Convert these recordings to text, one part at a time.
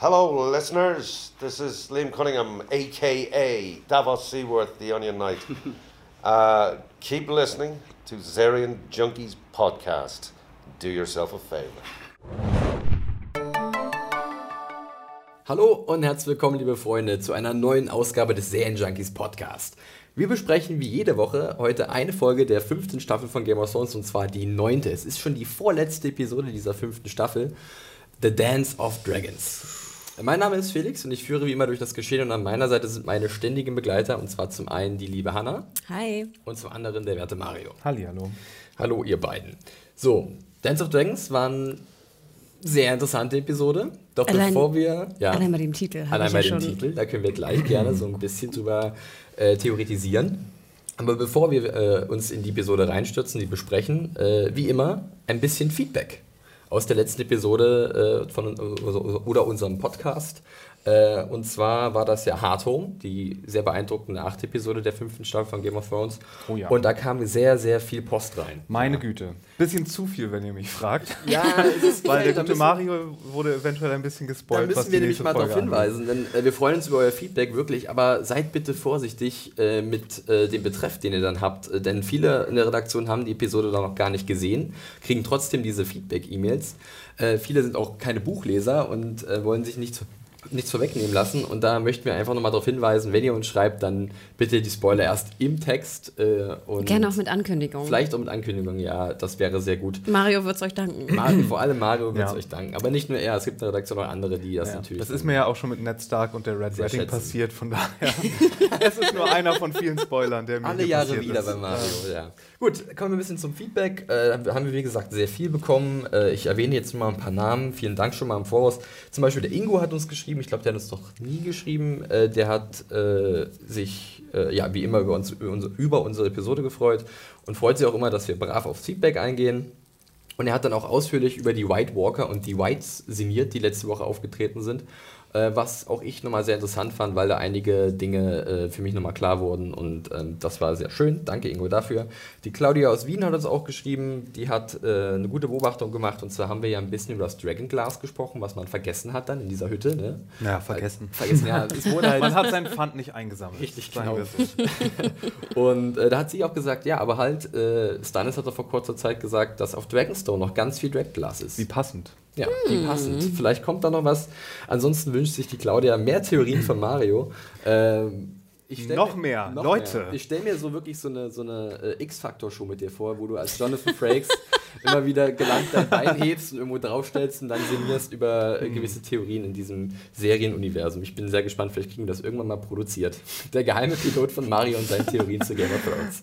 Hello, listeners. This is Liam Cunningham, aka Davos Seaworth, the Onion Knight. uh, keep listening to Zarian Junkies podcast. Do yourself a favor. Hallo und herzlich willkommen, liebe Freunde, zu einer neuen Ausgabe des Serien Junkies Podcast. Wir besprechen wie jede Woche heute eine Folge der fünften Staffel von Game of Thrones und zwar die neunte. Es ist schon die vorletzte Episode dieser fünften Staffel, The Dance of Dragons. Mein Name ist Felix und ich führe wie immer durch das Geschehen und an meiner Seite sind meine ständigen Begleiter und zwar zum einen die liebe Hanna. Hi. Und zum anderen der werte Mario. Halli, hallo. Hallo ihr beiden. So, Dance of Dragons waren sehr interessante Episode. Doch Allein- bevor wir. Ja, Allein bei dem Titel. allein bei ja dem schon- Titel, da können wir gleich gerne so ein bisschen drüber äh, theoretisieren. Aber bevor wir äh, uns in die Episode reinstürzen, die besprechen, äh, wie immer ein bisschen Feedback aus der letzten Episode äh, von, oder unserem Podcast. Äh, und zwar war das ja Hard Home, die sehr beeindruckende achte Episode der fünften Staffel von Game of Thrones. Oh ja. Und da kam sehr, sehr viel Post rein. Meine Güte. Bisschen zu viel, wenn ihr mich fragt. Ja, es ist Weil der da gute Mario wurde eventuell ein bisschen Da gespoilt, was müssen die wir nämlich mal darauf hinweisen, denn äh, wir freuen uns über euer Feedback wirklich, aber seid bitte vorsichtig äh, mit äh, dem Betreff, den ihr dann habt, äh, denn viele in der Redaktion haben die Episode dann noch gar nicht gesehen, kriegen trotzdem diese Feedback-E-Mails. Äh, viele sind auch keine Buchleser und äh, wollen sich nichts, nichts vorwegnehmen lassen und da möchten wir einfach nochmal darauf hinweisen, wenn ihr uns schreibt, dann bitte die Spoiler erst im Text äh, und Gerne auch mit Ankündigung. vielleicht auch mit Ankündigung, ja, das wäre sehr gut. Mario wird es euch danken. Mario, vor allem Mario wird es Ja. euch danken. Aber nicht nur er, es gibt in der Redaktion auch andere, die das Ja, natürlich. das ist mir ja auch schon mit Ned Stark und der Red Wedding schätzen. passiert, von daher. es ist nur einer von vielen Spoilern, der mir alle hier Jahre passiert wieder ist. bei Mario, ja. Gut, kommen wir ein bisschen zum Feedback. Äh, haben wir, wie gesagt, sehr viel bekommen. Äh, ich erwähne jetzt mal ein paar Namen. Vielen Dank schon mal im Voraus. Zum Beispiel der Ingo hat uns geschrieben. Ich glaube, der hat uns noch nie geschrieben. Äh, der hat äh, sich, äh, ja, wie immer über, uns, über, unsere, Episode gefreut und freut sich auch immer, dass wir brav aufs Feedback eingehen. Und er hat dann auch ausführlich über die White Walker und die Whites sinniert, die letzte Woche aufgetreten sind. Äh, was auch ich nochmal sehr interessant fand, weil da einige Dinge äh, für mich nochmal klar wurden und ähm, das war sehr schön. Danke Ingo dafür. Die Claudia aus Wien hat uns auch geschrieben, die hat äh, eine gute Beobachtung gemacht und zwar haben wir ja ein bisschen über das Dragon Glass gesprochen, was man vergessen hat dann in dieser Hütte. Ne? Ja, vergessen. Vergessen, ja. Es wurde halt Man hat seinen Pfand nicht eingesammelt. Richtig, genau. Und äh, da hat sie auch gesagt, ja, aber halt, äh, Stannis hat doch vor kurzer Zeit gesagt, dass auf Dragonstone noch ganz viel Dragglass ist. Wie passend. Ja, die passend. Vielleicht kommt da noch was. Ansonsten wünscht sich die Claudia mehr Theorien von Mario. Ähm, Noch mehr, Leute. Ich stelle mir so wirklich so eine, so eine äh, X-Faktor-Show mit dir vor, wo du als Jonathan Frakes immer wieder gelangt dein Bein hebst und irgendwo draufstellst und dann sinnierst über äh, gewisse Theorien in diesem Serienuniversum. Ich bin sehr gespannt, vielleicht kriegen wir das irgendwann mal produziert. Der geheime Pilot von Mario und seinen Theorien zu Game of Thrones.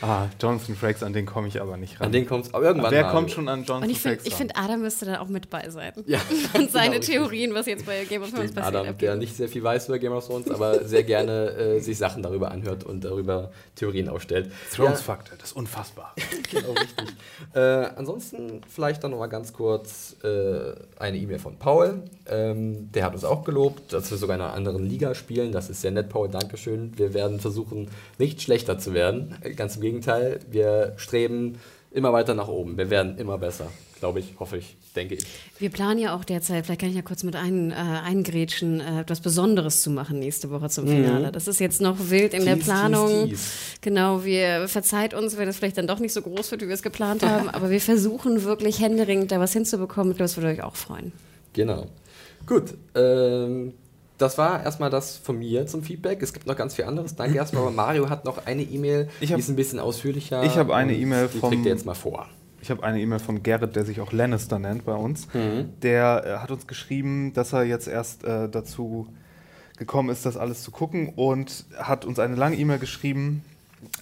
Ah, Jonathan Frakes, an den komme ich aber nicht ran. An den kommt es irgendwann Wer kommt schon an Jonathan Und ich finde, Frakes ich ran? find, Adam müsste da auch mit bei sein. Ja, Und seine genau, Theorien, was jetzt bei Game of Thrones passiert. Adam, der nicht sehr viel weiß über Game of Thrones, aber sehr gerne äh, sich Sachen darüber anhört und darüber Theorien aufstellt. Thrones Faktor, das ist unfassbar. genau richtig. Äh, ansonsten vielleicht dann noch mal ganz kurz äh, eine E-Mail von Paul. Ähm, der hat uns auch gelobt, dass wir sogar in einer anderen Liga spielen. Das ist sehr nett, Paul. Dankeschön. Wir werden versuchen, nicht schlechter zu werden. Ganz im Gegenteil, wir streben immer weiter nach oben. Wir werden immer besser. Glaube ich, hoffe ich, denke ich. Wir planen ja auch derzeit, vielleicht kann ich ja kurz mit ein, äh, eingrätschen, äh, etwas Besonderes zu machen nächste Woche zum Finale. Das ist jetzt noch wild in der Mhm. Tease, Planung. tease, tease. Genau, wir verzeiht uns, wenn es vielleicht dann doch nicht so groß wird, wie wir es geplant haben, aber wir versuchen wirklich händeringend da was hinzubekommen. Ich glaube, das würde euch auch freuen. Genau. Gut. Ähm, das war erstmal das von mir zum Feedback. Es gibt noch ganz viel anderes. Danke erstmal. Aber Mario hat noch eine E-Mail, die ist ein bisschen ausführlicher. ich hab eine E-Mail Die vom- trägt er jetzt mal vor. Ich habe eine E-Mail von Gerrit, der sich auch Lannister nennt bei uns. Mhm. Der äh, hat uns geschrieben, dass er jetzt erst äh, dazu gekommen ist, das alles zu gucken und hat uns eine lange E-Mail geschrieben.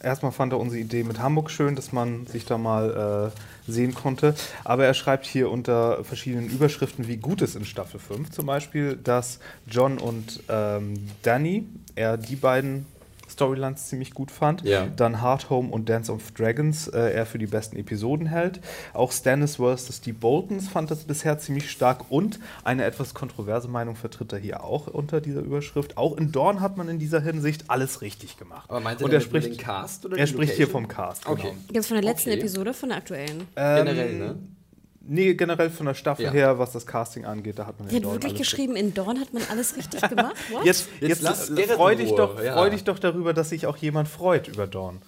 Erstmal fand er unsere Idee mit Hamburg schön, dass man sich da mal äh, sehen konnte. Aber er schreibt hier unter verschiedenen Überschriften, wie gut es in Staffel 5 zum Beispiel, dass John und ähm, Danny, er die beiden Storylines ziemlich gut fand. Ja. Dann Hard Home und Dance of Dragons äh, er für die besten Episoden hält. Auch Stannis vs. Steve Boltons fand das bisher ziemlich stark und eine etwas kontroverse Meinung vertritt er hier auch unter dieser Überschrift. Auch in Dorn hat man in dieser Hinsicht alles richtig gemacht. Aber meint er und er spricht, den Cast oder er spricht hier vom Cast. Okay. Genau. Jetzt von der letzten Okay. Episode, von der aktuellen. Ähm, Generell, ne? Nee, generell von der Staffel Ja. her, was das Casting angeht, da hat man Die hat wirklich alles geschrieben, in Dawn hat man alles richtig gemacht. What? Jetzt, Jetzt jetzt, freu dich, doch, ja. freu dich doch darüber, dass sich auch jemand freut über Dawn.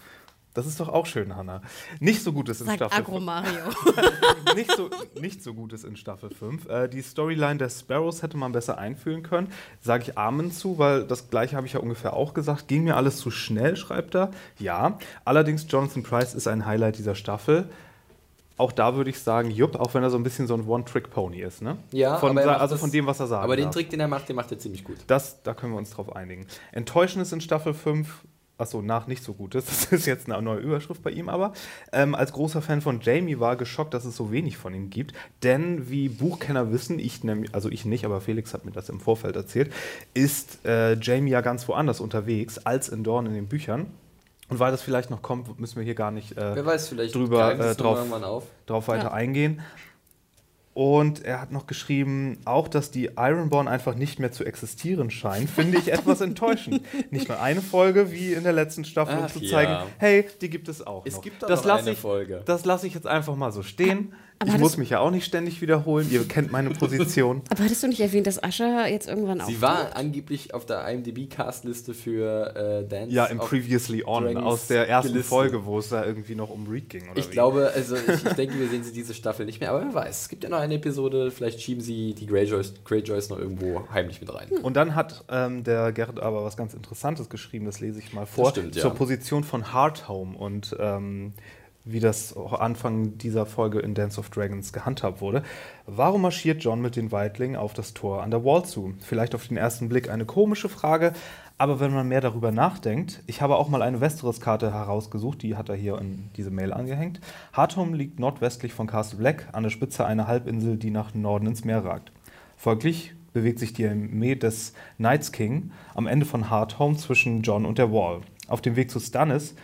Das ist doch auch schön, Hanna. Nicht so gut ist in Sagt Staffel Agro Mario. nicht so, nicht so gut ist in Staffel 5. Äh, die Storyline der Sparrows hätte man besser einführen können. Sage ich Amen zu, weil das gleiche habe ich ja ungefähr auch gesagt. Ging mir alles zu schnell, schreibt er. Ja. Allerdings, Jonathan Price ist ein Highlight dieser Staffel. Auch da würde ich sagen, jupp, auch wenn er so ein bisschen so ein One-Trick-Pony ist, ne? Ja, von, also von dem, was er sagt. Aber den Trick, den er macht, den macht er ziemlich gut. Das, da können wir uns drauf einigen. Enttäuschend ist in Staffel 5, achso, nach nicht so gut ist, das ist jetzt eine neue Überschrift bei ihm, aber ähm, als großer Fan von Jamie war geschockt, dass es so wenig von ihm gibt. Denn wie Buchkenner wissen, ich nämlich, also ich nicht, aber Felix hat mir das im Vorfeld erzählt, ist äh, Jamie ja ganz woanders unterwegs als in Dorn in den Büchern. Und weil das vielleicht noch kommt, müssen wir hier gar nicht äh, Wer weiß, vielleicht drüber, äh, drauf- drauf weiter Ja. eingehen. Und er hat noch geschrieben, auch dass die Ironborn einfach nicht mehr zu existieren scheinen, finde ich etwas enttäuschend. Nicht nur eine Folge wie in der letzten Staffel, um zu ja. zeigen, hey, die gibt es auch Es noch. gibt doch das noch eine ich, Folge. Das lasse ich jetzt einfach mal so stehen. Aber ich muss mich ja auch nicht ständig wiederholen. Ihr kennt meine Position. Aber hattest du nicht erwähnt, dass Ascha jetzt irgendwann auch. Sie war angeblich auf der IMDb-Castliste für äh, Dance. Ja, im Previously On, Dragons aus der ersten gelistet. Folge, wo es da irgendwie noch um Reed ging. Oder Ich wie? glaube, also ich, ich denke, wir sehen sie diese Staffel nicht mehr, aber wer weiß. Es gibt ja noch eine Episode, vielleicht schieben sie die Greyjoys, Greyjoys noch irgendwo heimlich mit rein. Und dann hat ähm, der Gerrit aber was ganz Interessantes geschrieben, das lese ich mal vor, stimmt, ja. zur Position von Hardhome und ähm, wie das Anfang dieser Folge in Dance of Dragons gehandhabt wurde. Warum marschiert John mit den Wildlingen auf das Tor an der Wall zu? Vielleicht auf den ersten Blick eine komische Frage, aber wenn man mehr darüber nachdenkt, ich habe auch mal eine Westeros-Karte herausgesucht, die hat er hier in diese Mail angehängt. Hardhome liegt nordwestlich von Castle Black an der Spitze einer Halbinsel, die nach Norden ins Meer ragt. Folglich bewegt sich die Armee des Knights King am Ende von Hardhome zwischen John und der Wall. Auf dem Weg zu Stannis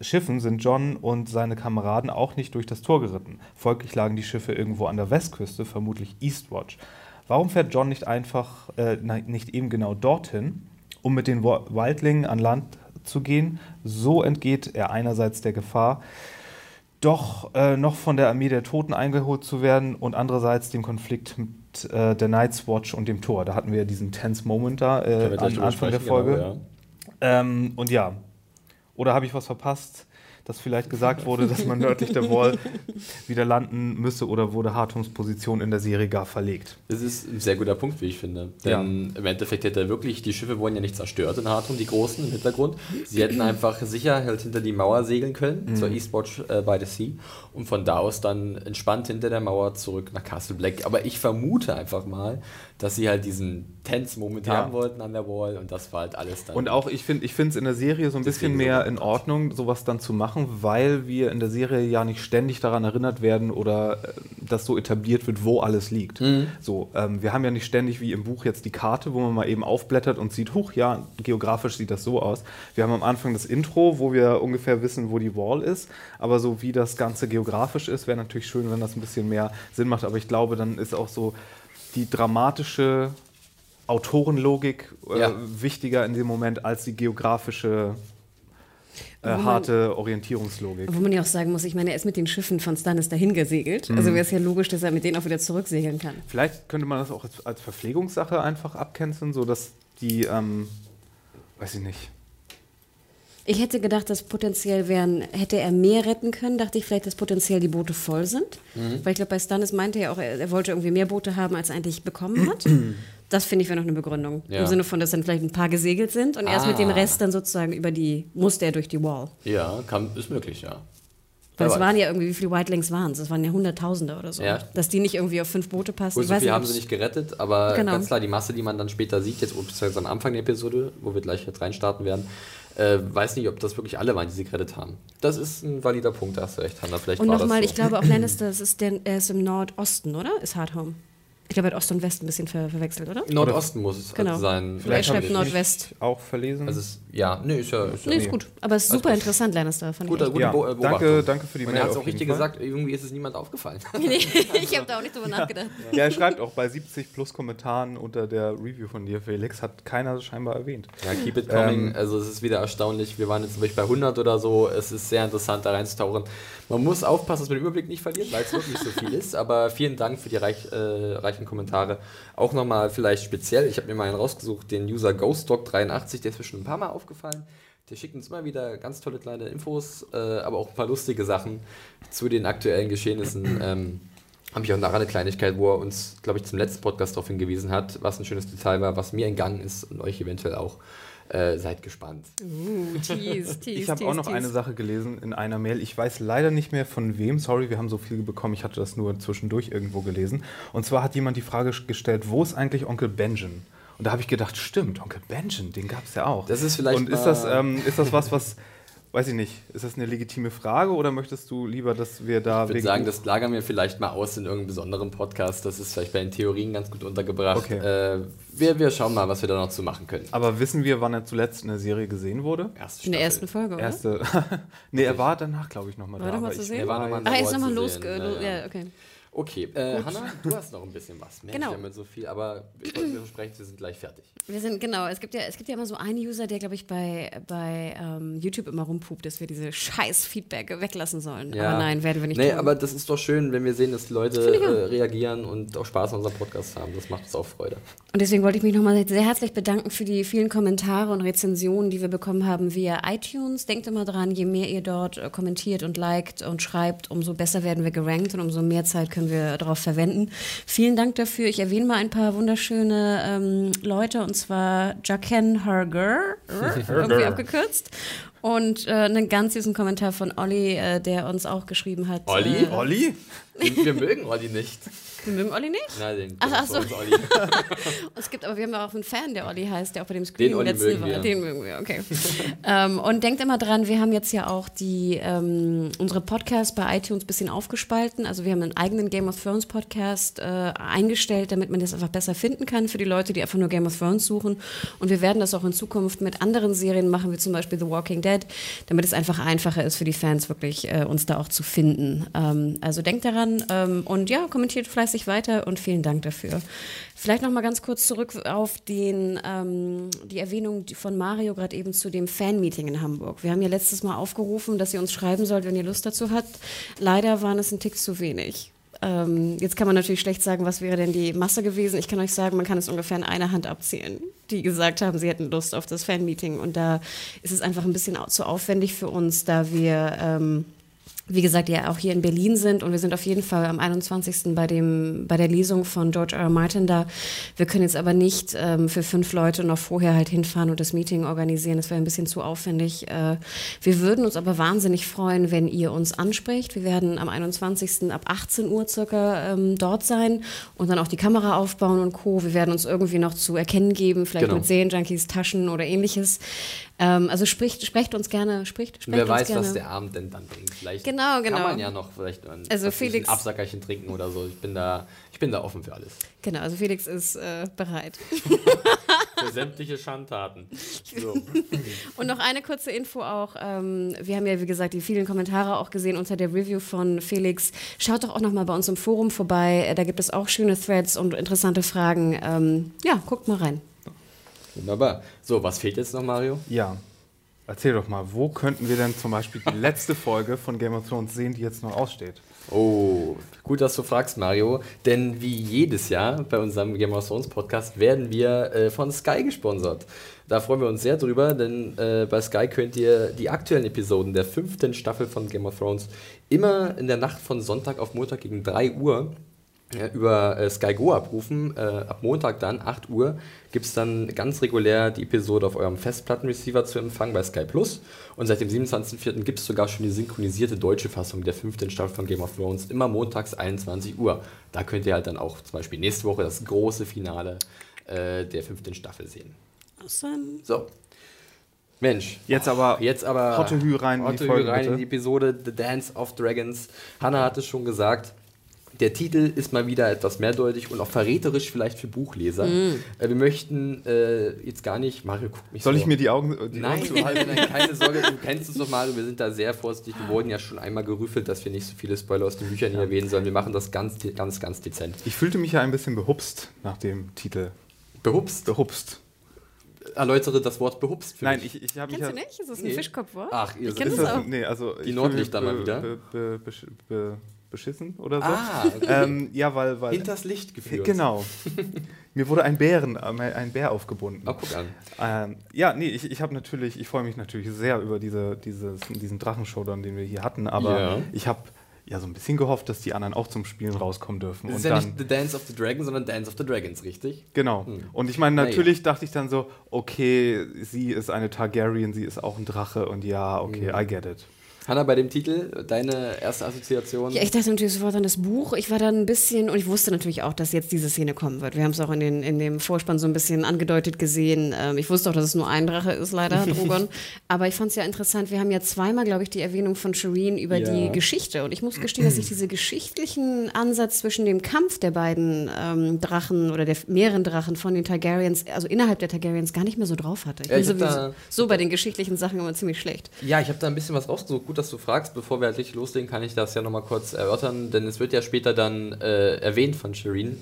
Schiffen sind John und seine Kameraden auch nicht durch das Tor geritten. Folglich lagen die Schiffe irgendwo an der Westküste, vermutlich Eastwatch. Warum fährt John nicht einfach, äh, nicht eben genau dorthin, um mit den Wildlingen an Land zu gehen? So entgeht er einerseits der Gefahr, doch äh, noch von der Armee der Toten eingeholt zu werden und andererseits dem Konflikt mit äh, der Night's Watch und dem Tor. Da hatten wir ja diesen tense Moment da äh, am Anfang der sprechen, Folge. genau, ja. Ähm, und ja, oder habe ich was verpasst, dass vielleicht gesagt wurde, dass man nördlich der Wall wieder landen müsse oder wurde Hartums Position in der Serie gar verlegt? Das ist ein sehr guter Punkt, wie ich finde. Denn im Endeffekt hätte er wirklich, die Schiffe wurden ja nicht zerstört in Hartum, die großen im Hintergrund. Sie hätten einfach sicher halt hinter die Mauer segeln können, zur Eastwatch äh, by the Sea, und von da aus dann entspannt hinter der Mauer zurück nach Castle Black. Aber ich vermute einfach mal, dass sie halt diesen Tense-Moment Ja. haben wollten an der Wall und das war halt alles dann. Und auch ich finde es in der Serie so ein bisschen mehr in Ordnung, sowas dann zu machen, weil wir in der Serie ja nicht ständig daran erinnert werden oder äh, dass so etabliert wird, wo alles liegt. So, ähm, wir haben ja nicht ständig wie im Buch jetzt die Karte, wo man mal eben aufblättert und sieht, huch, ja, geografisch sieht das so aus. Wir haben am Anfang das Intro, wo wir ungefähr wissen, wo die Wall ist, aber so wie das Ganze geografisch ist, wäre natürlich schön, wenn das ein bisschen mehr Sinn macht. Aber ich glaube, dann ist auch so die dramatische Autorenlogik äh, Ja. wichtiger in dem Moment als die geografische äh, man- harte Orientierungslogik. Wo man ja auch sagen muss, ich meine, er ist mit den Schiffen von Stannis dahin gesegelt. Also wäre es ja logisch, dass er mit denen auch wieder zurücksegeln kann. Vielleicht könnte man das auch als, als Verpflegungssache einfach abcanceln, sodass die, ähm, weiß ich nicht. Ich hätte gedacht, dass potenziell wären, hätte er mehr retten können, dachte ich vielleicht, dass potenziell die Boote voll sind. Weil ich glaube, bei Stannis meinte er auch, er, er wollte irgendwie mehr Boote haben, als er eigentlich bekommen hat. Das finde ich wäre noch eine Begründung. Ja. Im Sinne von, dass dann vielleicht ein paar gesegelt sind und erst mit dem Ah. Rest dann sozusagen über die, musste er durch die Wall. ja, kann, ist möglich, ja. Weil es waren ja irgendwie, wie viele Whitelings waren es? Es waren ja Hunderttausende oder so. Ja. Dass die nicht irgendwie auf fünf Boote passen. Gut, so viel haben sie nicht gerettet, aber Genau. ganz klar, die Masse, die man dann später sieht, jetzt beziehungsweise am Anfang der Episode, wo wir gleich jetzt reinstarten werden, äh, weiß nicht, ob das wirklich alle waren, die sie gerettet haben. Das ist ein valider Punkt, da hast du recht, Hanna. Vielleicht Und nochmal, das ich so. glaube auch Lannister, das ist der, er ist im Nordosten, oder? Ist Hardhome. Ich glaube, er hat Ost und West ein bisschen ver verwechselt, oder? Nordosten muss es Genau. sein. Vielleicht hab schreibt ich Nordwest. Auch verlesen. Also es, ja, nee, ist ja, ist ja Nee, ist gut. Aber es ist super interessant, Lannister. Fand Guter, gute Ja, äh, danke- Beobachtung. danke für die Und Mail er hat es auch richtig Fall. gesagt, irgendwie ist es niemand aufgefallen. Nee, ich habe da auch nicht drüber nachgedacht. ja, er schreibt auch bei 70 plus Kommentaren unter der Review von dir, Felix, hat keiner scheinbar erwähnt. Ja, keep it coming. Ähm, also es ist wieder erstaunlich. Wir waren jetzt zum Beispiel bei 100 oder so. Es ist sehr interessant, da reinzutauchen. Man muss aufpassen, dass man den Überblick nicht verliert, weil es wirklich so viel ist. Aber vielen Dank für die reich, äh, reichen Kommentare. Auch nochmal vielleicht speziell, ich habe mir mal einen rausgesucht, den User GhostDog83, der ist mir schon ein paar Mal aufgefallen. Der schickt uns immer wieder ganz tolle kleine Infos, äh, aber auch ein paar lustige Sachen zu den aktuellen Geschehnissen. Ähm, habe ich auch nachher eine Kleinigkeit, wo er uns, glaube ich, zum letzten Podcast darauf hingewiesen hat, was ein schönes Detail war, was mir entgangen ist und euch eventuell auch. Äh, seid gespannt. Uh, tease, tease, Ich habe auch noch tease. eine Sache gelesen in einer Mail. Ich weiß leider nicht mehr von wem. Sorry, wir haben so viel bekommen. Ich hatte das nur zwischendurch irgendwo gelesen. Und zwar hat jemand die Frage gestellt, wo ist eigentlich Onkel Benjamin? Und da habe ich gedacht, stimmt, Onkel Benjamin, den gab es ja auch. Das ist vielleicht Und ist das, ähm, ist das was, was, weiß ich nicht, ist das eine legitime Frage oder möchtest du lieber, dass wir da Ich würde sagen, das lagern wir vielleicht mal aus in irgendeinem besonderen Podcast. Das ist vielleicht bei den Theorien ganz gut untergebracht. Okay. Äh, wir, wir schauen mal, was wir da noch zu machen können. Aber wissen wir, wann er zuletzt in der Serie gesehen wurde? Erste In der ersten Folge, oder? Erste. nee, er war danach, glaube ich, nochmal War da. doch mal aber zu sehen? Er war noch mal Ah, er ist nochmal los. Ja, ja. Ja, okay. Okay, äh, Hanna, du hast noch ein bisschen was. Mensch, Genau. wir haben jetzt so viel, aber ich wollte mir versprechen, wir sind gleich fertig. Wir sind, genau, es gibt ja, es gibt ja immer so einen User, der, glaube ich, bei, bei ähm, YouTube immer rumpupt, dass wir diese scheiß Feedback weglassen sollen. Aber nein, werden wir nicht Nee, tun. aber das ist doch schön, wenn wir sehen, dass die Leute äh, reagieren und auch Spaß an unserem Podcast haben. Das macht uns auch Freude. Und deswegen wollte ich mich nochmal sehr herzlich bedanken für die vielen Kommentare und Rezensionen, die wir bekommen haben via iTunes. Denkt immer dran, je mehr ihr dort äh, kommentiert und liked und schreibt, umso besser werden wir gerankt und umso mehr Zeit können wir darauf verwenden. Vielen Dank dafür. Ich erwähne mal ein paar wunderschöne ähm, Leute und zwar Jaken Herger, irgendwie abgekürzt. Und äh, einen ganz süßen Kommentar von Olli, äh, der uns auch geschrieben hat. Olli? Äh, Olli? Wir mögen Olli nicht. wir mögen Olli nicht? Nein, den Ach, ach so. Olli. Es gibt, aber wir haben auch einen Fan, der Olli heißt, der auch bei dem Screen Olli letzten mögen war. wir. Den mögen wir, okay. ähm, und denkt immer dran, wir haben jetzt ja auch die ähm, unsere Podcasts bei iTunes ein bisschen aufgespalten. Also wir haben einen eigenen Game of Thrones Podcast äh, eingestellt, damit man das einfach besser finden kann für die Leute, die einfach nur Game of Thrones suchen. Und wir werden das auch in Zukunft mit anderen Serien machen, wie zum Beispiel The Walking Dead, damit es einfach einfacher ist für die Fans, wirklich äh, uns da auch zu finden. Ähm, also denkt daran ähm, und ja, kommentiert fleißig weiter und vielen Dank dafür. Vielleicht noch mal ganz kurz zurück auf den, ähm, die Erwähnung von Mario gerade eben zu dem Fan-Meeting in Hamburg. Wir haben ja letztes Mal aufgerufen, dass ihr uns schreiben sollt, wenn ihr Lust dazu habt. Leider waren es ein Tick zu wenig. Ähm, jetzt kann man natürlich schlecht sagen, was wäre denn die Masse gewesen. Ich kann euch sagen, man kann es ungefähr in einer Hand abzählen, die gesagt haben, sie hätten Lust auf das Fan-Meeting. Und da ist es einfach ein bisschen zu aufwendig für uns, da wir... Ähm, wie gesagt, ja auch hier in Berlin sind und wir sind auf jeden Fall am 21. bei, dem, bei der Lesung von George R. R. Martin da. Wir können jetzt aber nicht ähm, für fünf Leute noch vorher halt hinfahren und das Meeting organisieren. Das wäre ein bisschen zu aufwendig. Äh, wir würden uns aber wahnsinnig freuen, wenn ihr uns anspricht. Wir werden am 21. ab 18 Uhr circa ähm, dort sein und dann auch die Kamera aufbauen und Co. Wir werden uns irgendwie noch zu erkennen geben, vielleicht Genau. mit Serienjunkies, Taschen oder ähnliches. Ähm, also spricht, sprecht uns gerne, spricht, sprecht Wer uns weiß, gerne. was der Abend denn dann bringt. Vielleicht Genau, genau. kann man ja noch vielleicht ein, Also Felix- ein Absackerchen trinken oder so. Ich bin da, ich bin da offen für alles. Genau, also Felix ist äh, bereit. Für sämtliche Schandtaten. So. Und noch eine kurze Info auch. Ähm, wir haben ja, wie gesagt, die vielen Kommentare auch gesehen unter der Review von Felix. Schaut doch auch noch mal bei uns im Forum vorbei. Äh, Da gibt es auch schöne Threads und interessante Fragen. Ähm, ja, guckt mal rein. Wunderbar. So, was fehlt jetzt noch, Mario? Ja. Erzähl doch mal, wo könnten wir denn zum Beispiel die letzte Folge von Game of Thrones sehen, die jetzt noch aussteht? Oh, gut, dass du fragst, Mario. Denn wie jedes Jahr bei unserem Game of Thrones Podcast werden wir äh, von Sky gesponsert. Da freuen wir uns sehr drüber, denn äh, bei Sky könnt ihr die aktuellen Episoden der fünften Staffel von Game of Thrones immer in der Nacht von Sonntag auf Montag gegen 3 Uhr ja, über äh, Sky Go abrufen. Äh, ab Montag dann, 8 Uhr, gibt es dann ganz regulär die Episode auf eurem Festplattenreceiver zu empfangen bei Sky Plus. Und seit dem 27.04. gibt es sogar schon die synchronisierte deutsche Fassung der fünften Staffel von Game of Thrones, immer montags 21 Uhr. Da könnt ihr halt dann auch zum Beispiel nächste Woche das große Finale äh, der fünften Staffel sehen. Awesome. So. Mensch. Jetzt aber Jetzt aber Hottehü rein in die Folge, rein bitte. in die Episode The Dance of Dragons. Hanna hat es schon gesagt. Der Titel ist mal wieder etwas mehrdeutig und auch verräterisch vielleicht für Buchleser. Mm. Äh, wir möchten äh, jetzt gar nicht, Mario guckt mich Soll so. ich mir die Augen. Die Nein, Augen zuhalten? nein, keine Sorge, du kennst uns doch mal, wir sind da sehr vorsichtig. Wir wurden ja schon einmal gerüffelt, dass wir nicht so viele Spoiler aus den Büchern hier erwähnen sollen. Wir machen das ganz, ganz, ganz dezent. Ich fühlte mich ja ein bisschen behupst nach dem Titel. Behupst? Behupst. Erläutere das Wort behupst für Nein, mich. ich, ich habe mich Kennst ja. du nicht? Ist das ein Nee. Fischkopfwort? Ach, ihr ich kenne Ist das auch. nee, also Die ich Nordlichter mal wieder. Be, be, be, beschissen oder so. Ah, okay. ähm, ja, weil. weil Hinters Licht geführt. Genau. Mir wurde ein Bären, äh, ein Bär aufgebunden. Oh, guck an. Ähm, ja, nee, ich, ich habe natürlich, ich freue mich natürlich sehr über diese, dieses, diesen Drachenshowdown, den wir hier hatten, aber Ja. ich habe ja so ein bisschen gehofft, dass die anderen auch zum Spielen rauskommen dürfen. Das ist Und ja dann, nicht The Dance of the Dragons, sondern Dance of the Dragons, richtig? genau. Hm. Und ich meine, natürlich dachte ich dann so, okay, sie ist eine Targaryen, sie ist auch ein Drache und ja, okay, Mhm. I get it. Hanna, bei dem Titel, deine erste Assoziation? Ja, ich dachte natürlich sofort an das Buch. Ich war dann ein bisschen, und ich wusste natürlich auch, dass jetzt diese Szene kommen wird. Wir haben es auch in, den, in dem Vorspann so ein bisschen angedeutet gesehen. Ähm, ich wusste auch, dass es nur ein Drache ist, leider, Drogon. Aber ich fand es ja interessant. Wir haben ja zweimal, glaube ich, die Erwähnung von Shireen über Ja. die Geschichte. Und ich muss gestehen, dass ich diesen geschichtlichen Ansatz zwischen dem Kampf der beiden ähm, Drachen oder der mehreren Drachen von den Targaryens, also innerhalb der Targaryens, gar nicht mehr so drauf hatte. Ich Ja, bin ich sowieso so bei den geschichtlichen Sachen immer ziemlich schlecht. Ja, ich habe da ein bisschen was rausgesucht. Gut, dass du fragst. Bevor wir halt richtig loslegen, kann ich das ja nochmal kurz erörtern, denn es wird ja später dann äh, erwähnt von Shireen,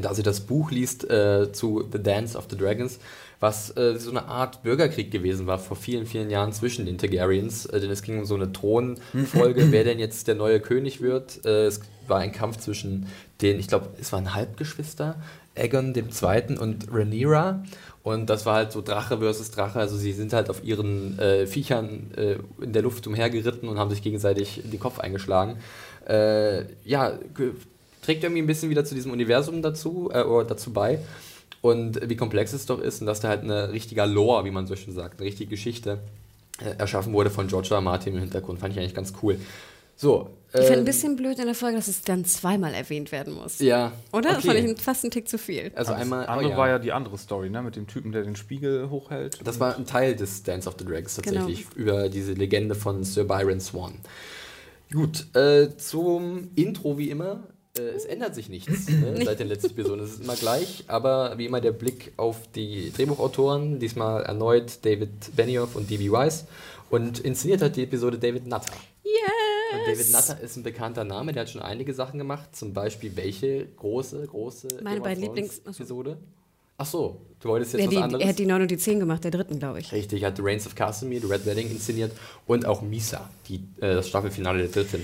da sie das Buch liest äh, zu The Dance of the Dragons, was äh, so eine Art Bürgerkrieg gewesen war vor vielen, vielen Jahren zwischen den Targaryens, äh, denn es ging um so eine Thronfolge, wer denn jetzt der neue König wird. Äh, es war ein Kampf zwischen den, ich glaube, es waren Halbgeschwister, Aegon dem Zweiten und Rhaenyra. Und das war halt so Drache versus Drache. Also sie sind halt auf ihren äh, Viechern äh, in der Luft umhergeritten und haben sich gegenseitig den Kopf eingeschlagen. Äh, ja, trägt irgendwie ein bisschen wieder zu diesem Universum dazu, äh, oder dazu bei. Und wie komplex es doch ist und dass da halt eine richtiger Lore, wie man so schön sagt, eine richtige Geschichte äh, erschaffen wurde von George. R. Martin im Hintergrund. Fand ich eigentlich ganz cool. So. Ich fand ähm, ein bisschen blöd in der Folge, dass es dann zweimal erwähnt werden muss. Ja. Oder? Das Okay. fand ich fast einen Tick zu viel. Also Das einmal. oh andere ja. war ja die andere Story, ne? Mit dem Typen, der den Spiegel hochhält. Das war ein Teil des Dance of the Dragons tatsächlich, Genau. über diese Legende von Sir Byron Swan. Gut, äh, zum Intro wie immer. Äh, es ändert sich nichts äh, seit den letzten Episoden. Es ist immer gleich, aber wie immer der Blick auf die Drehbuchautoren. Diesmal erneut David Benioff und D.B. Weiss. Und inszeniert hat die Episode David Nutter. Und David! Nutter ist ein bekannter Name, der hat schon einige Sachen gemacht. Zum Beispiel welche große, große Meine beiden Thrones Lieblings- ach so. Du wolltest jetzt Er, was die, anderes? er hat die 9 und die 10 gemacht, der dritten, glaube ich. Richtig, hat The Reigns of Castamere, The Red Wedding inszeniert und auch Misa, die, äh, das Staffelfinale der dritten.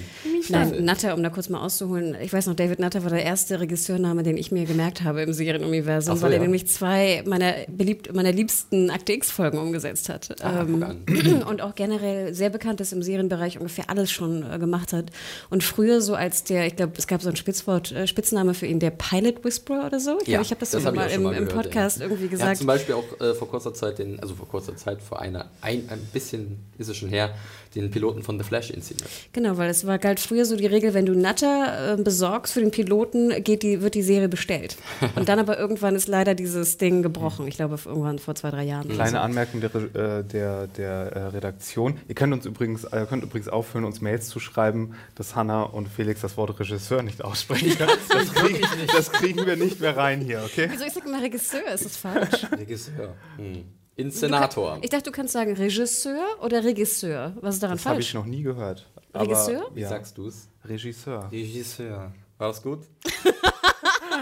Nein, Nutter, um da kurz mal auszuholen. Ich weiß noch, David Nutter war der erste Regisseurname, den ich mir gemerkt habe im Serienuniversum, so, weil er ja. nämlich zwei meiner, beliebt, meiner liebsten Akte X-Folgen umgesetzt hat. Ah, Ähm, an. und auch generell sehr bekannt ist im Serienbereich, ungefähr alles schon äh, gemacht hat. Und früher so als der, ich glaube, es gab so ein Spitzwort, äh, Spitzname für ihn, der Pilot Whisperer oder so. Ich glaube, Ja, ich habe das, das hab mal auch im, mal im gehört, Podcast ja. irgendwie Er hat gesagt. zum Beispiel auch äh, vor kurzer Zeit den, also vor kurzer Zeit, vor einer, ein, ein bisschen ist es schon her, den Piloten von The Flash inszeniert. Genau, weil es war galt früher so die Regel, wenn du Natter äh, besorgst für den Piloten, geht die, wird die Serie bestellt. Und dann aber irgendwann ist leider dieses Ding gebrochen. Ich glaube, irgendwann vor zwei, drei Jahren. Kleine Anmerkung der, äh, der, der äh, Redaktion. Ihr könnt uns übrigens, äh, könnt übrigens aufhören, uns Mails zu schreiben, dass Hanna und Felix das Wort Regisseur nicht aussprechen können. Das, krieg, das kriegen wir nicht mehr rein hier, okay? Wieso ich sag immer Regisseur? Ist das falsch? Regisseur. Hm. Inszenator. Ich dachte, du kannst sagen Regisseur oder Regisseur. Was ist daran Das habe falsch? ich noch nie gehört. Regisseur? Aber, Wie ja, sagst du es? Regisseur. Regisseur. War das gut?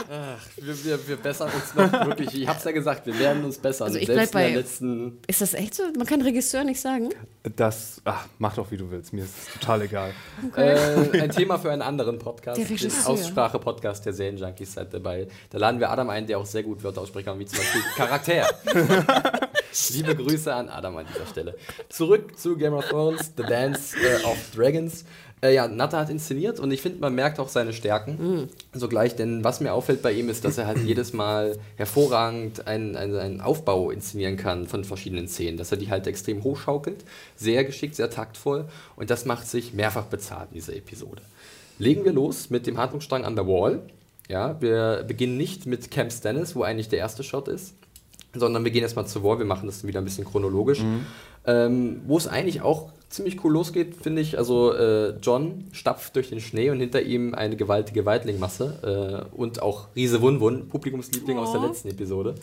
Ach, wir, wir, wir bessern uns noch wirklich. Ich hab's ja gesagt, wir werden uns bessern. Also ich Selbst bleib in der bei- letzten. Ist das echt so? Man kann Regisseur nicht sagen? Das, ach, mach doch wie du willst. Mir ist es total egal. Äh, ein Thema für einen anderen Podcast. Der Regisseur. Aussprache-Podcast der Serienjunkies seid dabei. Da laden wir Adam ein, der auch sehr gut Wörter aussprechen kann, wie zum Beispiel Charakter. Liebe Grüße an Adam an dieser Stelle. Zurück zu Game of Thrones, The Dance äh, of Dragons. Äh, ja, Natter hat inszeniert und ich finde, man merkt auch seine Stärken sogleich, denn was mir auffällt bei ihm ist, dass er halt jedes Mal hervorragend einen, einen, einen Aufbau inszenieren kann von verschiedenen Szenen, dass er die halt extrem hochschaukelt, sehr geschickt, sehr taktvoll und das macht sich mehrfach bezahlt in dieser Episode. Legen wir los mit dem Handlungsstrang an der Wall. Ja, wir beginnen nicht mit Camp Stannis, wo eigentlich der erste Shot ist, sondern wir gehen erstmal zur War, wir machen das wieder ein bisschen chronologisch. Ähm, Wo es eigentlich auch ziemlich cool losgeht, finde ich. Also äh, John stapft durch den Schnee und hinter ihm eine gewaltige Weitlingmasse äh, und auch Riese Wunwun, Publikumsliebling aus der Oh. letzten Episode.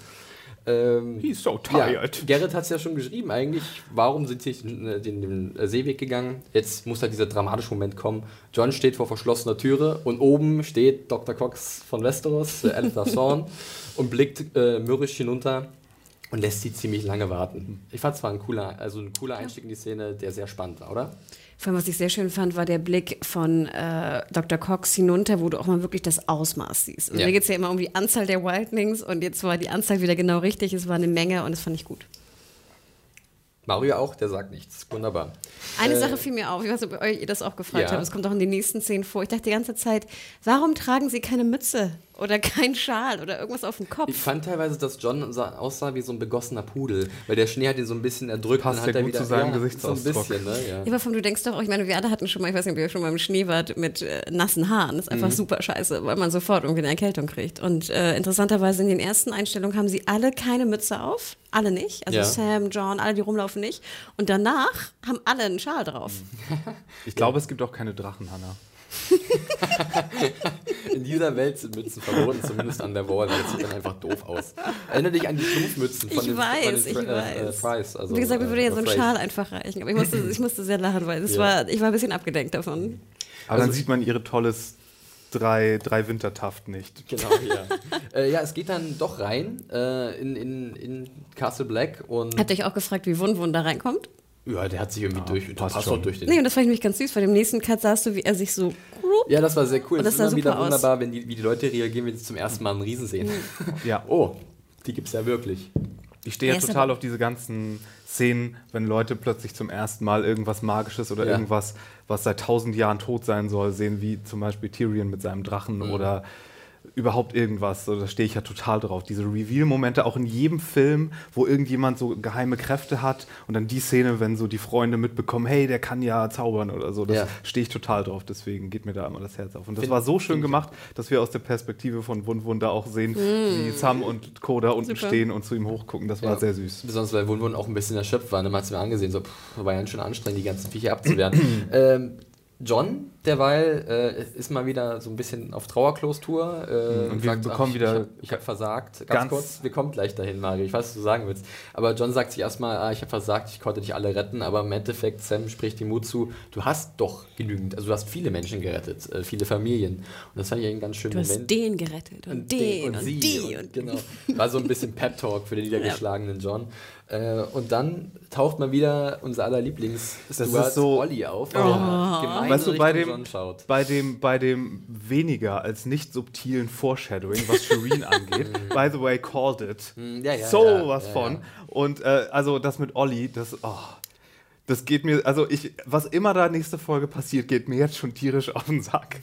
Ähm, He's so ja, tired. Gerrit hat es ja schon geschrieben, eigentlich, warum sind sie nicht den, den, den äh, Seeweg gegangen? Jetzt muss halt dieser dramatische Moment kommen. John steht vor verschlossener Türe und oben steht Dr. Cox von Westeros, äh, Alistair Thorne, und blickt äh, mürrisch hinunter und lässt sie ziemlich lange warten. Ich fand es war ein cooler, also ein cooler Einstieg in die Szene, der sehr spannend war, oder? Vor allem, was ich sehr schön fand, war der Blick von äh, Dr. Cox hinunter, wo du auch mal wirklich das Ausmaß siehst. Und Ja. da geht es ja immer um die Anzahl der Wildlings und jetzt war die Anzahl wieder genau richtig. Es war eine Menge und das fand ich gut. Mario auch, der sagt nichts. Wunderbar. Eine Äh, Sache fiel mir auf, ich weiß nicht, ob ihr das auch gefragt Ja. habt, es kommt auch in den nächsten Szenen vor. Ich dachte die ganze Zeit, warum tragen sie keine Mütze oder keinen Schal oder irgendwas auf dem Kopf? Ich fand teilweise, dass John sah, aussah wie so ein begossener Pudel, weil der Schnee hat ihn so ein bisschen erdrückt. Passt und hat ja er gut wieder, zu seinem ja, Gesichtsausdruck. So ein bisschen, ne? Ja. Ja, aber vom, du denkst doch auch, ich meine, wir alle hatten schon mal, ich weiß nicht, ob ihr schon mal im Schnee wart, mit äh, nassen Haaren. Das ist Mhm. einfach super scheiße, weil man sofort irgendwie eine Erkältung kriegt. Und äh, interessanterweise in den ersten Einstellungen haben sie alle keine Mütze auf. Alle nicht. Also Ja. Sam, John, alle, die rumlaufen nicht. Und danach haben alle einen Schal drauf. Mhm. Ich glaube, es gibt auch keine Drachen, Hannah. In dieser Welt sind Mützen verboten, zumindest an der Wall, weil das sieht dann einfach doof aus. Erinnere dich an die Schlumpfmützen von Ich den, weiß, von ich den Fra- äh, äh, weiß. Fries. Also, Wie gesagt, mir äh, würde ja so ein. Schal einfach reichen. Aber ich musste, ich musste sehr lachen, weil es Ja. war, ich war ein bisschen abgelenkt davon. Aber dann Also- sieht man ihre tolles drei, drei Wintertaft nicht. Genau, ja. äh, ja, es geht dann doch rein äh, in, in, in Castle Black und Habt ihr euch auch gefragt, wie Wun Wun da reinkommt? Ja, der hat sich irgendwie durch, der passt passt schon. durch den. Nee, und das fand ich nämlich ganz süß. Bei dem nächsten Cut sahst du, wie er sich so. Ja, das war sehr cool. Und Es das ist immer wieder super aus. wunderbar, wenn die, wie die Leute reagieren, wenn sie zum ersten Mal einen Riesen sehen. Ja. Oh, die gibt's ja wirklich. Ich stehe ja total auf diese ganzen Szenen, wenn Leute plötzlich zum ersten Mal irgendwas Magisches oder Ja. irgendwas, was seit tausend Jahren tot sein soll, sehen, wie zum Beispiel Tyrion mit seinem Drachen Mhm. oder überhaupt irgendwas. So, da stehe ich ja total drauf. Diese Reveal-Momente auch in jedem Film, wo irgendjemand so geheime Kräfte hat und dann die Szene, wenn so die Freunde mitbekommen, hey, der kann ja zaubern oder so. Das Ja. stehe ich total drauf. Deswegen geht mir da immer das Herz auf. Und das Find- war so schön gemacht, dass wir aus der Perspektive von Wund Wunder auch sehen, wie Sam und Co. da unten Super. stehen und zu ihm hochgucken. Das war Ja. sehr süß. Besonders weil Wunwun auch ein bisschen erschöpft war. Ne? Man hat es mir angesehen, so, pff, war ja schön anstrengend, die ganzen Viecher abzuwehren. ähm, John, derweil, äh, ist mal wieder so ein bisschen auf Trauerklos-Tour. Äh, Und wir sagt, bekommen ach, wieder Ich habe hab versagt. Ganz, ganz- kurz, wir kommen gleich dahin, Mario. Ich weiß, was du sagen willst. Aber John sagt sich erstmal, ah, ich habe versagt, ich konnte nicht alle retten. Aber im Endeffekt, Sam spricht ihm Mut zu, du hast doch genügend. Also, du hast viele Menschen gerettet, äh, viele Familien. Und das fand ich einen ganz schönen Du hast Moment. den gerettet und, den und, sie die. und, Und, genau. War so ein bisschen Pep-Talk für den niedergeschlagenen John. Äh, und dann taucht mal wieder unser aller lieblings Das Stuart so- Olli auf, der gemein Weißt du, bei dem, John schaut. bei, dem, bei dem weniger als nicht subtilen Foreshadowing, was Shireen angeht, by the way, called it. Mm, ja, ja, so ja, was ja, von. ja. Und äh, also das mit Olli, das, oh, das geht mir, also ich, was immer da nächste Folge passiert, geht mir jetzt schon tierisch auf den Sack.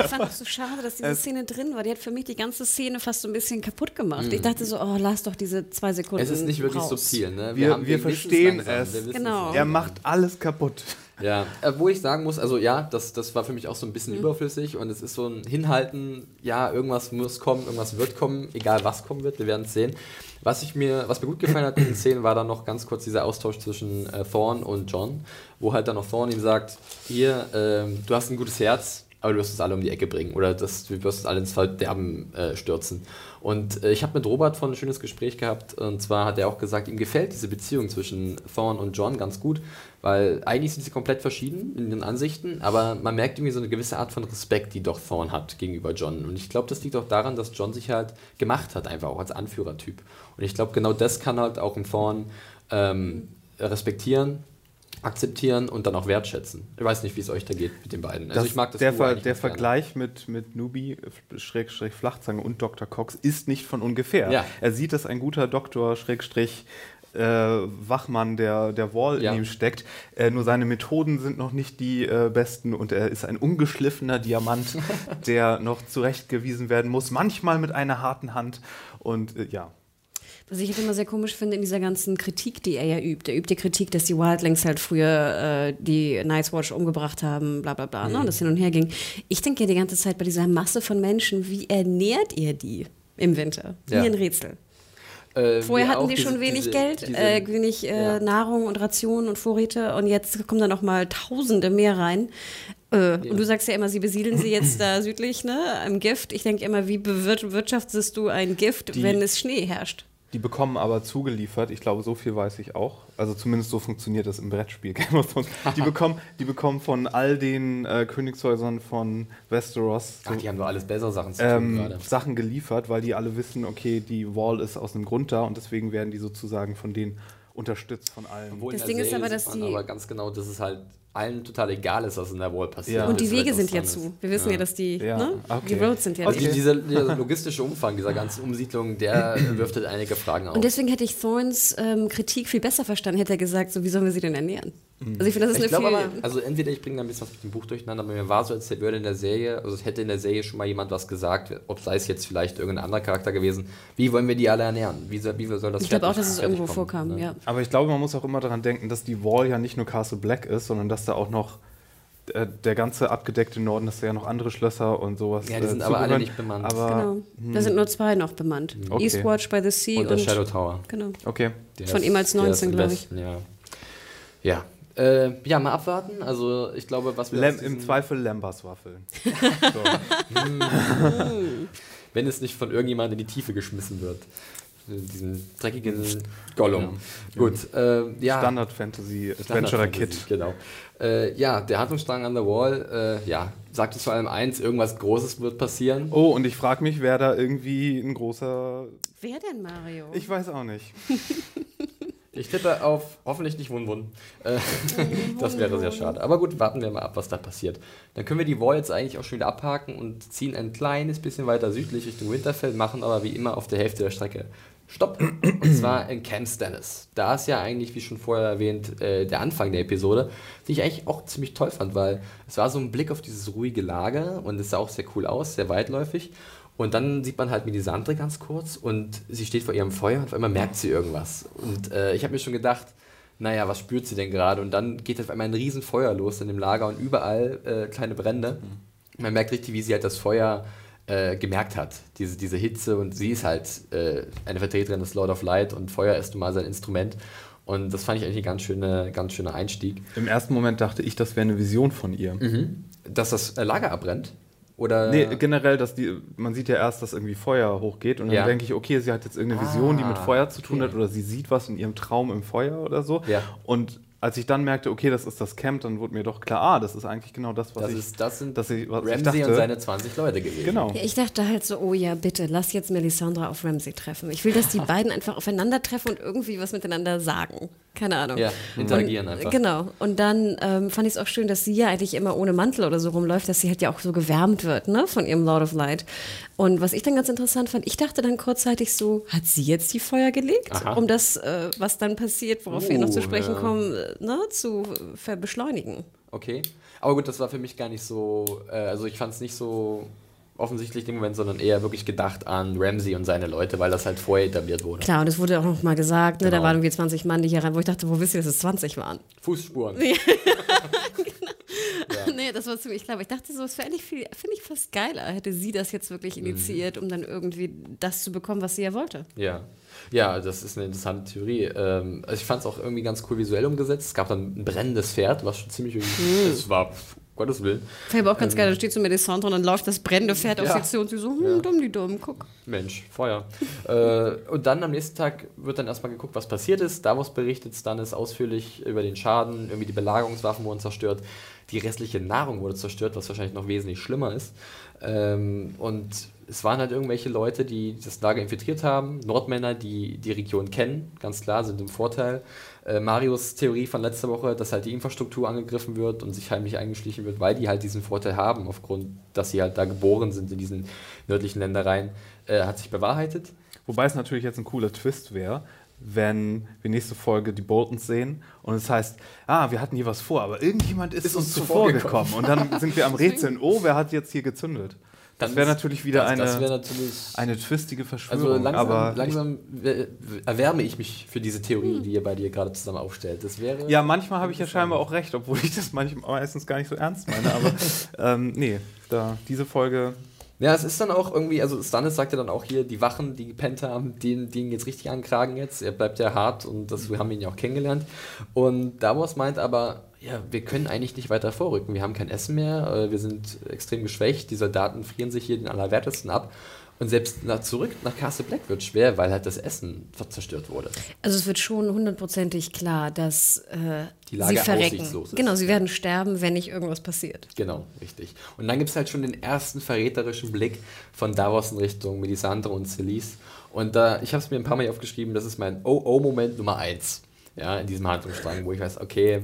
ich fand es so schade, dass diese Szene drin war. Die hat für mich die ganze Szene fast so ein bisschen kaputt gemacht. Ich dachte so, oh, lass doch diese zwei Sekunden. Es ist nicht wirklich raus. subtil, ne? Wir- haben- wir wissen's verstehen es. wir Genau. Er macht alles kaputt. Ja, äh, wo ich sagen muss, also ja, das, das war für mich auch so ein bisschen überflüssig und es ist so ein Hinhalten, ja, irgendwas muss kommen, irgendwas wird kommen, egal was kommen wird, wir werden es sehen. Was ich mir, was mir gut gefallen hat in den Szenen, war dann noch ganz kurz dieser Austausch zwischen äh, Thorn und John, wo halt dann noch Thorn ihm sagt, hier, ähm, du hast ein gutes Herz, aber du wirst uns alle um die Ecke bringen oder das, du wirst uns alle ins Verderben äh, stürzen. Und äh, ich habe mit Robert von ein schönes Gespräch gehabt und zwar hat er auch gesagt, ihm gefällt diese Beziehung zwischen Thorn und John ganz gut, weil eigentlich sind sie komplett verschieden in den Ansichten, aber man merkt irgendwie so eine gewisse Art von Respekt, die doch Thorn hat gegenüber John. Und ich glaube, das liegt auch daran, dass John sich halt gemacht hat, einfach auch als Anführertyp. Und ich glaube, genau das kann halt auch ein Thorn ähm, respektieren, akzeptieren und dann auch wertschätzen. Ich weiß nicht, wie es euch da geht mit den beiden. Also Das- ich mag das der, Ver der ganz gerne. Vergleich mit, mit Nubi, äh, Schrägstrich Flachzange und Dr. Cox ist nicht von ungefähr. Ja. Er sieht, dass ein guter Doktor, Schrägstrich äh, Wachmann, der, der Wall Ja. in ihm steckt. Äh, nur seine Methoden sind noch nicht die äh, besten und er ist ein ungeschliffener Diamant, der noch zurechtgewiesen werden muss, manchmal mit einer harten Hand. Und äh, ja, Was ich halt immer sehr komisch finde in dieser ganzen Kritik, die er ja übt. Er übt die Kritik, dass die Wildlings halt früher äh, die Night's Watch umgebracht haben, bla bla bla, ne, und das hin und her ging. Ich denke ja die ganze Zeit bei dieser Masse von Menschen, wie ernährt ihr die im Winter? Wie Ja. ein Rätsel. Äh, Vorher wie hatten die schon diese- wenig diese- Geld, diese- äh, wenig äh, ja. Nahrung und Rationen und Vorräte und jetzt kommen da noch mal Tausende mehr rein. Äh, Und du sagst ja immer, sie besiedeln sie jetzt da südlich, ne, am Gift. Ich denke immer, wie bewirtschaftest du ein Gift, Die- wenn es Schnee herrscht? Die bekommen aber zugeliefert, ich glaube, so viel weiß ich auch. Also zumindest so funktioniert das im Brettspiel Game of Thrones. Die bekommen, die bekommen von all den äh, Königshäusern von Westeros so, Ach, die haben doch alles bessere Sachen zu tun ähm, gerade. Sachen geliefert, weil die alle wissen, okay, die Wall ist aus einem Grund da und deswegen werden die sozusagen von denen unterstützt von allen. Obwohl Das Ding ist aber, dass die- aber ganz genau, dass es halt allen total egal ist, was in der Wall passiert. Ja. Und die Wege sind ja zu. Wir wissen ja, dass die, Ja, ne? okay. die Roads sind ja Also nicht. dieser, dieser logistische Umfang dieser ganzen Umsiedlung, der wirft halt einige Fragen auf. Und deswegen hätte ich Thorns ähm, Kritik viel besser verstanden, hätte er gesagt, so wie sollen wir sie denn ernähren? Also ich finde, das ist ich eine viel... aber, also entweder ich bringe da ein bisschen was mit dem Buch durcheinander, aber mir war so, als würde in der Serie, also es hätte in der Serie schon mal jemand was gesagt, ob sei es jetzt vielleicht irgendein anderer Charakter gewesen, wie wollen wir die alle ernähren? Wie soll, wie soll das ich glaube auch, dass es irgendwo kommen, vorkam, ne? ja. Aber ich glaube, man muss auch immer daran denken, dass die Wall ja nicht nur Castle Black ist, sondern dass da auch noch äh, der ganze abgedeckte Norden, dass da ja noch andere Schlösser und sowas. Ja, die äh, sind aber alle nicht bemannt. Aber, Genau. Da sind nur zwei noch bemannt. Okay. Eastwatch by the Sea Und und... der Shadow Tower. Genau. okay. Der Von ist- ihm als der ist 19, im glaub ich. Ja. Ja. Äh, ja, mal abwarten. Also ich glaube, was wir Lem, Im Zweifel Lambas-Waffeln. so. wenn es nicht von irgendjemandem in die Tiefe geschmissen wird. Diesen dreckigen Gollum. Gut, äh, ja. Standard-Fantasy-Adventurer-Kit. Genau. Äh, ja, der Handlungsstrang an der Wall, äh, ja, sagt uns vor allem eins, irgendwas Großes wird passieren. Oh, und ich frage mich, wer da irgendwie ein großer. Wer denn, Mario? Ich weiß auch nicht. Ich tippe auf hoffentlich nicht Wun-Wun. Äh, das wäre sehr schade. Aber gut, warten wir mal ab, was da passiert. Dann können wir die Wall jetzt eigentlich auch schon wieder abhaken und ziehen ein kleines bisschen weiter südlich Richtung Winterfell, machen aber wie immer auf der Hälfte der Strecke Stopp. Und zwar in Camp Stannis. Da ist ja eigentlich, wie schon vorher erwähnt, äh, der Anfang der Episode, die ich eigentlich auch ziemlich toll fand, weil es war so ein Blick auf dieses ruhige Lager und es sah auch sehr cool aus, sehr weitläufig. Und dann sieht man halt Melisandre ganz kurz und sie steht vor ihrem Feuer und auf einmal merkt sie irgendwas. Und äh, ich habe mir schon gedacht, naja, was spürt sie denn gerade? Und dann geht auf einmal ein riesen Feuer los in dem Lager und überall äh, kleine Brände. Man merkt richtig, wie sie halt das Feuer äh, gemerkt hat, diese, diese Hitze. Und sie ist halt äh, eine Vertreterin des Lord of Light und Feuer ist nun mal sein Instrument. Und das fand ich eigentlich ein ganz, schöne, ganz schöner Einstieg. Im ersten Moment dachte ich, das wäre eine Vision von ihr. Dass das äh, Lager abbrennt? Oder Nee, generell, dass die, man sieht ja erst, dass irgendwie Feuer hochgeht und dann Ja. denke ich, okay, sie hat jetzt irgendeine Vision, die mit Ah, Feuer zu tun okay. hat oder sie sieht was in ihrem Traum im Feuer oder so. Ja. Und als ich dann merkte, okay, das ist das Camp, dann wurde mir doch klar, ah, das ist eigentlich genau das, was das, ich, ist, das sind dass ich, was ich Ramsey dachte. und seine 20 Leute gewesen. genau. Ja, ich dachte halt so, oh ja, bitte, lass jetzt Melisandre auf Ramsey treffen. Ich will, dass die beiden einfach aufeinandertreffen und irgendwie was miteinander sagen. Keine Ahnung. Ja, interagieren und, einfach. Genau. Und dann ähm, fand ich es auch schön, dass sie ja eigentlich immer ohne Mantel oder so rumläuft, dass sie halt ja auch so gewärmt wird, ne, von ihrem Lord of Light. Und was ich dann ganz interessant fand, ich dachte dann kurzzeitig so, hat sie jetzt die Feuer gelegt, Aha. um das, äh, was dann passiert, worauf wir noch zu Oh, sprechen ja. kommen, äh, ne, zu beschleunigen. Okay. Aber gut, das war für mich gar nicht so, äh, also ich fand es nicht so offensichtlich im Moment, sondern eher wirklich gedacht an Ramsey und seine Leute, weil das halt vorher etabliert wurde. Klar, und es wurde auch noch mal gesagt, ne, da Genau. waren irgendwie 20 Mann, die hier rein, wo ich dachte, wo wisst ihr, dass es 20 waren? Fußspuren. nee, das war ziemlich klar. Aber ich dachte so, es wäre eigentlich viel, finde ich fast geiler, hätte sie das jetzt wirklich Mhm. initiiert, um dann irgendwie das zu bekommen, was sie ja wollte. Ja. Ja, das ist eine interessante Theorie. Ähm, also ich fand es auch irgendwie ganz cool visuell umgesetzt. Es gab dann ein brennendes Pferd, was schon ziemlich irgendwie. Es war, Gottes Willen. Aber auch ganz geil, da steht so Melisandre und dann läuft das brennende Pferd auf Ähm. Ja. sie zu und sie so, hm, dumm, die dumm, guck. Mensch, Feuer. äh, und dann am nächsten Tag wird dann erstmal geguckt, was passiert ist. Davos berichtet Stannis ausführlich über den Schaden, irgendwie die Belagerungswaffen wurden zerstört, die restliche Nahrung wurde zerstört, was wahrscheinlich noch wesentlich schlimmer ist. Ähm, und es waren halt irgendwelche Leute, die das Lager infiltriert haben, Nordmänner, die die Region kennen, ganz klar, sind im Vorteil. Äh, Marius Theorie von letzter Woche, dass halt die Infrastruktur angegriffen wird und sich heimlich eingeschlichen wird, weil die halt diesen Vorteil haben, aufgrund, dass sie halt da geboren sind in diesen nördlichen Ländereien, äh, hat sich bewahrheitet. Wobei es natürlich jetzt ein cooler Twist wäre, wenn wir nächste Folge die Boltons sehen und es heißt, ah, wir hatten hier was vor, aber irgendjemand ist, Ist uns uns zuvor zuvor gekommen. Und dann sind wir am Rätseln, oh, wer hat jetzt hier gezündet? Das Dann wäre natürlich wieder das, eine, Das natürlich. eine twistige also Verschwörung. langsam, aber langsam äh, erwärme ich mich für diese Theorie, die ihr bei dir gerade zusammen aufstellt. Das wäre. ja, manchmal habe ich ja scheinbar auch recht, obwohl ich das manchmal meistens gar nicht so ernst meine. Aber ähm, nee, da, diese Folge Ja, es ist dann auch irgendwie, also Stannis sagt ja dann auch hier, die Wachen, die gepennt haben, die, die ihn jetzt richtig ankragen jetzt. Er bleibt ja hart und das, wir haben ihn ja auch kennengelernt. Und Davos meint aber, ja, wir können eigentlich nicht weiter vorrücken. Wir haben kein Essen mehr, äh, wir sind extrem geschwächt, die Soldaten frieren sich hier den Allerwertesten ab. Und selbst nach, zurück nach Castle Black wird schwer, weil halt das Essen zerstört wurde. Also es wird schon hundertprozentig klar, dass äh, Die Lage sie verrecken. Genau, sie werden sterben, wenn nicht irgendwas passiert. Genau, richtig. Und dann gibt es halt schon den ersten verräterischen Blick von Davos in Richtung Melisandre und Celise. Und da, ich habe es mir ein paar Mal aufgeschrieben, das ist mein Oh-Oh-Moment Nummer eins. Ja, in diesem Handlungsstrang, wo ich weiß, okay,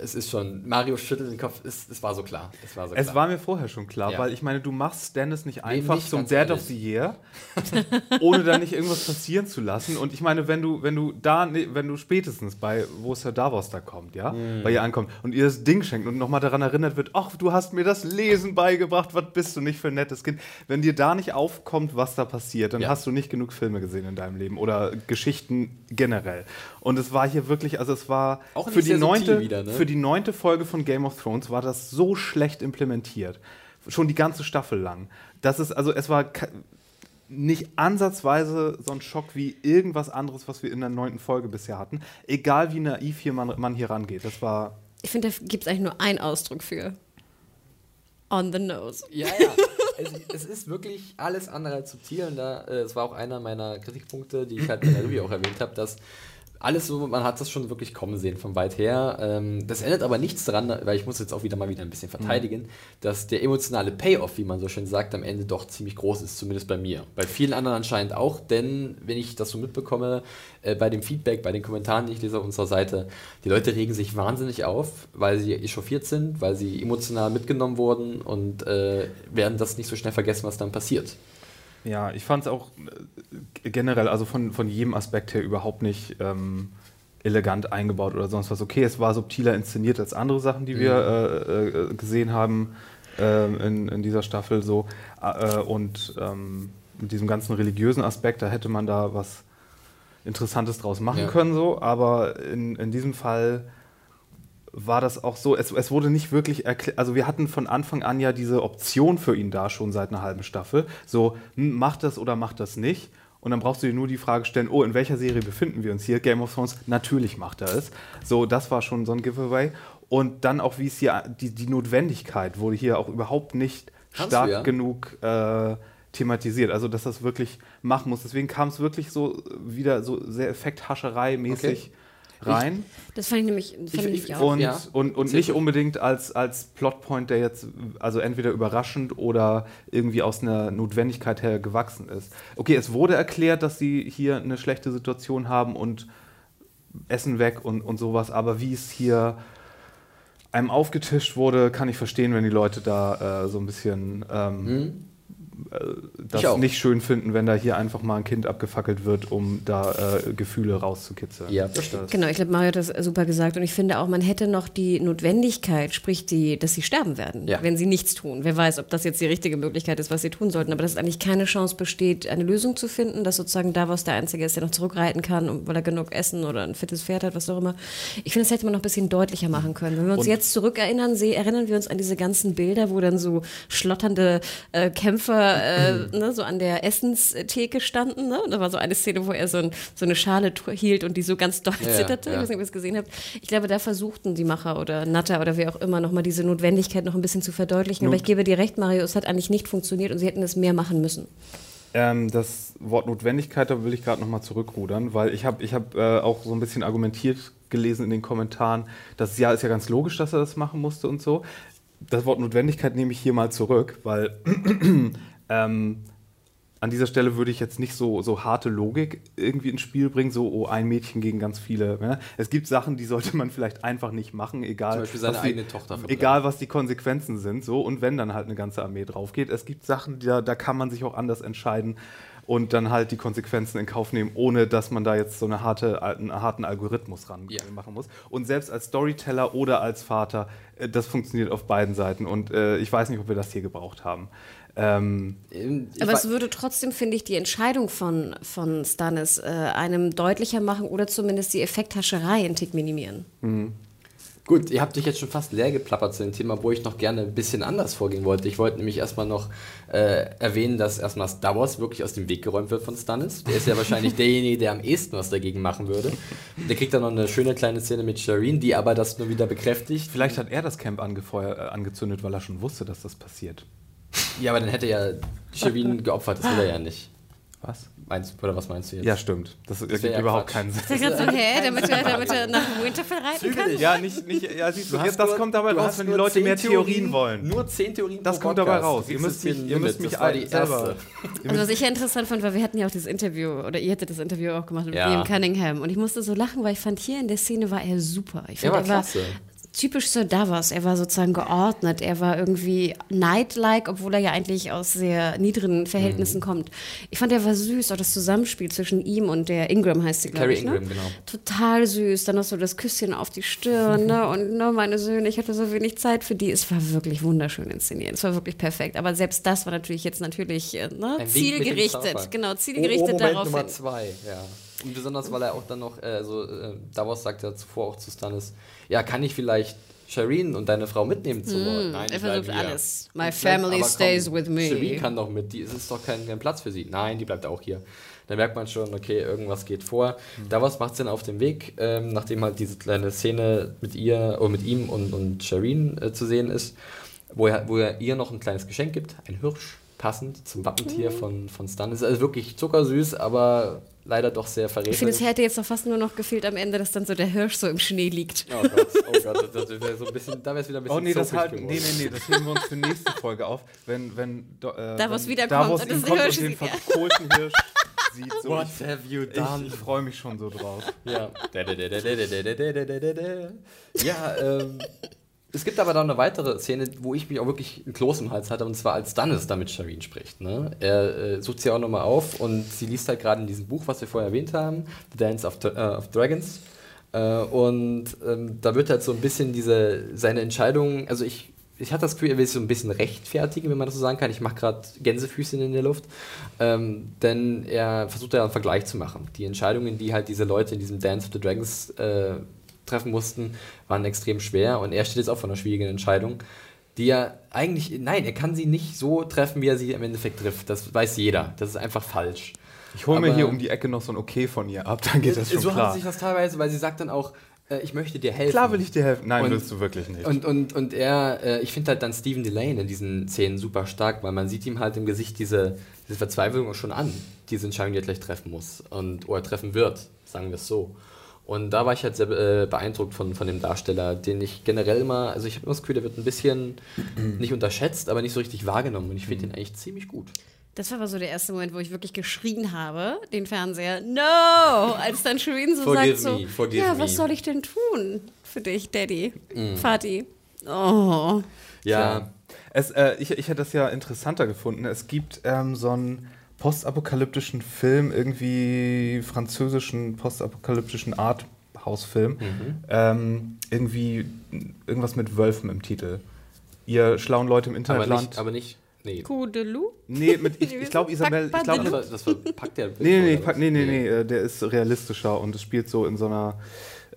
es ist schon, Mario schüttelt den Kopf, es, es war so klar. Es war, so Es klar. war mir vorher schon klar, Ja. weil ich meine, du machst Stannis nicht einfach nicht, zum ehrlich. of the Year, ohne da nicht irgendwas passieren zu lassen. Und ich meine, wenn du, wenn du da, wenn du spätestens bei, wo Sir Davos da kommt, ja, Mhm. bei ihr ankommt und ihr das Ding schenkt und nochmal daran erinnert wird, ach, du hast mir das Lesen beigebracht, was bist du nicht für ein nettes Kind. Wenn dir da nicht aufkommt, was da passiert, dann Ja. hast du nicht genug Filme gesehen in deinem Leben oder Geschichten generell. Und es war hier wirklich, also es war Auch für die neunte, wieder, ne? Für die neunte Folge von Game of Thrones war das so schlecht implementiert. Schon die ganze Staffel lang. Das ist, also es war nicht ansatzweise so ein Schock wie irgendwas anderes, was wir in der neunten Folge bisher hatten. Egal wie naiv hier man, man hier rangeht. Das war. Ich finde, da gibt es eigentlich nur einen Ausdruck für. On the nose. Ja, ja. es, es ist wirklich alles andere als subtil. Und da, äh, es war auch einer meiner Kritikpunkte, die ich halt in der Review auch erwähnt habe, dass alles so, man hat das schon wirklich kommen sehen von weit her. Ähm, das ändert aber nichts daran, weil ich muss jetzt auch wieder mal wieder ein bisschen verteidigen, dass der emotionale Payoff, wie man so schön sagt, am Ende doch ziemlich groß ist, zumindest bei mir. Bei vielen anderen anscheinend auch, denn wenn ich das so mitbekomme, äh, bei dem Feedback, bei den Kommentaren, die ich lese auf unserer Seite, die Leute regen sich wahnsinnig auf, weil sie echauffiert sind, weil sie emotional mitgenommen wurden und äh, werden das nicht so schnell vergessen, was dann passiert. Ja, ich fand es auch äh, generell, also von, von jedem Aspekt her überhaupt nicht ähm, elegant eingebaut oder sonst was. Okay, es war subtiler inszeniert als andere Sachen, die wir äh, äh, gesehen haben ähm, in, in dieser Staffel so. Äh, und ähm, mit diesem ganzen religiösen Aspekt, da hätte man da was Interessantes draus machen Ja. können, so. Aber in, in diesem Fall war das auch so, es, es wurde nicht wirklich erklärt, also wir hatten von Anfang an ja diese Option für ihn da schon seit einer halben Staffel, so, hm, macht das oder macht das nicht. Und dann brauchst du dir nur die Frage stellen, oh, in welcher Serie befinden wir uns hier? Game of Thrones, natürlich macht er es. So, das war schon so ein Giveaway. Und dann auch, wie es hier, die, die Notwendigkeit wurde hier auch überhaupt nicht Kannst stark ja? genug äh, thematisiert. Also, dass das wirklich machen muss. Deswegen kam es wirklich so wieder so sehr Effekthascherei-mäßig rein. Das fand ich nämlich, fand ich, ich- auch. Und, Ja. und, und nicht gut. unbedingt als, als Plotpoint, der jetzt also entweder überraschend oder irgendwie aus einer Notwendigkeit her gewachsen ist. Okay, es wurde erklärt, dass sie hier eine schlechte Situation haben und Essen weg und, und sowas, aber wie es hier einem aufgetischt wurde, kann ich verstehen, wenn die Leute da äh, so ein bisschen ähm, äh, das Ich auch. nicht schön finden, wenn da hier einfach mal ein Kind abgefackelt wird, um da äh, Gefühle rauszukitzeln. Ja, das stimmt. Genau, ich glaube, Mario hat das super gesagt. Und ich finde auch, man hätte noch die Notwendigkeit, sprich, die, dass sie sterben werden, Ja. wenn sie nichts tun. Wer weiß, ob das jetzt die richtige Möglichkeit ist, was sie tun sollten. Aber dass eigentlich keine Chance besteht, eine Lösung zu finden, dass sozusagen Davos der Einzige ist, der noch zurückreiten kann, weil er genug Essen oder ein fittes Pferd hat, was auch immer. Ich finde, das hätte man noch ein bisschen deutlicher machen können. Wenn wir uns Und- jetzt zurückerinnern, erinnern wir uns an diese ganzen Bilder, wo dann so schlotternde äh, Kämpfer äh, ne, so an der Essenstheke standen. Ne? Und da war so eine Szene, wo er so, ein, so eine Schale hielt und die so ganz doll Ja, zitterte. ja. Ich weiß nicht, ob ihr es gesehen habt. Ich glaube, da versuchten die Macher oder Natter oder wer auch immer nochmal diese Notwendigkeit noch ein bisschen zu verdeutlichen. Aber Not- ich gebe dir recht, Mario, es hat eigentlich nicht funktioniert und sie hätten es mehr machen müssen. Ähm, das Wort Notwendigkeit, da will ich gerade nochmal zurückrudern, weil ich habe ich hab, äh, auch so ein bisschen argumentiert gelesen in den Kommentaren, dass ja, ist ja ganz logisch, dass er das machen musste und so. Das Wort Notwendigkeit nehme ich hier mal zurück, weil ähm, an dieser Stelle würde ich jetzt nicht so, so harte Logik irgendwie ins Spiel bringen, so oh, ein Mädchen gegen ganz viele. Ne? Es gibt Sachen, die sollte man vielleicht einfach nicht machen, egal, was die, eigene Tochter verbrennen. egal was die Konsequenzen sind. So und wenn dann halt eine ganze Armee drauf geht. Es gibt Sachen, da, da kann man sich auch anders entscheiden und dann halt die Konsequenzen in Kauf nehmen, ohne dass man da jetzt so eine harte, einen harten Algorithmus ran Ja. machen muss. Und selbst als Storyteller oder als Vater, äh, das funktioniert auf beiden Seiten. Und äh, ich weiß nicht, ob wir das hier gebraucht haben. Ähm, Ähm, Aber es würde trotzdem, finde ich, die Entscheidung von, von Stannis äh, einem deutlicher machen oder zumindest die Effekthascherei einen Tick minimieren. Gut, ihr habt dich jetzt schon fast leer geplappert zu dem Thema, wo ich noch gerne ein bisschen anders vorgehen wollte. Ich wollte nämlich erstmal noch äh, erwähnen, dass erstmal Star Wars wirklich aus dem Weg geräumt wird von Stannis. Der ist ja wahrscheinlich derjenige, der am ehesten was dagegen machen würde. Der kriegt dann noch eine schöne kleine Szene mit Shireen, die aber das nur wieder bekräftigt. Vielleicht hat er das Camp angefeuert, äh, angezündet, weil er schon wusste, dass das passiert. Ja, aber dann hätte ja Shireen geopfert, das will er ja nicht. Was? Meinst, oder was meinst du jetzt? Ja, stimmt. Das, ergibt wär ja überhaupt Quatsch. keinen Sinn. Ich dachte gerade so, hä, damit er, damit er nach Winterfell reiten kann? Ja, nicht, nicht, ja, siehst du, Du jetzt, das nur- kommt dabei raus, wenn die Leute zehn mehr Theorien wollen. Nur 10 Theorien Das pro kommt dabei raus. Ihr müsst mich, ihr müsst mich Das war die selber. erste. Also was ich ja interessant fand, war, wir hatten ja auch dieses Interview, oder ihr hattet das Interview auch gemacht mit Ja. Liam Cunningham. Und ich musste so lachen, weil ich fand, hier in der Szene war er super. Ich Er fand, war er klasse. Typisch Sir Davos. Er war sozusagen geordnet. Er war irgendwie knight-like, obwohl er ja eigentlich aus sehr niedrigen Verhältnissen Mhm. kommt. Ich fand, er war süß. Auch das Zusammenspiel zwischen ihm und der Ingram heißt sie, glaube Carrie ich. Ne? Ingram, genau. Total süß. Dann noch so das Küsschen auf die Stirn. ne? Und ne, meine Söhne, ich hatte so wenig Zeit für die. Es war wirklich wunderschön inszeniert. Es war wirklich perfekt. Aber selbst das war natürlich jetzt natürlich äh, ne? Zielgerichtet. Genau, Oh, zielgerichtet oh, Moment darauf Nummer zwei, ja. Und besonders, weil er auch dann noch, äh, so, äh, Davos sagt ja zuvor auch zu Stannis, ja, kann ich vielleicht Shireen und deine Frau mitnehmen zu Wort? Nein, die er versucht alles. My Und family aber stays with me. Shireen kann doch mit, die, es ist doch kein, kein Platz für sie. Nein, die bleibt auch hier. Da merkt man schon, okay, irgendwas geht vor. Davos macht es dann auf dem Weg, ähm, nachdem halt diese kleine Szene mit ihr, oder mit ihm und, und Shireen äh, zu sehen ist, wo er, wo er ihr noch ein kleines Geschenk gibt, ein Hirsch, passend zum Wappentier Mhm. von, von Stannis. Also wirklich zuckersüß, aber leider doch sehr Ich finde, verräterisch. es hätte jetzt doch fast nur noch gefehlt am Ende, dass dann so der Hirsch so im Schnee liegt. Oh Gott, oh Gott, das wäre so ein bisschen, da wäre es wieder ein bisschen Oh nee, das halt, nee, geworden. nee, nee, das heben wir uns für nächste Folge auf. Wenn, wenn äh, Davos wiederkommt Davos und das kommt Hirsch und den sieht, ja. verkohlten Hirsch sieht. So. What Ich, have you ich, done? ich freue mich schon so drauf. Ja. Ja, ähm, es gibt aber dann eine weitere Szene, wo ich mich auch wirklich ein Kloß im Hals hatte, und zwar als Stannis da mit Shireen spricht. Ne? Er äh, sucht sie auch nochmal auf und sie liest halt gerade in diesem Buch, was wir vorher erwähnt haben, The Dance of, äh, of Dragons. Äh, und ähm, da wird halt so ein bisschen diese, seine Entscheidung, also ich, ich hatte das Gefühl, er will sich so ein bisschen rechtfertigen, wenn man das so sagen kann. Ich mache gerade Gänsefüßchen in der Luft. Ähm, denn er versucht ja einen Vergleich zu machen. Die Entscheidungen, die halt diese Leute in diesem Dance of the Dragons äh, treffen mussten, waren extrem schwer. Und er steht jetzt auch vor einer schwierigen Entscheidung, die er eigentlich, nein, er kann sie nicht so treffen, wie er sie im Endeffekt trifft. Das weiß jeder. Das ist einfach falsch. Ich hole mir hier um die Ecke noch so ein Okay von ihr ab, dann geht das schon so klar. hat sich das teilweise, weil sie sagt dann auch, äh, ich möchte dir helfen. Klar will ich dir helfen. Nein, Und- willst du wirklich nicht. Und, und, und er, äh, ich finde halt dann Stephen Delane in diesen Szenen super stark, weil man sieht ihm halt im Gesicht diese, diese Verzweiflung schon an, diese Entscheidung, die er gleich treffen muss und oder treffen wird, sagen wir es so. Und da war ich halt sehr äh, beeindruckt von, von dem Darsteller, den ich generell immer, also ich habe immer das Gefühl, der wird ein bisschen nicht unterschätzt, aber nicht so richtig wahrgenommen und ich finde den eigentlich ziemlich gut. Das war aber so der erste Moment, wo ich wirklich geschrien habe, den Fernseher, no! Als dann Shireen so Forgive sagt so, me, forgive ja, me. was soll ich denn tun für dich, Daddy, Vati? Oh. Ja, Es, äh, ich, ich hätte das ja interessanter gefunden. Es gibt ähm, so einen postapokalyptischen Film, irgendwie französischen postapokalyptischen Arthouse-Film. Ähm, irgendwie irgendwas mit Wölfen im Titel. Ihr schlauen Leute im aber Internetland. nicht, aber nicht, nee. Coup de loup? nee, mit, ich, ich glaube Isabelle. Ich glaub, Das, Pack- war, das verpackt der Nee, nee, nee, pack- nee, nee, nee, äh, der ist realistischer und es spielt so in so einer,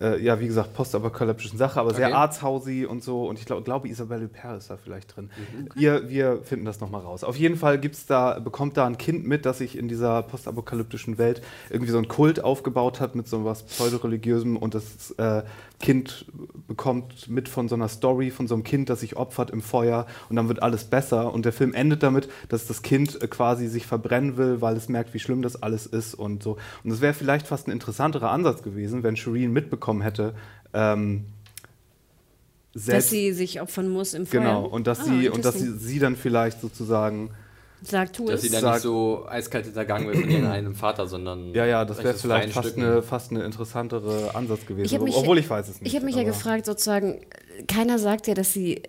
äh, ja, wie gesagt, postapokalyptischen Sache, aber sehr Okay. artshausy und so. Und ich glaub, glaube, Isabelle Huppert ist da vielleicht drin. Mhm. Wir, wir finden das nochmal raus. Auf jeden Fall gibt's da, bekommt da ein Kind mit, das sich in dieser postapokalyptischen Welt irgendwie so ein Kult aufgebaut hat mit so was pseudoreligiösem und das äh, Kind bekommt mit von so einer Story von so einem Kind, das sich opfert im Feuer und dann wird alles besser. Und der Film endet damit, dass das Kind äh, quasi sich verbrennen will, weil es merkt, wie schlimm das alles ist und so. Und es wäre vielleicht fast ein interessanterer Ansatz gewesen, wenn Shireen mitbekommen hätte, ähm, Dass sie sich opfern muss im Feuer. genau, und dass Ah, sie und dass sie, sie dann vielleicht sozusagen Sagt, tu Dass es. sie dann Sag- nicht so eiskalt hintergangen wird von irgendeinem Vater, sondern. Ja, ja, das wäre vielleicht fast Stücken. eine, fast eine interessantere Ansatz gewesen. Ich mich- obwohl ich weiß es nicht. Ich habe mich ja gefragt, sozusagen, keiner sagt ja, dass sie äh,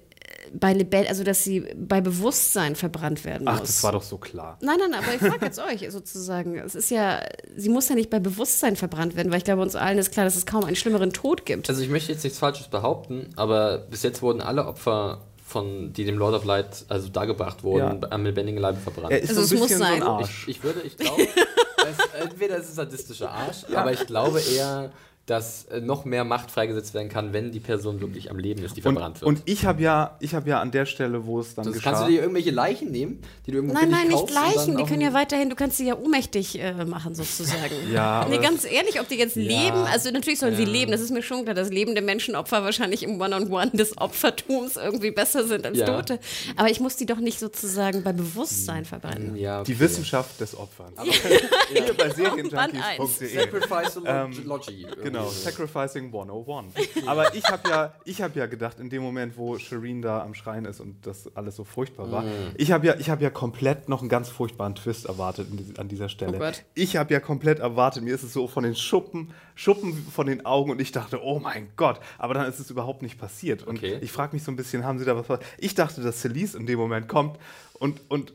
bei Lebel, also dass sie bei Bewusstsein verbrannt werden muss. Ach, das war doch so klar. Nein, nein, aber ich frage jetzt euch sozusagen. Es ist ja, sie muss ja nicht bei Bewusstsein verbrannt werden, weil ich glaube, uns allen ist klar, dass es kaum einen schlimmeren Tod gibt. Also ich möchte jetzt nichts Falsches behaupten, aber bis jetzt wurden alle Opfer von, die dem Lord of Light also dargebracht wurden, Ja. am lebendigen Leibe verbrannt. Er ist Also so es ein muss bisschen so ein sein. Arsch. Ich, ich würde, ich glaube, es, entweder ist es sadistischer Arsch, aber ich glaube eher, dass äh, noch mehr Macht freigesetzt werden kann, wenn die Person wirklich am Leben ist, die Und, verbrannt wird. und ich habe ja, ich habe ja an der Stelle, wo es dann Sonst geschah, kannst du dir irgendwelche Leichen nehmen, die du irgendwo Nein, nein, nicht Leichen. Die können ja weiterhin, du kannst sie ja ohnmächtig äh, machen, sozusagen. Ja, aber Nee, das- ganz ehrlich, ob die jetzt leben, also natürlich sollen sie leben, das ist mir schon klar, dass lebende Menschenopfer wahrscheinlich im One-on-One des Opfertums irgendwie besser sind als Ja. Tote. Aber ich muss die doch nicht sozusagen bei Bewusstsein verbrennen. ja, die okay. Wissenschaft des Opferns. Hier bei Band serienjunkies.de. Sacrificeology. Genau, Sacrificing 101. Aber ich habe ja, ich hab ja gedacht, in dem Moment, wo Shireen da am Schreien ist und das alles so furchtbar war, ich habe ja, ich hab ja komplett noch einen ganz furchtbaren Twist erwartet an dieser Stelle. Oh. Ich habe ja komplett erwartet, mir ist es so von den Schuppen, Schuppen von den Augen und ich dachte, oh mein Gott, aber dann ist es überhaupt nicht passiert. Und Okay. ich frage mich so ein bisschen, haben sie da was Ich dachte, dass Celise in dem Moment kommt und, und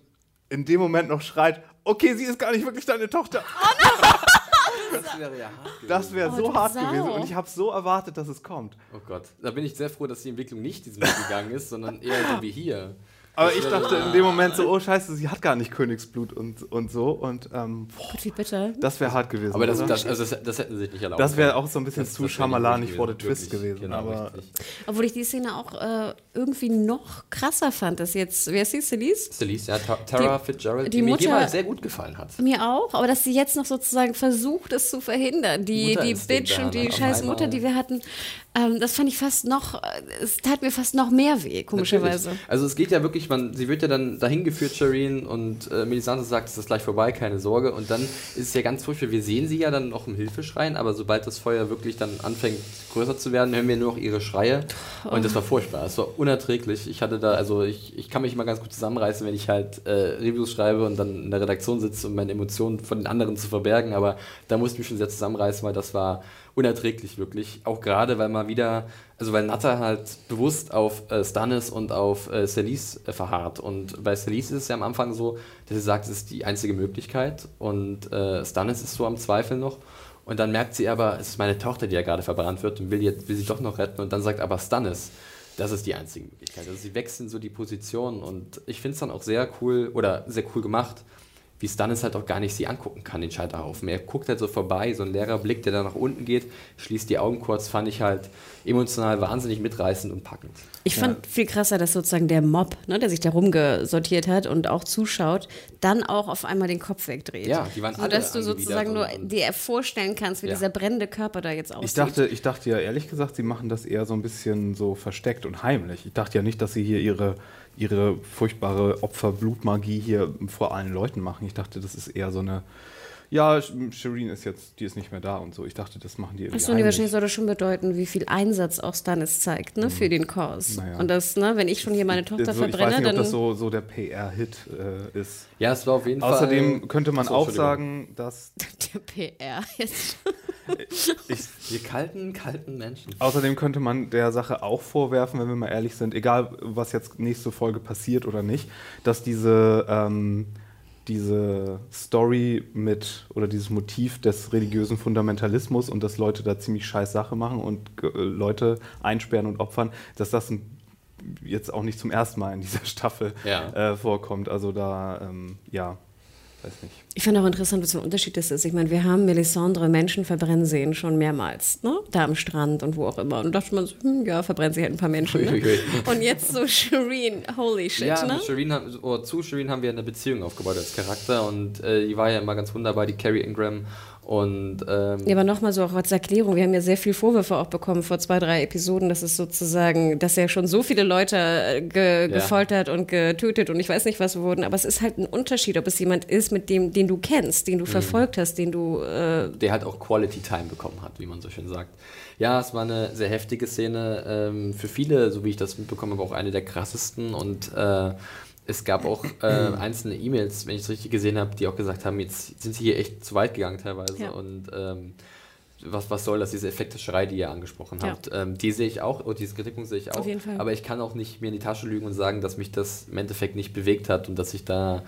in dem Moment noch schreit, okay, sie ist gar nicht wirklich deine Tochter. Das wäre ja hart. Das wäre Oh, so du hart Sau. gewesen und ich habe so erwartet, dass es kommt. Oh Gott. Da bin ich sehr froh, dass die Entwicklung nicht diesen Weg gegangen ist, sondern eher so wie hier. Aber ich dachte in dem Moment so, oh scheiße, sie hat gar nicht Königsblut und, und so. Und ähm, boah, Gott, wie bitter. das wäre hart gewesen. Aber das, das, also das, das hätten sie sich nicht erlaubt. Das wäre auch so ein bisschen Das- zu nicht vor der Twist wirklich. gewesen. Genau, aber richtig. Obwohl ich die Szene auch äh, irgendwie noch krasser fand, dass jetzt, wer ist die, Celise? Celeste, ja, Ta- Tara Die- Fitzgerald, die die, mir Mutter- mal sehr gut gefallen hat. Mir auch, aber dass sie jetzt noch sozusagen versucht, es zu verhindern. Die, die Bitch und die scheiß einmal. Mutter, die wir hatten, ähm, das fand ich fast noch, es tat mir fast noch mehr weh, komischerweise. Natürlich. Also es geht ja wirklich, man, sie wird ja dann dahin geführt, Shireen, und äh, Melisandre sagt, es ist gleich vorbei, keine Sorge. Und dann ist es ja ganz furchtbar, wir sehen sie ja dann noch um Hilfe schreien, aber sobald das Feuer wirklich dann anfängt größer zu werden, hören wir nur noch ihre Schreie. Und das war furchtbar, es war unerträglich. Ich hatte da, also ich, ich kann mich immer ganz gut zusammenreißen, wenn ich halt äh, Reviews schreibe und dann in der Redaktion sitze, um meine Emotionen von den anderen zu verbergen. Aber da musste ich mich schon sehr zusammenreißen, weil das war unerträglich wirklich. Auch gerade, weil mal wieder, also weil Natter halt bewusst auf äh, Stannis und auf äh, Celise äh, verharrt. Und bei Celise ist es ja am Anfang so, dass sie sagt, es ist die einzige Möglichkeit. Und äh, Stannis ist so am Zweifel noch. Und dann merkt sie aber, es ist meine Tochter, die ja gerade verbrannt wird und will, jetzt, will sie doch noch retten. Und dann sagt aber Stannis, das ist die einzige Möglichkeit. Also sie wechseln so die Positionen. Und ich finde es dann auch sehr cool oder sehr cool gemacht, wie Stannis halt auch gar nicht sie angucken kann, den Scheiterhaufen. Er guckt halt so vorbei, so ein leerer Blick, der da nach unten geht, schließt die Augen kurz, fand ich halt emotional wahnsinnig mitreißend und packend. Ich fand viel krasser, dass sozusagen der Mob, ne, der sich da rumgesortiert hat und auch zuschaut, dann auch auf einmal den Kopf wegdreht. Ja, die waren so, alle dass du sozusagen nur dir vorstellen kannst, wie Ja. dieser brennende Körper da jetzt aussieht. ich dachte, ich dachte ja ehrlich gesagt, sie machen das eher so ein bisschen so versteckt und heimlich. Ich dachte ja nicht, dass sie hier ihre, ihre furchtbare Opferblutmagie hier vor allen Leuten machen. Ich dachte, das ist eher so eine. Ja, Sh- Shireen ist jetzt, die ist nicht mehr da und so. Ich dachte, das machen die irgendwie. Achso, nee, wahrscheinlich soll das schon bedeuten, wie viel Einsatz auch Stannis zeigt, ne, für den Cause. Mhm. Naja. Und das, ne, wenn ich schon hier meine Tochter Also, ich verbrenne, weiß nicht, ob dann. das so, so der PR-Hit äh, ist. Ja, es war auf jeden Außerdem Fall. könnte man Achso, auch sagen, dass der PR jetzt. ich, Wir kalten, kalten Menschen. Außerdem könnte man der Sache auch vorwerfen, wenn wir mal ehrlich sind, egal was jetzt nächste Folge passiert oder nicht, dass diese, ähm, diese Story mit oder dieses Motiv des religiösen Fundamentalismus und dass Leute da ziemlich scheiß Sache machen und äh, Leute einsperren und opfern, dass das jetzt auch nicht zum ersten Mal in dieser Staffel Ja. äh, vorkommt. Also da, ähm, ja, weiß nicht. Ich finde auch interessant, was für ein Unterschied das ist. Ich meine, wir haben Melisandre Menschen verbrennen sehen schon mehrmals, ne? Da am Strand und wo auch immer. Und dachte man so, hm, ja, verbrennt sie halt ein paar Menschen. Ne? Und jetzt so Shireen, holy shit, Ja, ne? Shireen, haben- oder zu Shireen haben wir eine Beziehung aufgebaut als Charakter und äh, die war ja immer ganz wunderbar, die Carrie Ingram. Und ähm, Ja, aber nochmal so auch als Erklärung, wir haben ja sehr viel Vorwürfe auch bekommen vor zwei, drei Episoden, dass es sozusagen, dass ja schon so viele Leute äh, ge gefoltert und getötet und ich weiß nicht was wurden, aber es ist halt ein Unterschied, ob es jemand ist, mit dem, den du kennst, den du verfolgt hast, den du äh, der halt auch Quality Time bekommen hat, wie man so schön sagt. Ja, es war eine sehr heftige Szene. Ähm, für viele, so wie ich das mitbekommen habe, auch eine der krassesten. Und äh, es gab auch äh, einzelne E-Mails, wenn ich es richtig gesehen habe, die auch gesagt haben, jetzt sind sie hier echt zu weit gegangen teilweise. Ja. Und ähm, was, was soll das, diese Effekte-Schrei, die ihr angesprochen Ja. habt. Ähm, die sehe ich auch, und diese Kritikpunkt sehe ich auch. Auf jeden Fall. Aber ich kann auch nicht mir in die Tasche lügen und sagen, dass mich das im Endeffekt nicht bewegt hat und dass ich da,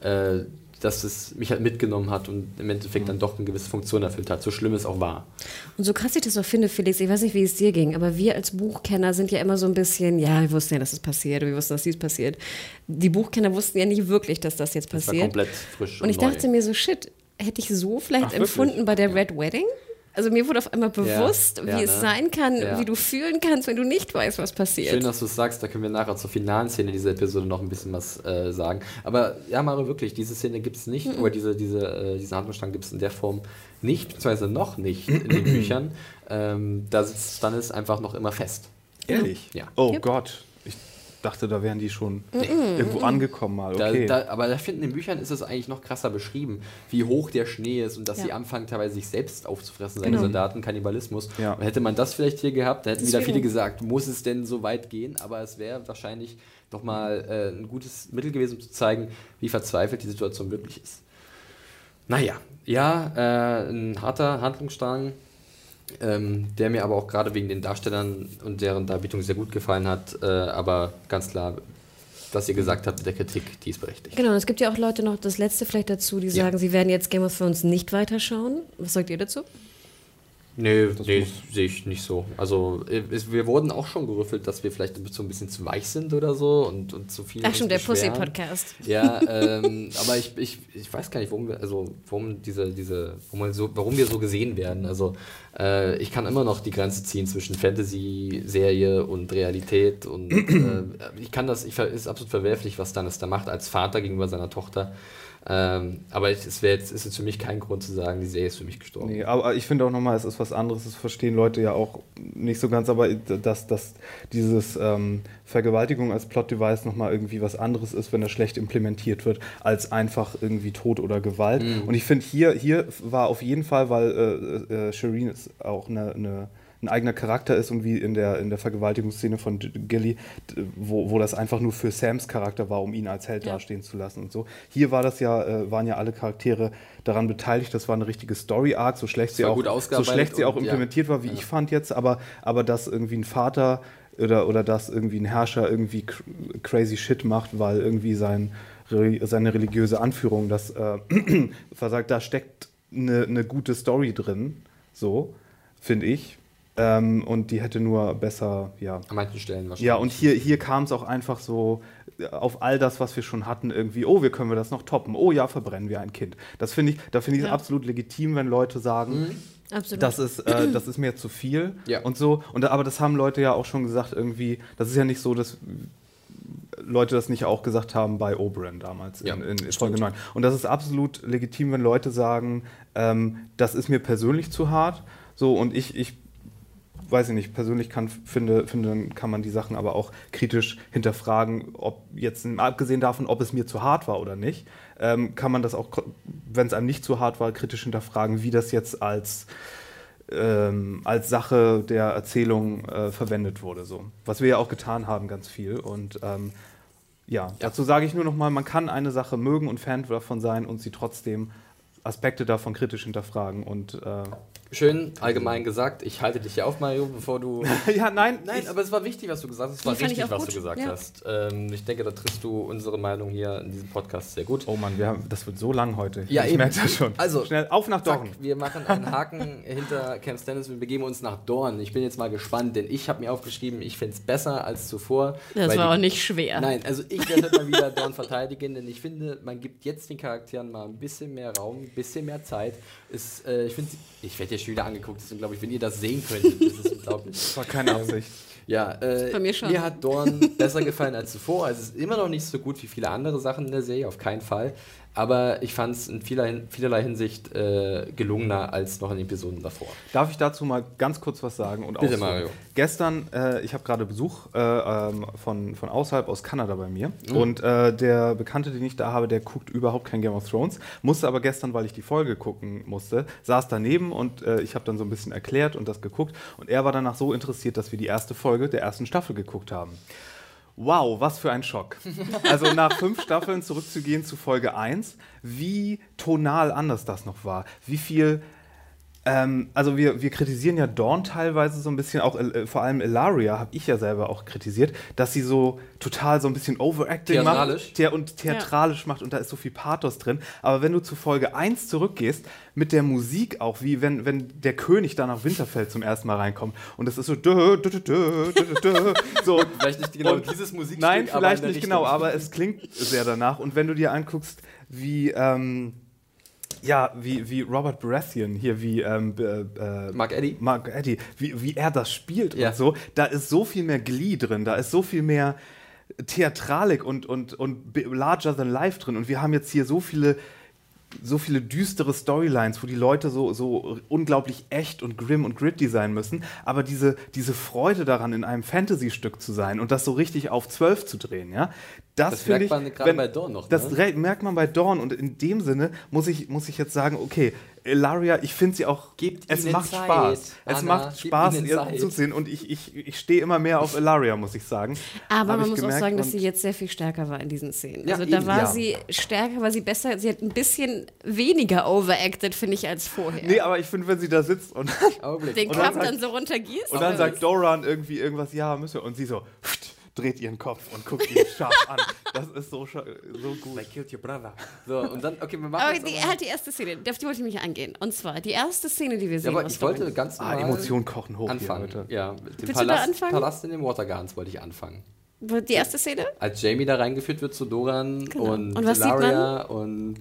äh, dass es mich halt mitgenommen hat und im Endeffekt Mhm. dann doch eine gewisse Funktion erfüllt hat. So schlimm es auch war. Und so krass ich das auch finde, Felix, ich weiß nicht, wie es dir ging, aber wir als Buchkenner sind ja immer so ein bisschen, ja, wir wussten ja, dass es passiert, wir wussten, dass dies passiert. Die Buchkenner wussten ja nicht wirklich, dass das jetzt Das war passiert. komplett frisch und ich neu. dachte mir so, shit, hätte ich so vielleicht Ach, empfunden bei der Red Wedding? Also mir wurde auf einmal bewusst, Ja, wie ja, es ne? sein kann, Ja. wie du fühlen kannst, wenn du nicht weißt, was passiert. Schön, dass du es sagst, da können wir nachher zur finalen Szene dieser Episode noch ein bisschen was äh, sagen. Aber ja, Mario, wirklich, diese Szene gibt es nicht, Mhm. oder diese, diese, äh, diese Handlungsstrang gibt es in der Form nicht, beziehungsweise noch nicht in den Büchern. Ähm, da sitzt Stannis einfach noch immer fest. Ehrlich? Ja. Oh Yep. Gott. Ich dachte, da wären die schon irgendwo angekommen mal. Da, Okay. da, aber da finden in den Büchern ist es eigentlich noch krasser beschrieben, wie hoch der Schnee ist und dass Ja. sie anfangen teilweise sich selbst aufzufressen, seine Genau. Soldaten, Kannibalismus. Ja. Und hätte man das vielleicht hier gehabt, da hätten wieder Deswegen. viele gesagt, muss es denn so weit gehen? Aber es wäre wahrscheinlich nochmal äh, ein gutes Mittel gewesen, um zu zeigen, wie verzweifelt die Situation wirklich ist. Naja, ja, äh, ein harter Handlungsstrang, ähm, der mir aber auch gerade wegen den Darstellern und deren Darbietung sehr gut gefallen hat, äh, aber ganz klar, was ihr gesagt habt mit der Kritik, die ist berechtigt. Genau, und es gibt ja auch Leute noch, das letzte vielleicht dazu, die Ja. sagen, sie werden jetzt Game of Thrones nicht weiterschauen. Was sagt ihr dazu? Nee, Das nee sehe ich nicht so. Also äh, es, wir wurden auch schon gerüffelt, dass wir vielleicht so ein bisschen zu weich sind oder so und, und zu viel. Ach stimmt, der. Pussy-Podcast. Ja, ähm, aber ich, ich, ich weiß gar nicht, warum wir, also warum diese, diese, warum wir so, warum wir so gesehen werden. Also äh, ich kann immer noch die Grenze ziehen zwischen Fantasy-Serie und Realität und äh, ich kann das, ich ver- ist absolut verwerflich, was Stannis da macht als Vater gegenüber seiner Tochter. Ähm, aber es wäre jetzt, ist jetzt für mich kein Grund zu sagen, die Serie ist für mich gestorben. Nee, aber ich finde auch nochmal, es ist was anderes, das verstehen Leute ja auch nicht so ganz, aber dass, dass dieses ähm, Vergewaltigung als Plot-Device nochmal irgendwie was anderes ist, wenn das schlecht implementiert wird, als einfach irgendwie Tod oder Gewalt. Und ich finde, hier, hier war auf jeden Fall, weil äh, äh, Shireen ist auch eine, eine ein eigener Charakter ist und wie in der, in der Vergewaltigungsszene von Gilly, wo, wo das einfach nur für Sams Charakter war, um ihn als Held Ja. dastehen zu lassen und so. Hier war das ja, äh, waren ja alle Charaktere daran beteiligt, das war eine richtige Story-Arc, so schlecht sie auch, so schlecht sie auch und, ja. implementiert war, wie ich fand jetzt, aber, aber dass irgendwie ein Vater oder, oder dass irgendwie ein Herrscher irgendwie cr crazy shit macht, weil irgendwie sein, seine religiöse Anführung das äh, versagt, da steckt eine, eine gute Story drin, so, finde ich. Ähm, und die hätte nur besser, ja. An manchen Stellen wahrscheinlich. Ja, und hier, hier kam es auch einfach so äh, auf all das, was wir schon hatten, irgendwie, oh, wir können wir das noch toppen. Oh ja, verbrennen wir ein Kind. Das finde ich, da finde ich es Ja. absolut legitim, wenn Leute sagen, Absolut. das ist, äh, das ist mir zu viel Ja. und so. Und, aber das haben Leute ja auch schon gesagt, irgendwie, das ist ja nicht so, dass Leute das nicht auch gesagt haben bei Oberyn damals Ja, in, in Folge 9. Und das ist absolut legitim, wenn Leute sagen, ähm, das ist mir persönlich zu hart. So, und ich, ich weiß ich nicht, persönlich kann, finde, finde, kann man die Sachen aber auch kritisch hinterfragen, ob jetzt, abgesehen davon, ob es mir zu hart war oder nicht, ähm, kann man das auch, wenn es einem nicht zu hart war, kritisch hinterfragen, wie das jetzt als, ähm, als Sache der Erzählung äh, verwendet wurde. So. Was wir ja auch getan haben, ganz viel. Und ähm, ja, dazu sage ich nur noch mal, man kann eine Sache mögen und Fan davon sein und sie trotzdem Aspekte davon kritisch hinterfragen und äh, Schön allgemein gesagt, ich halte dich hier auf, Mario, bevor du. ja, nein, Nein, aber es war wichtig, was du gesagt hast. Es war Die richtig, was gut. du gesagt Ja. hast. Ähm, ich denke, da triffst du unsere Meinung hier in diesem Podcast sehr gut. Oh Mann, wir haben, das wird so lang heute. Ja, ich eben. merke das schon. Also, schnell auf nach Zack, Dorn. wir machen einen Haken hinter Camp Stannis. Wir begeben uns nach Dorn. Ich bin jetzt mal gespannt, denn ich habe mir aufgeschrieben, ich fände es besser als zuvor. das weil war die- auch nicht schwer. Nein, also ich werde halt mal wieder Dorn verteidigen, denn ich finde, man gibt jetzt den Charakteren mal ein bisschen mehr Raum, ein bisschen mehr Zeit. Ist, äh, ich finde, ich werde ja schon wieder angeguckt, deswegen glaube ich, wenn ihr das sehen könntet, das ist unglaublich. Das war keine Absicht. Ja, äh, Bei mir schon. mir hat Dorn besser gefallen als zuvor. Also es ist immer noch nicht so gut wie viele andere Sachen in der Serie, auf keinen Fall. Aber ich fand es in vielerlei, vielerlei Hinsicht äh, gelungener als noch in Episoden davor. Darf ich dazu mal ganz kurz was sagen? Und Bitte, ausholen? Mario. Gestern, äh, ich habe gerade Besuch äh, ähm, von, von außerhalb aus Kanada bei mir. Mhm. Und äh, der Bekannte, den ich da habe, der guckt überhaupt kein Game of Thrones. Musste aber gestern, weil ich die Folge gucken musste, saß daneben und äh, ich habe dann so ein bisschen erklärt und das geguckt. Und er war danach so interessiert, dass wir die erste Folge der ersten Staffel geguckt haben. Wow, was für ein Schock. Also nach fünf Staffeln zurückzugehen zu Folge 1, wie tonal anders das noch war. Wie viel. Ähm, also wir, wir kritisieren ja Dawn teilweise so ein bisschen, auch äh, vor allem Ilaria habe ich ja selber auch kritisiert, dass sie so total so ein bisschen Overacting Theatralisch. macht thea und theatralisch macht und da ist so viel Pathos drin. Aber wenn du zu Folge 1 zurückgehst, mit der Musik auch, wie wenn, wenn der König da nach Winterfell zum ersten Mal reinkommt und das ist so dö, dö, dö, dö, dö, dö, so Vielleicht nicht genau und dieses Musikstück, Nein, aber vielleicht nicht genau, Richtung. aber es klingt sehr danach. Und wenn du dir anguckst, wie, ähm, Ja, wie, wie Robert Baratheon hier, wie ähm, äh, äh, Mark Eddy? Mark Eddy, wie, wie er das spielt Ja. und so. Da ist so viel mehr Glee drin, da ist so viel mehr Theatralik und, und, und larger than life drin. Und wir haben jetzt hier so viele so viele düstere Storylines, wo die Leute so, so unglaublich echt und grim und gritty sein müssen, aber diese, diese Freude daran, in einem Fantasy-Stück zu sein und das so richtig auf 12 zu drehen, ja, das, Das merkt ich, man gerade bei Dawn noch, Das ne? merkt man bei Dawn und in dem Sinne muss ich, muss ich jetzt sagen, okay, Ilaria, ich finde sie auch, Gebt es ihnen macht Zeit, Spaß. es Anna, macht gebt Spaß, ihr Zeit. zuzusehen und ich, ich, ich stehe immer mehr auf Ilaria, muss ich sagen. Aber Hab man ich muss auch sagen, dass sie jetzt sehr viel stärker war in diesen Szenen. Ja, also da eben, war ja. sie stärker, war sie besser. Sie hat ein bisschen weniger overacted, finde ich, als vorher. Nee, aber ich finde, wenn sie da sitzt und. Den Und dann so runtergießt. Und dann sagt Doran irgendwie irgendwas, ja, müssen wir. Und sie so, pft, dreht ihren Kopf und guckt ihn scharf an. Das ist so, so gut. killed your brother. So, und dann, okay, wir machen Aber die, aber- halt die erste Szene, auf die wollte ich mich eingehen. Und zwar die erste Szene, die wir Ja, sehen. aber aus ich wollte ganz Ah, normal Emotionen kochen hoch anfangen. hier, Leute. Ja, mit dem Palast, anfangen? Palast in den Watergardens wollte ich anfangen. Die erste Szene? Als Jamie da reingeführt wird zu Doran Genau. und, Und was sieht Laria und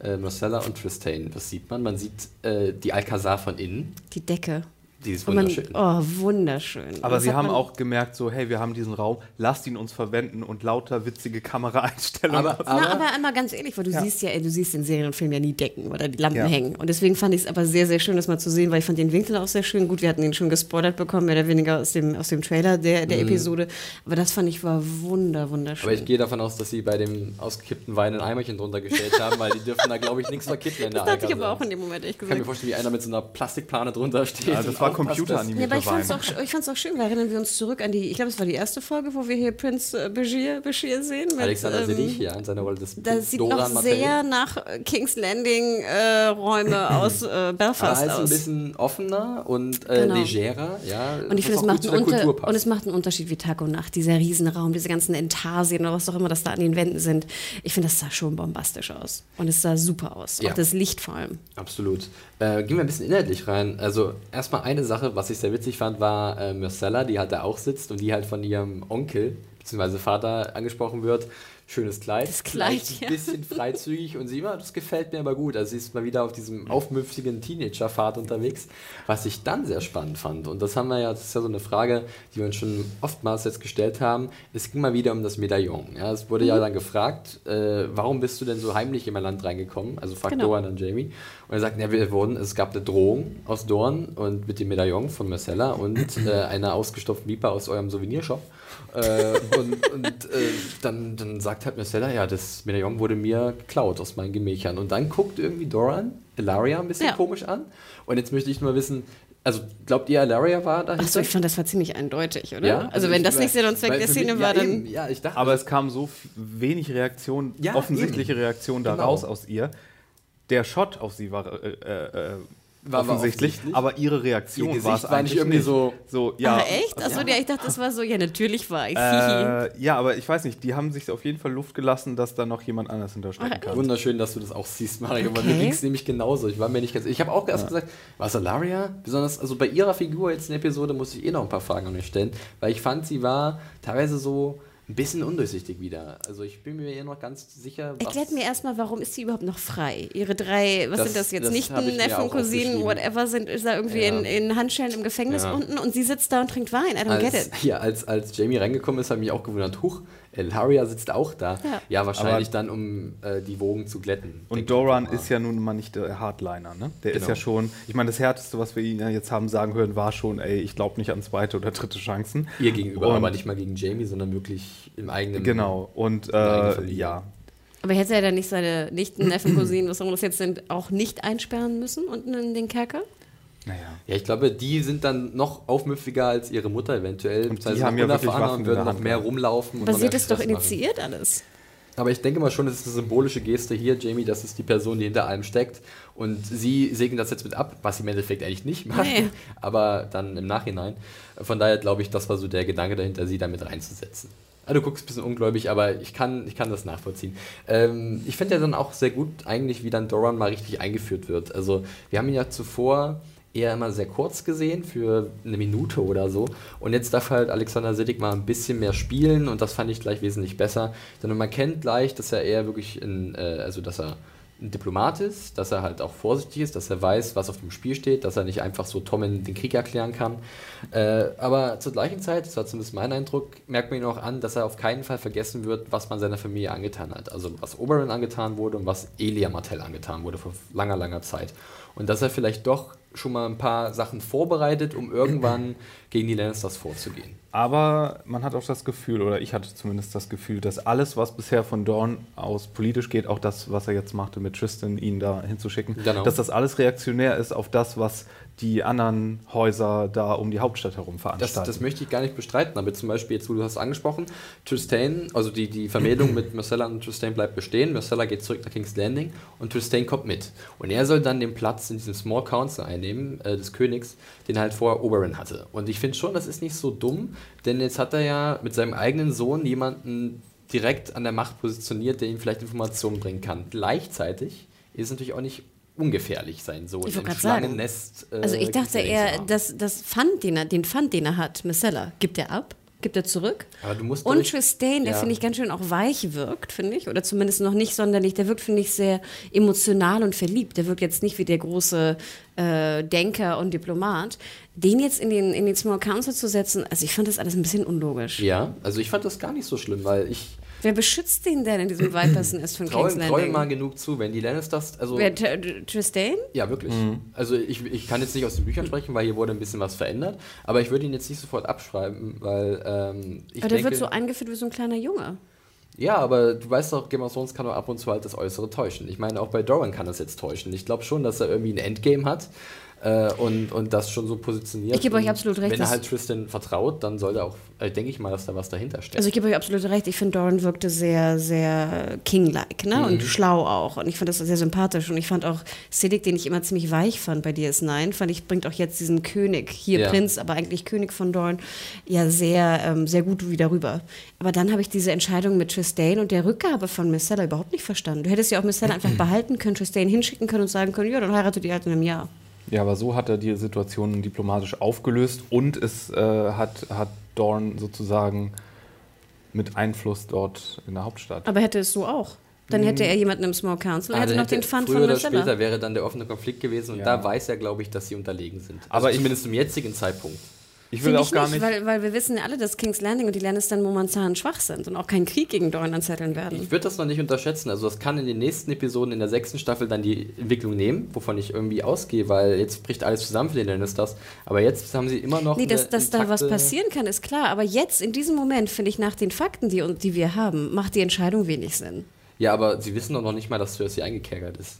äh, Marcella und Tristane. Was sieht man? Man sieht äh, die Alcazar von innen. Die Decke. Die ist Und man, wunderschön. oh, wunderschön. Aber Das sie haben auch gemerkt, so, hey, wir haben diesen Raum, lasst ihn uns verwenden und lauter witzige Kameraeinstellungen. Aber- Na, aber einmal ganz ehrlich, weil du Ja. siehst ja, du siehst in Serien und Filmen ja nie Decken oder die Lampen Ja. hängen. Und deswegen fand ich es aber sehr, sehr schön, das mal zu sehen, weil ich fand den Winkel auch sehr schön. Gut, wir hatten ihn schon gespoilert bekommen, mehr oder weniger aus dem, aus dem Trailer der, der Episode. Aber das fand ich war wunder, wunderschön. Mhm. Aber ich gehe davon aus, dass sie bei dem ausgekippten Wein ein Eimerchen drunter gestellt haben, weil die dürfen da, glaube ich, nichts verkippen in der das dachte ich aber auch in dem Moment, ehrlich Ich kann mir gesagt. vorstellen, wie einer mit so einer Plastikplane drunter steht. Ja, war computeranimiert. Ja, aber ich fand's, auch, ich fand's auch schön, weil erinnern wir uns zurück an die, ich glaube, es war die erste Folge, wo wir hier Prinz äh, Bashir, Bashir sehen. Mit, Alexander ähm, Sedich, ja, in seiner Rolle des Das sieht Doran noch Martell. sehr nach äh, King's Landing äh, Räume aus äh, Belfast ist ein aus. bisschen offener und äh, Genau. legerer, ja. Und ich finde, es macht, einen Unter und es macht einen Unterschied wie Tag und Nacht. Dieser Riesenraum, diese ganzen Intarsien oder was auch immer das da an den Wänden sind. Ich finde, das sah schon bombastisch aus. Und es sah super aus. Ja. Auch das Licht vor allem. Absolut. Äh, gehen wir ein bisschen inhaltlich rein. Also erstmal eine Sache, was ich sehr witzig fand, war äh, Marcella, die halt da auch sitzt und die halt von ihrem Onkel bzw. Vater angesprochen wird. Schönes Kleid. Das Kleid, ja. ein bisschen freizügig und sie immer, das gefällt mir aber gut. Also sie ist mal wieder auf diesem aufmüpfigen Teenager-Pfad unterwegs. Was ich dann sehr spannend fand, und das haben wir ja, das ist ja so eine Frage, die wir uns schon oftmals jetzt gestellt haben, es ging mal wieder um das Medaillon. Ja, es wurde Mhm. ja dann gefragt, äh, warum bist du denn so heimlich in mein Land reingekommen? Also fragt Genau. Doran dann Jamie. Und er sagt, ja, wir wurden, es gab eine Drohung aus Dorn und mit dem Medaillon von Marcella und äh, einer ausgestopften Viper aus eurem Souvenirshop. Äh, und und äh, dann, dann sagt halt Marcella, ja, das Medaillon wurde mir geklaut aus meinen Gemächern. Und dann guckt irgendwie Doran Ilaria ein bisschen Ja. komisch an. Und jetzt möchte ich nur wissen, also glaubt ihr, Ilaria war dahinter? Achso, ich fand, das war ziemlich eindeutig, oder? ja? also, wenn ich- das nicht Sinn und Zweck der Szene mich- war, ja, dann. eben, ja, ich dachte, Aber es kam so wenig Reaktion, Ja, offensichtliche eben. Reaktion da Genau. raus aus ihr. Der Shot auf sie war äh, äh, War aber offensichtlich, offensichtlich. aber ihre Reaktion Ihr war es war nicht eigentlich irgendwie nicht. so- so ja, ah, echt? Achso, ja. ich dachte, das war so, ja, natürlich war ich. Äh, ja, aber ich weiß nicht, die haben sich auf jeden Fall Luft gelassen, dass da noch jemand anders hinterstecken kann. Wunderschön, dass du das auch siehst, Mario. Weil mir Okay. ging es nämlich genauso. Ich war mir nicht ganz. Ich habe auch erst gesagt, was Alaria? Besonders, also bei ihrer Figur jetzt in der Episode muss ich eh noch ein paar Fragen an euch stellen, weil ich fand, sie war teilweise so ein bisschen undurchsichtig wieder. Also ich bin mir eh noch ganz sicher. Erklärt mir erstmal, warum ist sie überhaupt noch frei? Ihre drei, was Das- sind das jetzt? Nichten, Neffen, Cousinen, whatever, sind ist da irgendwie Ja. in, in Handschellen im Gefängnis Ja. unten und sie sitzt da und trinkt Wein. I don't get als, it. ja, als, als Jamie reingekommen ist, habe ich mich auch gewundert, huch, Elaria sitzt auch da. Ja. wahrscheinlich Aber- dann, um äh, die Wogen zu glätten. Und Doran ist ja nun mal nicht der Hardliner, ne? Der ist Genau. ja schon, ich meine, das Härteste, was wir ihn ja jetzt haben sagen hören, war schon, ey, ich glaube nicht an zweite oder dritte Chancen. Ihr gegenüber, Und- aber nicht mal gegen Jamie, sondern wirklich im eigenen. Genau, und äh, ja. Aber hätte er dann nicht seine Nichten, Neffen, Cousinen, was auch immer das jetzt sind, auch nicht einsperren müssen unten in den Kerker? Naja. Ja, ich glaube, die sind dann noch aufmüpfiger als ihre Mutter eventuell. Und die beziehungsweise haben ja wirklich Waffen und in würden der noch Hand mehr. Aber rumlaufen. noch sie hat es doch Stress machen. initiiert alles. Aber ich denke mal schon, das ist eine symbolische Geste hier, Jamie, das ist die Person, die hinter allem steckt. Und sie segnen das jetzt mit ab, was sie im Endeffekt eigentlich nicht macht, Nee. aber dann im Nachhinein. Von daher glaube ich, das war so der Gedanke dahinter, sie damit reinzusetzen. Ah, du guckst ein bisschen ungläubig, aber ich kann, ich kann das nachvollziehen. Ähm, ich finde ja dann auch sehr gut eigentlich, wie dann Doran mal richtig eingeführt wird. Also wir haben ihn ja zuvor eher immer sehr kurz gesehen, für eine Minute oder so. Und jetzt darf halt Alexander Siddig mal ein bisschen mehr spielen und das fand ich gleich wesentlich besser. Denn man kennt gleich, dass er eher wirklich in, äh, also dass er ein Diplomat ist, dass er halt auch vorsichtig ist, dass er weiß, was auf dem Spiel steht, dass er nicht einfach so Tommen den Krieg erklären kann. Äh, aber zur gleichen Zeit, das war zumindest mein Eindruck, merkt man ihn auch an, dass er auf keinen Fall vergessen wird, was man seiner Familie angetan hat. Also was Oberyn angetan wurde und was Elia Martell angetan wurde vor langer, langer Zeit. Und dass er vielleicht doch schon mal ein paar Sachen vorbereitet, um irgendwann gegen die Lannisters vorzugehen. Aber man hat auch das Gefühl, oder ich hatte zumindest das Gefühl, dass alles, was bisher von Dorn aus politisch geht, auch das, was er jetzt machte mit Tristan, ihn da hinzuschicken, Genau. dass das alles reaktionär ist auf das, was die anderen Häuser da um die Hauptstadt herum Das, veranstalten. das möchte ich gar nicht bestreiten, aber zum Beispiel jetzt, wo du hast angesprochen, Tristane, also die, die Vermählung mit Marcella und Tristane bleibt bestehen, Marcella geht zurück nach King's Landing und Tristane kommt mit. Und er soll dann den Platz in diesem Small Council einnehmen, äh, des Königs, den er halt vorher Oberyn hatte. Und ich finde schon, das ist nicht so dumm, denn jetzt hat er ja mit seinem eigenen Sohn jemanden direkt an der Macht positioniert, der ihm vielleicht Informationen bringen kann. Gleichzeitig ist es natürlich auch nicht ungefährlich, sein Sohn Ich wollte gerade sagen. Äh, Also ich dachte eher, dass das Pfand, den er, den Pfand, den er hat, Missella, gibt er ab? Gibt er zurück? Und Tristane, der Ja. finde ich ganz schön auch weich wirkt, finde ich. Oder zumindest noch nicht sonderlich. Der wirkt, finde ich, sehr emotional und verliebt. Der wirkt jetzt nicht wie der große äh, Denker und Diplomat. Den jetzt in den, in den Small Council zu setzen, also ich fand das alles ein bisschen unlogisch. Ja, also ich fand das gar nicht so schlimm, weil ich Wer beschützt den denn in diesem Viper's Nest von traue King's traue ihm mal Landing? genug zu, wenn die Lannisters, also Wer, T- Tristane? ja wirklich, also ich, ich kann jetzt nicht aus den Büchern sprechen, weil hier wurde ein bisschen was verändert, aber ich würde ihn jetzt nicht sofort abschreiben, weil ähm, ich Aber der denke, wird so eingeführt wie so ein kleiner Junge. ja, aber du weißt doch, Game of Thrones kann doch ab und zu halt das Äußere täuschen. Ich meine, auch bei Doran kann das jetzt täuschen. Ich glaube schon, dass er irgendwie ein Endgame hat. Äh, und, und das schon so positioniert. Ich gebe euch absolut recht, Wenn er halt Tristan vertraut, dann sollte auch, äh, denke ich mal, dass da was dahinter steckt. Also ich gebe euch absolut recht, ich finde Doran wirkte sehr, sehr king-like ne? Mhm. und schlau auch. Und ich fand das sehr sympathisch. Und ich fand auch Siddiq, den ich immer ziemlich weich fand bei DS9, fand ich, bringt auch jetzt diesen König, hier Ja. Prinz, aber eigentlich König von Dorn, ja sehr, ähm, sehr gut wieder rüber. Aber dann habe ich diese Entscheidung mit Tristane und der Rückgabe von Missella überhaupt nicht verstanden. Du hättest ja auch Missella einfach behalten können, Tristane hinschicken können und sagen können, ja, dann heiratet ihr halt in einem Jahr. Ja, aber so hat er die Situation diplomatisch aufgelöst und es äh, hat, hat Dorn sozusagen mit Einfluss dort in der Hauptstadt. Aber hätte es so auch. Dann hätte er jemanden im Small Council und Ah, hätte dann noch den Fund früher von oder Missella. später wäre dann der offene Konflikt gewesen und Ja. da weiß er, glaube ich, dass sie unterlegen sind. Also Aber ich- zumindest zum jetzigen Zeitpunkt. Ich will Finde auch ich gar nicht, nicht. Weil, weil wir wissen ja alle, dass King's Landing und die Lannister momentan schwach sind und auch keinen Krieg gegen Dorn anzetteln werden. Ich würde das noch nicht unterschätzen. Also das kann in den nächsten Episoden in der sechsten Staffel dann die Entwicklung nehmen, wovon ich irgendwie ausgehe, weil jetzt bricht alles zusammen für die Lannisters. Aber jetzt haben sie immer noch Nee, dass, dass da was passieren kann, ist klar. Aber jetzt, in diesem Moment, finde ich, nach den Fakten, die, die wir haben, macht die Entscheidung wenig Sinn. Ja, aber sie wissen doch noch nicht mal, dass Cersei eingekerkert ist.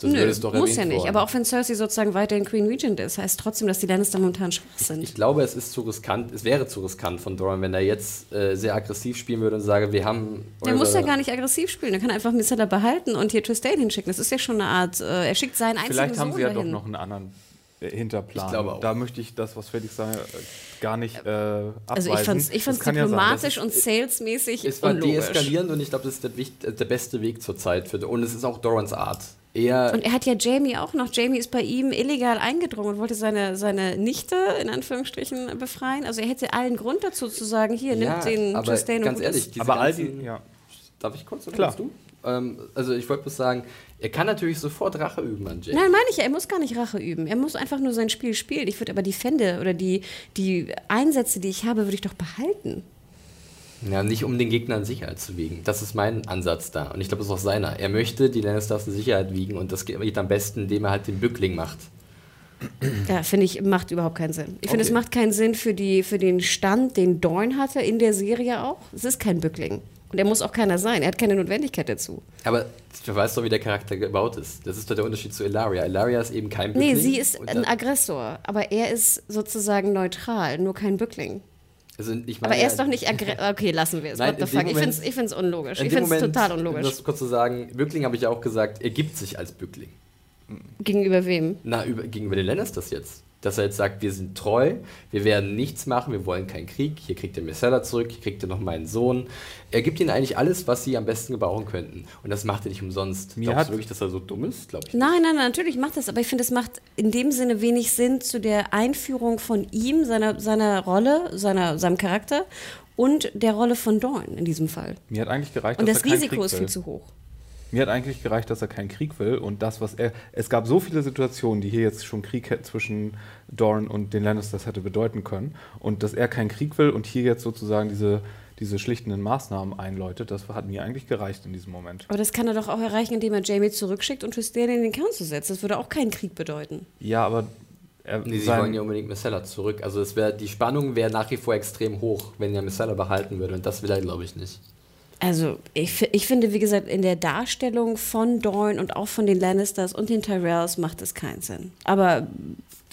Das Nö, würde es doch muss ja erwähnt nicht. worden. Aber auch wenn Cersei sozusagen weiterhin Queen Regent ist, heißt trotzdem, dass die Lannister momentan schwach sind. Ich glaube, es ist zu riskant, es wäre zu riskant von Doran, wenn er jetzt äh, sehr aggressiv spielen würde und sage, wir haben. Der muss ja gar nicht aggressiv spielen. Er kann einfach Missella behalten und hier Tristane hinschicken. Das ist ja schon eine Art, äh, er schickt seinen einzigen Vielleicht haben Sohn sie ja doch dahin. noch einen anderen äh, Hinterplan. Ich glaube auch. Da möchte ich das, was Felix sagt, äh, gar nicht äh, abweisen. Also ich fand's, ich fand's kann ja diplomatisch und salesmäßig Es war deeskalierend und ich glaube, das ist der, äh, der beste Weg zur Zeit. Für, und es ist auch Dorans Art. Er, Und er hat ja Jamie auch noch. Jamie ist bei ihm illegal eingedrungen und wollte seine, seine Nichte in Anführungsstrichen befreien. Also er hätte allen Grund dazu zu sagen, hier, ja, nimmt den aber und ganz gut ehrlich, diese Aber all die, ja. Darf ich kurz oder Klar. du? Ähm, also ich wollte bloß sagen, er kann natürlich sofort Rache üben an Jake. Nein, meine ich ja, er muss gar nicht Rache üben. Er muss einfach nur sein Spiel spielen. Ich würde aber die Fände oder die, die Einsätze, die ich habe, würde ich doch behalten. Ja, nicht um den Gegner in Sicherheit zu wiegen. Das ist mein Ansatz da. Und ich glaube, das ist auch seiner. Er möchte die Lannisters in Sicherheit wiegen und das geht am besten, indem er halt den Bückling macht. Ja, finde ich, macht überhaupt keinen Sinn. Ich finde, Okay. es macht keinen Sinn für, die, für den Stand, den Dorn hatte in der Serie auch. Es ist kein Bückling. Und er muss auch keiner sein. Er hat keine Notwendigkeit dazu. Aber du weißt doch, wie der Charakter gebaut ist. Das ist doch der Unterschied zu Ilaria. Ilaria ist eben kein Bückling. Nee, sie ist ein Aggressor. Aber er ist sozusagen neutral, nur kein Bückling. Also ich Aber meine, er ist doch nicht aggressiv. Okay, lassen wir es. Nein, What the fuck? Ich Moment- finde es ich find's unlogisch. Ich finde es total Um unlogisch. das kurz zu sagen, Bückling habe ich ja auch gesagt, er gibt sich als Bückling. Gegenüber wem? Na, über, gegenüber den Lannisters jetzt. Dass er jetzt sagt, wir sind treu, wir werden nichts machen, wir wollen keinen Krieg. Hier kriegt er Missella zurück, hier kriegt er noch meinen Sohn. Er gibt ihnen eigentlich alles, was sie am besten gebrauchen könnten. Und das macht er nicht umsonst. Mir Glaubst hat- du wirklich, dass er so dumm ist? Glaube ich. Nein, nein, nein, natürlich macht das, aber ich finde, es macht in dem Sinne wenig Sinn zu der Einführung von ihm, seiner, seiner Rolle, seiner, seinem Charakter und der Rolle von Dorn in diesem Fall. Mir hat eigentlich gereicht, Und dass das er Risiko Krieg ist will. viel zu hoch. Mir hat eigentlich gereicht, dass er keinen Krieg will und das, was er. Es gab so viele Situationen, die hier jetzt schon Krieg hätte- zwischen Dorn und den Lannisters hätte bedeuten können. Und dass er keinen Krieg will und hier jetzt sozusagen diese, diese schlichtenden Maßnahmen einläutet, das hat mir eigentlich gereicht in diesem Moment. Aber das kann er doch auch erreichen, indem er Jamie zurückschickt und Tristan in den Kern zu setzen. Das würde auch keinen Krieg bedeuten. Ja, aber er, Nee, sie wollen ja unbedingt Missella zurück. Also es wäre die Spannung wäre nach wie vor extrem hoch, wenn er Missella behalten würde. Und das will er, glaube ich, nicht. Also, ich, ich finde, wie gesagt, in der Darstellung von Dorn und auch von den Lannisters und den Tyrells macht es keinen Sinn. Aber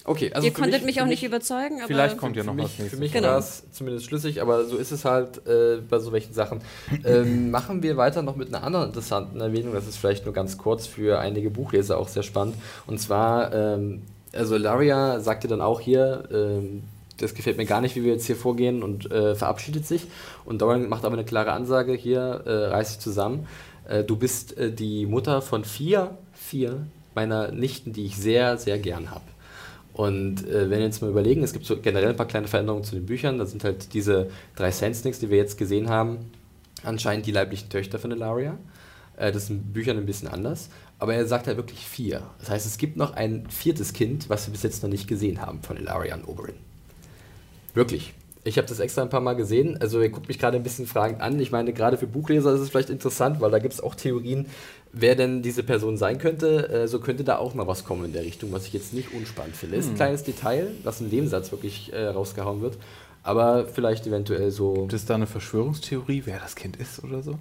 Okay, also ihr für konntet mich, für auch nicht überzeugen. Aber Vielleicht kommt ja für noch mich, was für nächstes. mich Genau. war es zumindest schlüssig, aber so ist es halt äh, bei so welchen Sachen. Ähm, machen wir weiter noch mit einer anderen interessanten Erwähnung. Das ist vielleicht nur ganz kurz für einige Buchleser auch sehr spannend. Und zwar, ähm, also Laria sagte dann auch hier, ähm, das gefällt mir gar nicht, wie wir jetzt hier vorgehen und äh, verabschiedet sich. Und Doran macht aber eine klare Ansage, hier, äh, reiß dich zusammen. Äh, du bist äh, die Mutter von vier, vier meiner Nichten, die ich sehr, sehr gern habe. Und äh, wenn wir jetzt mal überlegen, es gibt so generell ein paar kleine Veränderungen zu den Büchern. Da sind halt diese drei Sandsnakes, die wir jetzt gesehen haben, anscheinend die leiblichen Töchter von Elaria. Äh, das sind in Büchern ein bisschen anders. Aber er sagt halt wirklich vier. Das heißt, es gibt noch ein viertes Kind, was wir bis jetzt noch nicht gesehen haben von Elaria und Oberyn. Wirklich. Ich habe das extra ein paar Mal gesehen. Also ihr guckt mich gerade ein bisschen fragend an. Ich meine, gerade für Buchleser ist es vielleicht interessant, weil da gibt es auch Theorien, wer denn diese Person sein könnte. Äh, so könnte da auch mal was kommen in der Richtung, was ich jetzt nicht unspannend finde. Ist ein kleines Detail, was in dem Satz wirklich äh, rausgehauen wird. Aber vielleicht eventuell so. Gibt es da eine Verschwörungstheorie, wer das Kind ist oder so?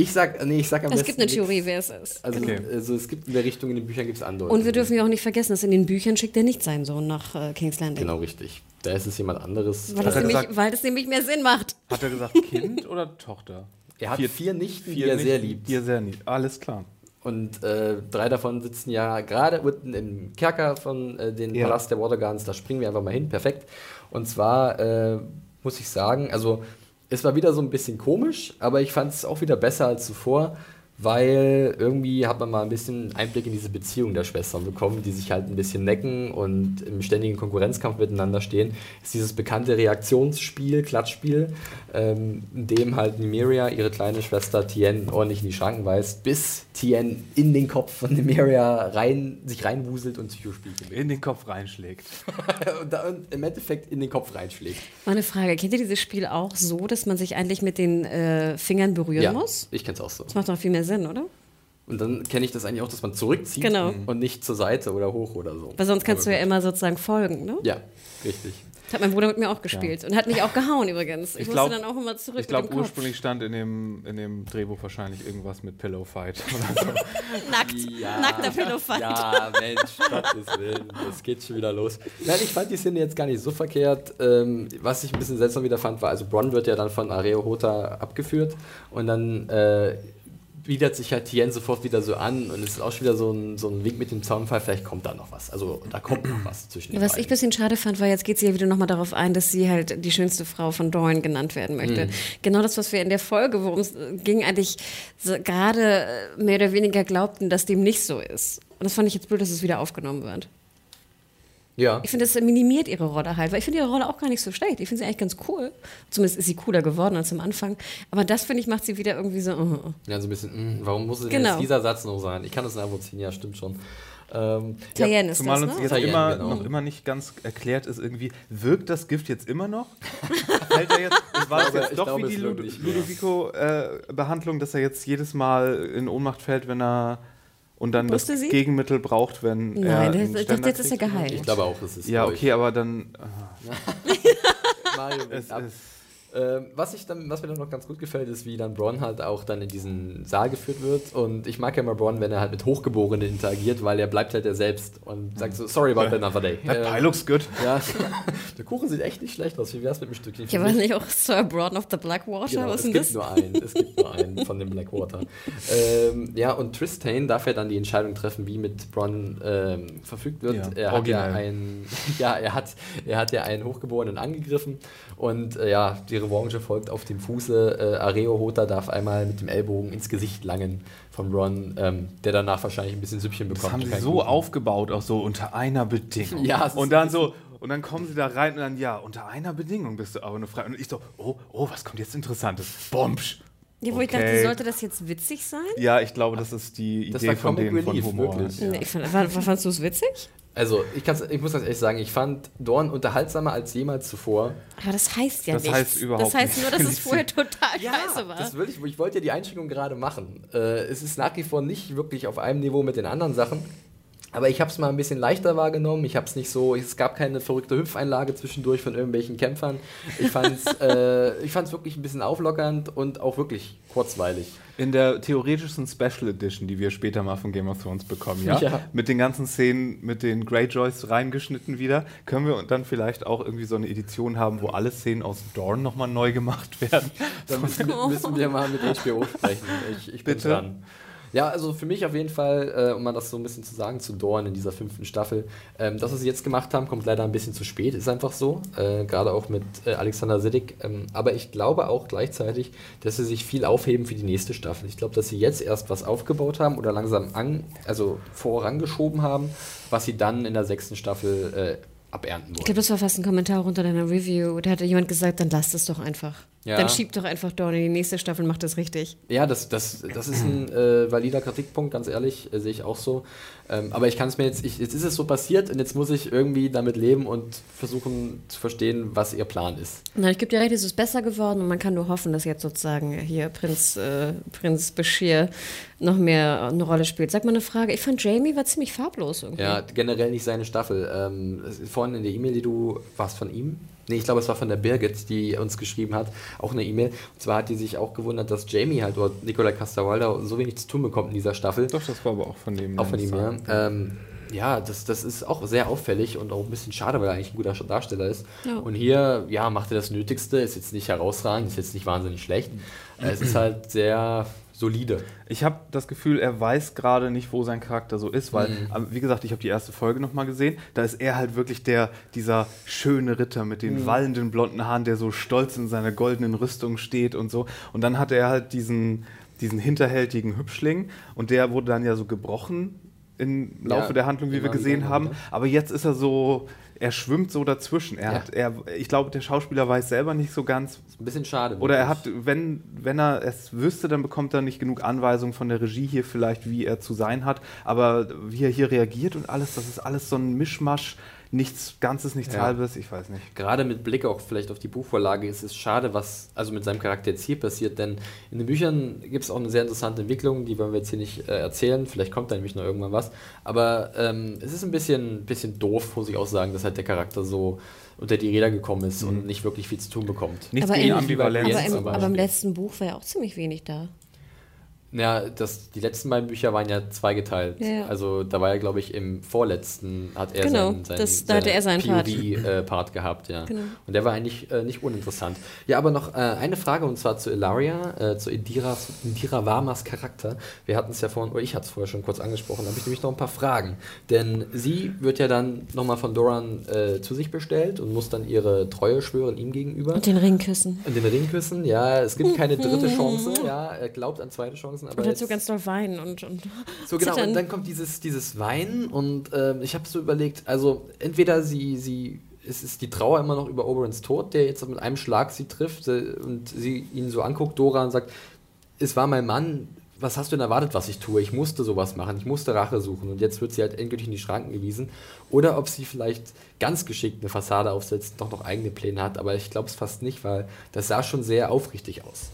Ich sag, nee, ich sag am es besten. gibt eine nix. Theorie, wer es ist. Also, Okay. also es gibt in der Richtung, in den Büchern gibt es Andeutungen. Und wir dürfen ja auch nicht vergessen, dass in den Büchern schickt er nicht seinen Sohn nach äh, King's Landing. Genau, richtig. Da ist es jemand anderes. Weil, das er nämlich, gesagt- weil das nämlich mehr Sinn macht. Hat er gesagt Kind oder Tochter? er hat vier- vier Nichten, die Vier er nicht- sehr liebt. Die er sehr liebt. Alles klar. Und äh, drei davon sitzen ja gerade unten im Kerker von äh, den Ja. Palast der Watergardens. Da springen wir einfach mal hin. Perfekt. Und zwar äh, muss ich sagen, also es war wieder so ein bisschen komisch, aber ich fand es auch wieder besser als zuvor, weil irgendwie hat man mal ein bisschen Einblick in diese Beziehung der Schwestern bekommen, die sich halt ein bisschen necken und im ständigen Konkurrenzkampf miteinander stehen. Ist dieses bekannte Reaktionsspiel, Klatschspiel, ähm, in dem halt Nymeria ihre kleine Schwester Tien ordentlich in die Schranken weist, bis Tien in den Kopf von Nymeria rein, sich reinwuselt und Psychospiel gewinnt. In den Kopf reinschlägt. und, da, und im Endeffekt in den Kopf reinschlägt. Mal eine Frage: Kennt ihr dieses Spiel auch so, dass man sich eigentlich mit den äh, Fingern berühren muss? ich kenn's auch so. Das macht doch viel mehr Sinn, oder? Und dann kenne ich das eigentlich auch, dass man zurückzieht Genau. und nicht zur Seite oder hoch oder so. Weil sonst kannst Aber du ja immer sozusagen folgen, ne? Ja, richtig. Das hat mein Bruder mit mir auch gespielt und hat mich auch gehauen übrigens. Ich, Ich musste glaub- dann auch immer zurück Ich glaube, mit dem Kopf. ursprünglich stand in dem, in dem Drehbuch wahrscheinlich irgendwas mit Pillow Fight. Oder so. Nackt. Nackter Pillowfight. Ja, Mensch, Gottes Willen, das geht schon wieder los. Nein, ich fand die Szene jetzt gar nicht so verkehrt. Ähm, was ich ein bisschen seltsam wieder fand, war, also Bronn wird ja dann von Areo Hota abgeführt und dann äh, widert sich halt Tien sofort wieder so an und es ist auch schon wieder so ein, so ein Weg mit dem Zaunfall, vielleicht kommt da noch was. Also da kommt noch was zwischen den Was ich ein beiden. bisschen schade fand, war, jetzt geht sie ja wieder nochmal darauf ein, dass sie halt die schönste Frau von Dorn genannt werden möchte. Mhm. Genau das, was wir in der Folge, worum es ging, eigentlich so gerade äh, mehr oder weniger glaubten, dass dem nicht so ist. Und das fand ich jetzt blöd, dass es wieder aufgenommen wird. Ja. Ich finde, es minimiert ihre Rolle halt, weil ich finde ihre Rolle auch gar nicht so schlecht. Ich finde sie eigentlich ganz cool. Zumindest ist sie cooler geworden als am Anfang. Aber das, finde ich, macht sie wieder irgendwie so. uh. Ja, so ein bisschen, mh, warum muss es denn Genau. jetzt dieser Satz noch sein? Ich kann das nachvollziehen, ja, stimmt schon. Ähm, Tayenne ist Zumal das, uns ne? jetzt Tayenne, immer, genau. noch immer nicht ganz erklärt ist, irgendwie, wirkt das Gift jetzt immer noch? Fällt er jetzt, es war glaube- jetzt doch glaube, wie die. Ludovico-Behandlung, dass er jetzt jedes Mal in Ohnmacht fällt, wenn er und dann Wusste das sie? Gegenmittel braucht, wenn er Nein, das, das, jetzt ist er kriegt. geheilt. ich glaube auch, es ist. Ja, okay, aber dann Mario es ab. ist Ähm, was, ich dann, was mir dann noch ganz gut gefällt, ist, wie dann Bronn halt auch dann in diesen Saal geführt wird. Und ich mag ja mal Bronn, wenn er halt mit Hochgeborenen interagiert, weil er bleibt halt er selbst und sagt so, sorry about another day. that pie looks good. ja, der Kuchen sieht echt nicht schlecht aus. Wie wär's mit einem Stückchen? Ich war nicht auch Sir Brown of the Blackwater? Genau, Was es ist denn gibt das? nur einen. Es gibt nur einen von dem Blackwater. ähm, ja, und Tristan darf ja dann die Entscheidung treffen, wie mit Bronn ähm, verfügt wird. Ja, er hat ja einen, ja, er hat, er hat ja einen Hochgeborenen angegriffen und äh, ja, die Revanche folgt auf dem Fuße. Äh, Areo Hota darf einmal mit dem Ellbogen ins Gesicht langen von Bronn, ähm, der danach wahrscheinlich ein bisschen Süppchen bekommt. Das haben sie so Kuchen. aufgebaut, auch so unter einer Bedingung. Ja, und dann so, und dann kommen sie da rein und dann, ja, unter einer Bedingung bist du aber nur frei. Und ich so, oh, oh, was kommt jetzt Interessantes? Bombsch. Ja, wo ich Okay. dachte, sollte das jetzt witzig sein? Ja, ich glaube, das ist die Das Idee war von denen von Relief, Humor. wirklich. Ja. Nee, Ich fand, fand, fandst du es witzig? Also, ich, kann's, ich muss ganz ehrlich sagen, ich fand Dorn unterhaltsamer als jemals zuvor. Aber das heißt ja Das nichts. heißt überhaupt Das heißt nur, dass es vorher total scheiße war. Das will ich, ich wollte ja die Einschränkung gerade machen. Äh, es ist nach wie vor nicht wirklich auf einem Niveau mit den anderen Sachen. Aber ich habe es mal ein bisschen leichter wahrgenommen. Ich habe es nicht so, es gab keine verrückte Hüpfeinlage zwischendurch von irgendwelchen Kämpfern. Ich fand es äh, ich fand's wirklich ein bisschen auflockernd und auch wirklich kurzweilig. In der theoretischen Special Edition, die wir später mal von Game of Thrones bekommen, ja, Ja. mit den ganzen Szenen, mit den Greyjoys reingeschnitten wieder, können wir dann vielleicht auch irgendwie so eine Edition haben, wo alle Szenen aus Dorn nochmal neu gemacht werden. Da müssen, müssen wir mal mit HBO sprechen. Ich, ich bin Bitte? dran. Ja, also für mich auf jeden Fall, äh, um mal das so ein bisschen zu sagen, zu Dorn in dieser fünften Staffel. Ähm, das, was sie jetzt gemacht haben, kommt leider ein bisschen zu spät, ist einfach so. Äh, Gerade auch mit äh, Alexander Siddig. Ähm, aber ich glaube auch gleichzeitig, dass sie sich viel aufheben für die nächste Staffel. Ich glaube, dass sie jetzt erst was aufgebaut haben oder langsam an, also vorangeschoben haben, was sie dann in der sechsten Staffel äh, abernten Ich wollen. glaube, das war fast ein Kommentar unter deiner Review. Da hatte jemand gesagt, dann lasst es doch einfach. Ja. Dann schiebt doch einfach Dorn in die nächste Staffel und macht das richtig. Ja, das, das, das ist ein äh, valider Kritikpunkt, ganz ehrlich, äh, sehe ich auch so. Ähm, aber ich kann es mir jetzt, ich, jetzt ist es so passiert und jetzt muss ich irgendwie damit leben und versuchen zu verstehen, was ihr Plan ist. Na, ich gebe dir recht, es ist besser geworden und man kann nur hoffen, dass jetzt sozusagen hier Prinz, äh, Prinz Bashir noch mehr eine Rolle spielt. Sag mal eine Frage. Ich fand Jamie war ziemlich farblos irgendwie. Ja, generell nicht seine Staffel. Ähm, vorhin in der E-Mail, die du, warst von ihm? Nee, ich glaube, es war von der Birgit, die uns geschrieben hat, auch eine E-Mail. Und zwar hat die sich auch gewundert, dass Jamie halt, oder Nicola Castavalda, so wenig zu tun bekommt in dieser Staffel. Doch, das war aber auch von dem. Auch von ihm, ja. Ähm, ja, das, das ist auch sehr auffällig und auch ein bisschen schade, weil er eigentlich ein guter Darsteller ist. Ja. Und hier, ja, macht er das Nötigste, ist jetzt nicht herausragend, ist jetzt nicht wahnsinnig schlecht. Äh, Es ist halt sehr solide. Ich habe das Gefühl, er weiß gerade nicht, wo sein Charakter so ist, weil, Mhm. wie gesagt, ich habe die erste Folge nochmal gesehen. Da ist er halt wirklich der, dieser schöne Ritter mit Mhm. den wallenden blonden Haaren, der so stolz in seiner goldenen Rüstung steht und so. Und dann hatte er halt diesen, diesen hinterhältigen Hübschling und der wurde dann ja so gebrochen im Laufe Ja, der Handlung, wie wir gesehen haben. Aber jetzt ist er so, er schwimmt so dazwischen. Er Ja. hat, er, ich glaube, der Schauspieler weiß selber nicht so ganz, Ist ein bisschen schade. oder er wirklich. hat, wenn, wenn er es wüsste, dann bekommt er nicht genug Anweisungen von der Regie hier vielleicht, wie er zu sein hat. Aber wie er hier reagiert und alles, das ist alles so ein Mischmasch, nichts Ganzes, nichts Ja. Halbes, ich weiß nicht. Gerade mit Blick auch vielleicht auf die Buchvorlage ist es schade, was also mit seinem Charakter jetzt hier passiert, denn in den Büchern gibt es auch eine sehr interessante Entwicklung, die wollen wir jetzt hier nicht äh, erzählen, vielleicht kommt da nämlich noch irgendwann was, aber ähm, es ist ein bisschen, bisschen doof, muss ich auch sagen, dass halt der Charakter so unter die Räder gekommen ist und nicht wirklich viel zu tun bekommt. Nichts Aber gegen im- Ambivalenz. Aber im, aber im letzten Buch war ja auch ziemlich wenig da. Ja, das, die letzten beiden Bücher waren ja zweigeteilt. Ja, ja. Also da war ja, glaube ich, im vorletzten hat er Genau, seinen, seinen, das- da hatte er seinen Part. POV-Part gehabt, ja. Genau. Und der war eigentlich äh, nicht uninteressant. Ja, aber noch äh, eine Frage und zwar zu Ilaria, äh, zu Indira, Indira Varmas Charakter. Wir hatten es ja vorhin, oder ich hatte es vorher schon kurz angesprochen, da habe ich nämlich noch ein paar Fragen. Denn sie wird ja dann nochmal von Doran äh, zu sich bestellt und muss dann ihre Treue schwören ihm gegenüber. Und den Ring küssen. Und den Ring küssen, ja, es gibt keine dritte Chance, ja, er glaubt an zweite Chancen, aber Und dazu ganz doll weinen und, und so genau, zittern. und dann kommt dieses, dieses Weinen und ähm, ich habe so überlegt, also entweder sie, sie, es ist die Trauer immer noch über Oberons Tod, der jetzt mit einem Schlag sie trifft äh, und sie ihn so anguckt, Dora, und sagt, es war mein Mann, was hast du denn erwartet, was ich tue? Ich musste sowas machen, ich musste Rache suchen und jetzt wird sie halt endgültig in die Schranken gewiesen. Oder ob sie vielleicht ganz geschickt eine Fassade aufsetzt, doch noch eigene Pläne hat, aber ich glaube es fast nicht, weil das sah schon sehr aufrichtig aus.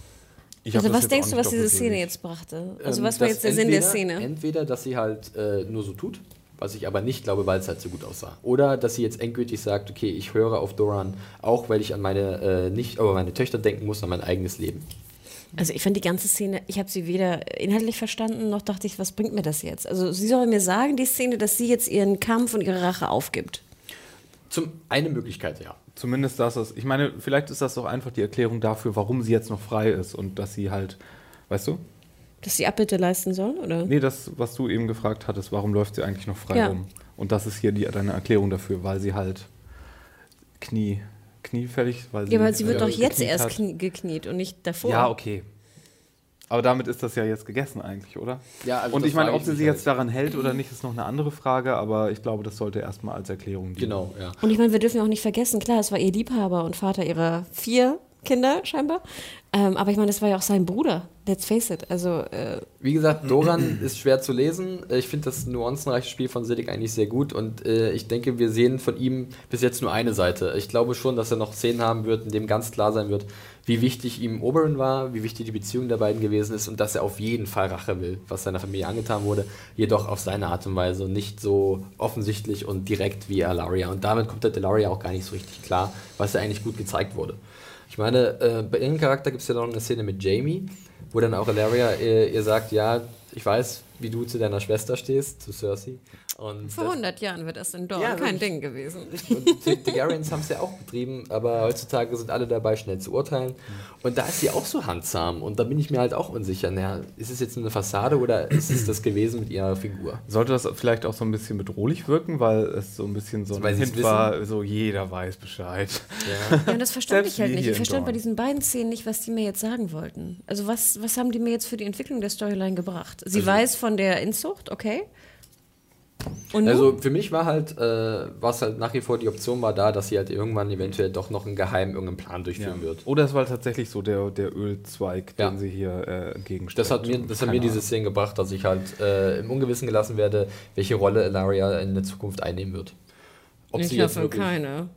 Also was denkst du, was diese Szene jetzt brachte? Also Ähm, was war jetzt der Sinn der entweder- Szene? Entweder, dass sie halt äh, nur so tut, was ich aber nicht glaube, weil es halt so gut aussah. Oder dass sie jetzt endgültig sagt, okay, ich höre auf Doran, auch weil ich an meine äh, nicht, aber meine Töchter denken muss, an mein eigenes Leben. Also ich fand die ganze Szene, ich habe sie weder inhaltlich verstanden, noch dachte ich, was bringt mir das jetzt? Also sie soll mir sagen, die Szene, dass sie jetzt ihren Kampf und ihre Rache aufgibt. Zum eine Möglichkeit, ja. Zumindest das ist, ich meine, vielleicht ist das doch einfach die Erklärung dafür, warum sie jetzt noch frei ist und dass sie halt, weißt du? Dass sie Abbitte leisten soll, oder? Nee, das, was du eben gefragt hattest, warum läuft sie eigentlich noch frei Ja. rum? Und das ist hier die, deine Erklärung dafür, weil sie halt Knie, kniefällig, weil Ja, aber sie wird äh, doch jetzt erst hat. knie, gekniet und nicht davor. Ja, okay. Aber damit ist das ja jetzt gegessen eigentlich, oder? Ja, also und ich meine, ob sie halt. jetzt daran hält oder nicht, ist noch eine andere Frage, aber ich glaube, das sollte erstmal als Erklärung dienen. Genau, ja. Und ich meine, wir dürfen ja auch nicht vergessen, klar, es war ihr Liebhaber und Vater ihrer vier Kinder scheinbar. Ähm, aber ich meine, das war ja auch sein Bruder. Let's face it. Also, äh, Wie gesagt, Doran ist schwer zu lesen. Ich finde das nuancenreiche Spiel von Siddick eigentlich sehr gut und äh, ich denke, wir sehen von ihm bis jetzt nur eine Seite. Ich glaube schon, dass er noch Szenen haben wird, in dem ganz klar sein wird, wie wichtig ihm Oberon war, wie wichtig die Beziehung der beiden gewesen ist und dass er auf jeden Fall Rache will, was seiner Familie angetan wurde, jedoch auf seine Art und Weise nicht so offensichtlich und direkt wie Alaria. Und damit kommt der Delaria auch gar nicht so richtig klar, was ja eigentlich gut gezeigt wurde. Ich meine, äh, bei ihrem Charakter gibt es ja noch eine Szene mit Jamie, wo dann auch Alaria ihr, ihr sagt, ja, ich weiß, wie du zu deiner Schwester stehst, zu Cersei. Und vor das- 100 Jahren wird das in Dorn Ja, kein. Ding gewesen. und die Targaryens haben es ja auch betrieben, aber heutzutage sind alle dabei, schnell zu urteilen. Und da ist sie auch so handsam. Und da bin ich mir halt auch unsicher. Naja, ist es jetzt eine Fassade oder ist es das gewesen mit ihrer Figur? Sollte das vielleicht auch so ein bisschen bedrohlich wirken, weil es so ein bisschen so ein Weil Hint war, so jeder weiß Bescheid. Ja. Ja, und das verstand Selbst ich halt nicht. Ich verstand bei diesen beiden Szenen nicht, was die mir jetzt sagen wollten. Also was, was haben die mir jetzt für die Entwicklung der Storyline gebracht? Sie Also weiß von der Inzucht, okay. Und Also für mich war halt, äh, was halt nach wie vor die Option war da, dass sie halt irgendwann eventuell doch noch einen geheimen irgendeinen Plan durchführen wird. Oder es war tatsächlich so der, der Ölzweig, Ja. den sie hier äh, entgegenstellt. Das hat mir, das hat mir diese. Szene gebracht, dass ich halt äh, im Ungewissen gelassen werde, welche Rolle Ilaria in der Zukunft einnehmen wird. Ob ich hoffe keine.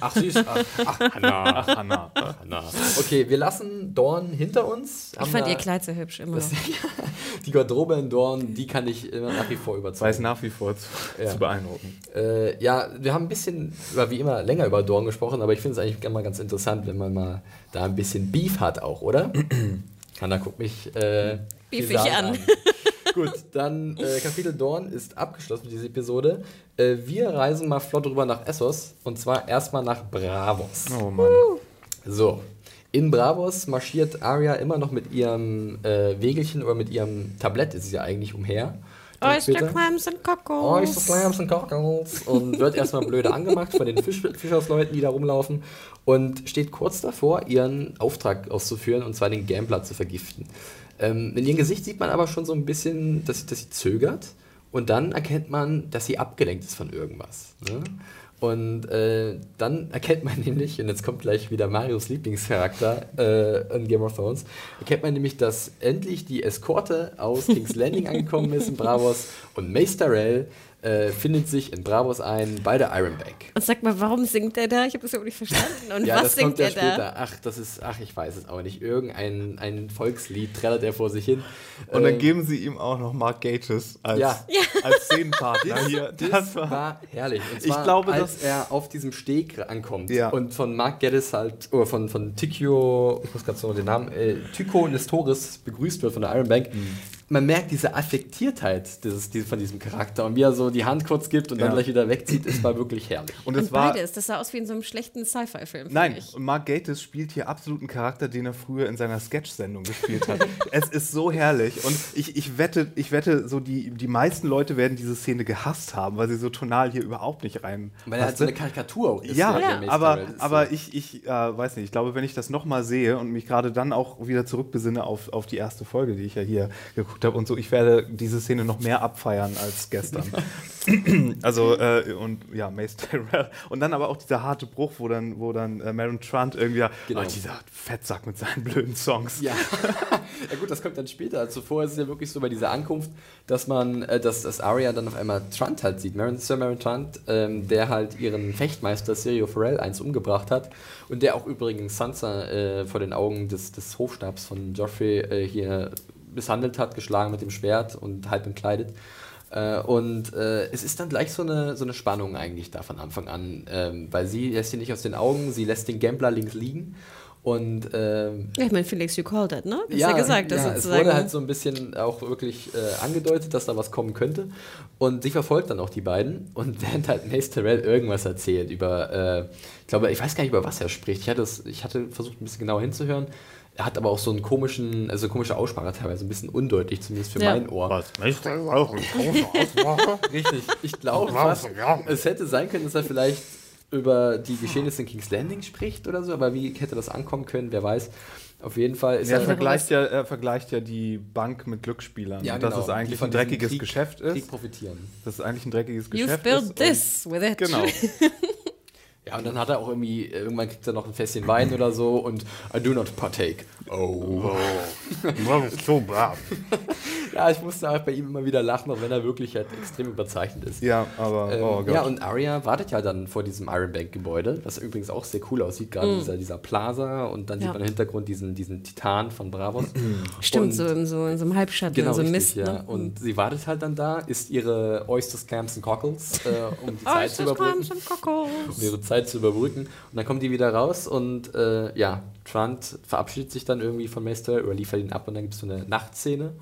Ach, sie ist. Ach, ach Hanna. Ach, Hanna. Hanna. Okay, wir lassen Dorn hinter uns. Ich fand ihr Kleid sehr hübsch immer noch. Die Garderobe in Dorn, die kann ich immer nach wie vor Weiß überzeugen. nach wie vor zu, Ja. zu beeindrucken. Äh, ja, wir haben ein bisschen, über, wie immer, länger über Dorn gesprochen, aber ich finde es eigentlich mal ganz interessant, wenn man mal da ein bisschen Beef hat auch, oder? Hanna guckt mich äh, Beefig gesagt an. Gut, dann äh, Kapitel Dorn ist abgeschlossen mit dieser Episode. Äh, wir reisen mal flott rüber nach Essos und zwar erstmal nach Bravos. Oh Mann. So, in Bravos marschiert Arya immer noch mit ihrem äh, Wägelchen oder mit ihrem Tablett, ist sie ja eigentlich umher. Oyster Clams and Cockles. Oyster Slams und Cockles und wird erstmal blöde angemacht von den Fisch Fischersleuten, die da rumlaufen und steht kurz davor, ihren Auftrag auszuführen und zwar den Gambler zu vergiften. Ähm, in ihrem Gesicht sieht man aber schon so ein bisschen, dass, dass sie zögert und dann erkennt man, dass sie abgelenkt ist von irgendwas. Ne? Und äh, dann erkennt man nämlich, und jetzt kommt gleich wieder Marios Lieblingscharakter äh, in Game of Thrones, erkennt man nämlich, dass endlich die Eskorte aus King's Landing angekommen ist in Bravos und Mace Tyrell äh, findet sich in Bravos ein bei der Iron Bank. Und sag mal, warum singt er da? Ich habe das überhaupt nicht verstanden. Und Ja, was das singt kommt ja er da? später. Ach, das ist, ach, ich weiß es auch nicht. Irgendein ein Volkslied trällert er vor sich hin. Und dann Äh, geben sie ihm auch noch Mark Gatiss als, Ja. als Szenenpartner hier. Das war herrlich. Und Ich zwar, glaube, als dass- er auf diesem Steg ankommt Ja. und von Mark Geddes halt, oder von, von Tikio, ich muss gerade so den Namen, äh, Tycho Nestoris begrüßt wird von der Iron Bank. Mhm. Man merkt diese Affektiertheit dieses, diese, von diesem Charakter und wie er so die Hand kurz gibt und dann Ja. gleich wieder wegzieht, es war wirklich herrlich. Und Und es war. beides, das sah aus wie in so einem schlechten Sci-Fi-Film. Nein, und Mark Gatiss spielt hier absolut einen Charakter, den er früher in seiner Sketch-Sendung gespielt hat. es ist so herrlich und ich, ich wette, ich wette, so die, die meisten Leute werden diese Szene gehasst haben, weil sie so tonal hier überhaupt nicht rein. Weil er halt so eine Karikatur ist. Ja, Ja. Aber, ist aber ich, ich äh, weiß nicht, ich glaube, wenn ich das nochmal sehe und mich gerade dann auch wieder zurückbesinne auf, auf die erste Folge, die ich ja hier geguckt habe und so, ich werde diese Szene noch mehr abfeiern als gestern. also, äh, und ja, Mace Tyrell. Und dann aber auch dieser harte Bruch, wo dann, wo dann äh, Maron Trant irgendwie, Genau. oh, dieser Fettsack mit seinen blöden Songs. Ja. ja gut, das kommt dann später. Also vorher ist es ja wirklich so bei dieser Ankunft, dass man, äh, dass, dass Arya dann auf einmal Trant halt sieht. Marin, Sir Marin Trant, ähm, der halt ihren Fechtmeister Sirio Farrell eins umgebracht hat und der auch übrigens Sansa äh, vor den Augen des, des Hofstabs von Joffrey äh, hier misshandelt hat, geschlagen mit dem Schwert und halb entkleidet. Äh, und äh, es ist dann gleich so eine, so eine Spannung eigentlich da von Anfang an, ähm, weil sie lässt ihn nicht aus den Augen, sie lässt den Gambler links liegen und ähm, Ja, ich meine, Felix, you called it, ne? Das ja, ja gesagt, dass ja, es sozusagen. wurde halt so ein bisschen auch wirklich äh, angedeutet, dass da was kommen könnte. Und sie verfolgt dann auch die beiden. Und während halt Mace Terrell irgendwas erzählt über, äh, ich glaube, ich weiß gar nicht, über was er spricht. Ich hatte, es, ich hatte versucht, ein bisschen genauer hinzuhören. Er hat aber auch so einen komischen, also komische Aussprache teilweise, ein bisschen undeutlich, zumindest für Ja. mein Ohr. Was? Möchtest du auch? Richtig. Ich glaube fast, Ja. es hätte sein können, dass er vielleicht über die Geschehnisse in King's Landing spricht oder so, aber wie hätte das ankommen können, wer weiß. Auf jeden Fall ist Er er vergleicht, ja, er vergleicht ja die Bank mit Glücksspielern. Ja, und dass genau. es eigentlich ein dreckiges Krieg- Geschäft ist. Krieg profitieren. Dass es eigentlich ein dreckiges You've Geschäft built ist. this with it. Genau. Ja, und dann hat er auch irgendwie, irgendwann kriegt er noch ein Fässchen Wein oder so und I do not partake. Oh. so brav. Ja, ich musste auch bei ihm immer wieder lachen, auch wenn er wirklich halt extrem überzeichnet ist. Ja, aber Ähm, oh Gott. ja, und Arya wartet ja dann vor diesem Iron Bank Gebäude, das übrigens auch sehr cool aussieht, gerade dieser, dieser Plaza und dann Ja. sieht man im Hintergrund diesen, diesen Titan von Bravos. Stimmt, Und- so, in so in so einem Halbschatten, Genau, in so einem Mist. ja. Ne? Und sie wartet halt dann da, isst ihre Oysters, Clams und Cockles, äh, um die Zeit zu überbrücken. um ihre Zeit zu überbrücken. Und dann kommen die wieder raus und äh, ja, Trant verabschiedet sich dann irgendwie von Maester oder liefert ihn ab und dann gibt es so eine Nachtszene,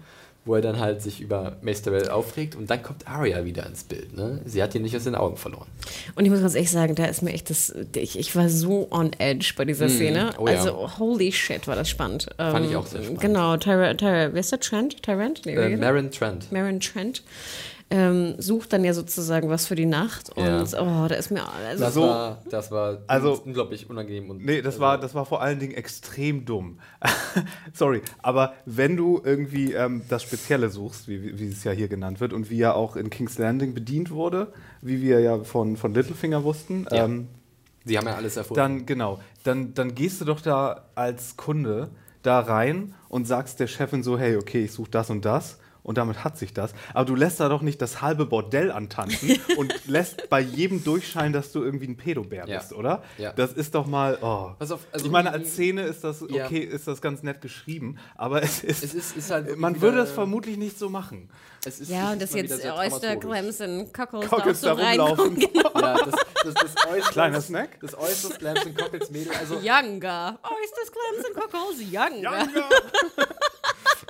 wo er dann halt sich über Maester aufregt und dann kommt Arya wieder ins Bild. Ne? Sie hat ihn nicht aus den Augen verloren. Und ich muss ganz ehrlich sagen, da ist mir echt das. Ich, ich war so on edge bei dieser Szene. Oh ja. Also, holy shit, war das spannend. Fand ich Ähm, auch sehr spannend. Genau, Tyra, Tyra, wer ist der? Trent? Tyrant? Nee, Äh, Marin Trent. Marin Trent. Ähm, sucht dann ja sozusagen was für die Nacht. Ja. Und oh, da ist mir. Also, Das So- war, das war Also- unglaublich unangenehm. Und, Nee, das also, war, das war vor allen Dingen extrem dumm. Sorry, aber wenn du irgendwie ähm, das Spezielle suchst, wie, wie wie es ja hier genannt wird und wie ja auch in King's Landing bedient wurde, wie wir ja von, von Littlefinger wussten, Ja. ähm, Sie haben ja alles erfunden. dann genau, dann, dann gehst du doch da als Kunde da rein und sagst der Chefin so, hey, okay, ich suche das und das. Und damit hat sich das. Aber du lässt da doch nicht das halbe Bordell antanzen und lässt bei jedem durchscheinen, dass du irgendwie ein Pedobär Ja. bist, oder? Ja. Das ist doch mal. Oh. Pass auf, also ich meine, als Szene ist das Ja. okay, ist das ganz nett geschrieben, aber es ist. Es ist- ist halt man wieder- würde es vermutlich nicht so machen. Es ist- ja, und wieder jetzt Oyster und Cockles, Cockles da auch so da rumlaufen. Genau. Ja, das, das, das Oysters, Kleiner Snack? Das Oysters, Clams und Cockles Mädel. Also, Younger. Oyster Clams und Cockles, Younger.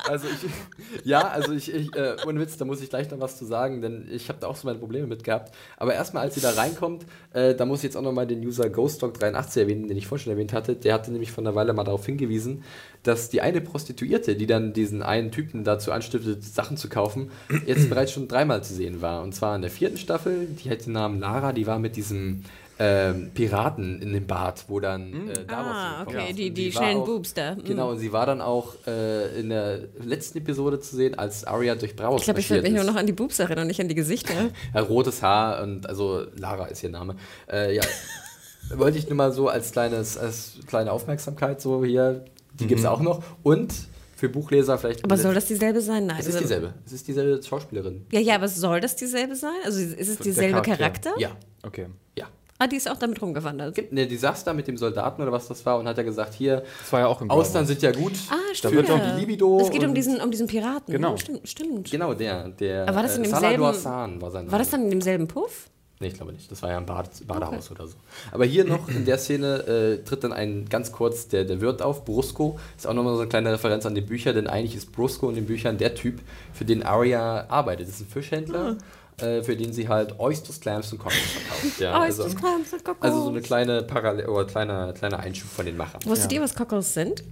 also ich, ja, also ich, ich äh, ohne Witz, da muss ich gleich noch was zu sagen, denn ich habe da auch so meine Probleme mit gehabt. Aber erstmal, als sie da reinkommt, äh, da muss ich jetzt auch nochmal den User GhostDog83 erwähnen, den ich vorhin schon erwähnt hatte. Der hatte nämlich von einer Weile mal darauf hingewiesen, dass die eine Prostituierte, die dann diesen einen Typen dazu anstiftet, Sachen zu kaufen, jetzt bereits schon dreimal zu sehen war. Und zwar in der vierten Staffel, die hat den Namen Lara, die war mit diesem ähm, Piraten in dem Bad, wo dann äh, Davos Ah, okay, die, die war schnellen auch- Boobs da. Mm. Genau, und sie war dann auch äh, in der letzten Episode zu sehen, als Arya durch Bravos Ich glaube, ich werde mich nur noch an die Boobs erinnern, nicht an die Gesichter. Ja, rotes Haar und also Lara ist ihr Name. Äh, ja, wollte ich nur mal so als kleines, als kleine Aufmerksamkeit so hier, die gibt es auch noch. Und für Buchleser vielleicht. Aber soll das dieselbe sein? Nein. Es ist also- dieselbe. Es ist dieselbe Schauspielerin. Ja, ja, aber soll das dieselbe sein? Also ist es dieselbe Charakter. Charakter? Ja, Okay. ja. Ah, die ist auch damit rumgewandert. Ne, die saß da mit dem Soldaten oder was das war und hat ja gesagt, hier, Das war ja auch im Austern sind ja gut. Ah, Da stimmt. wird doch die Libido. Es geht um diesen, um diesen Piraten. Genau. Ja, stimmt, stimmt. Genau, der. der Aber war das in äh, demselben- Salador San war sein Name. War das dann in demselben Puff? Nee, ich glaube nicht. Das war ja ein Bad, Badehaus oder so. Aber hier noch in der Szene äh, tritt dann ein ganz kurz der, der Wirt auf, Brusco. Ist auch nochmal so eine kleine Referenz an die Bücher, denn eigentlich ist Brusco in den Büchern der Typ, für den Arya arbeitet. Das ist ein Fischhändler, äh, für den sie halt Oysters, Clams und Cockles verkauft. Ja, also, klar? Ist das Cockles? also so eine kleine Parallel oder kleiner, kleiner Einschub von den Machern. Wusstet ihr, was Cockles sind?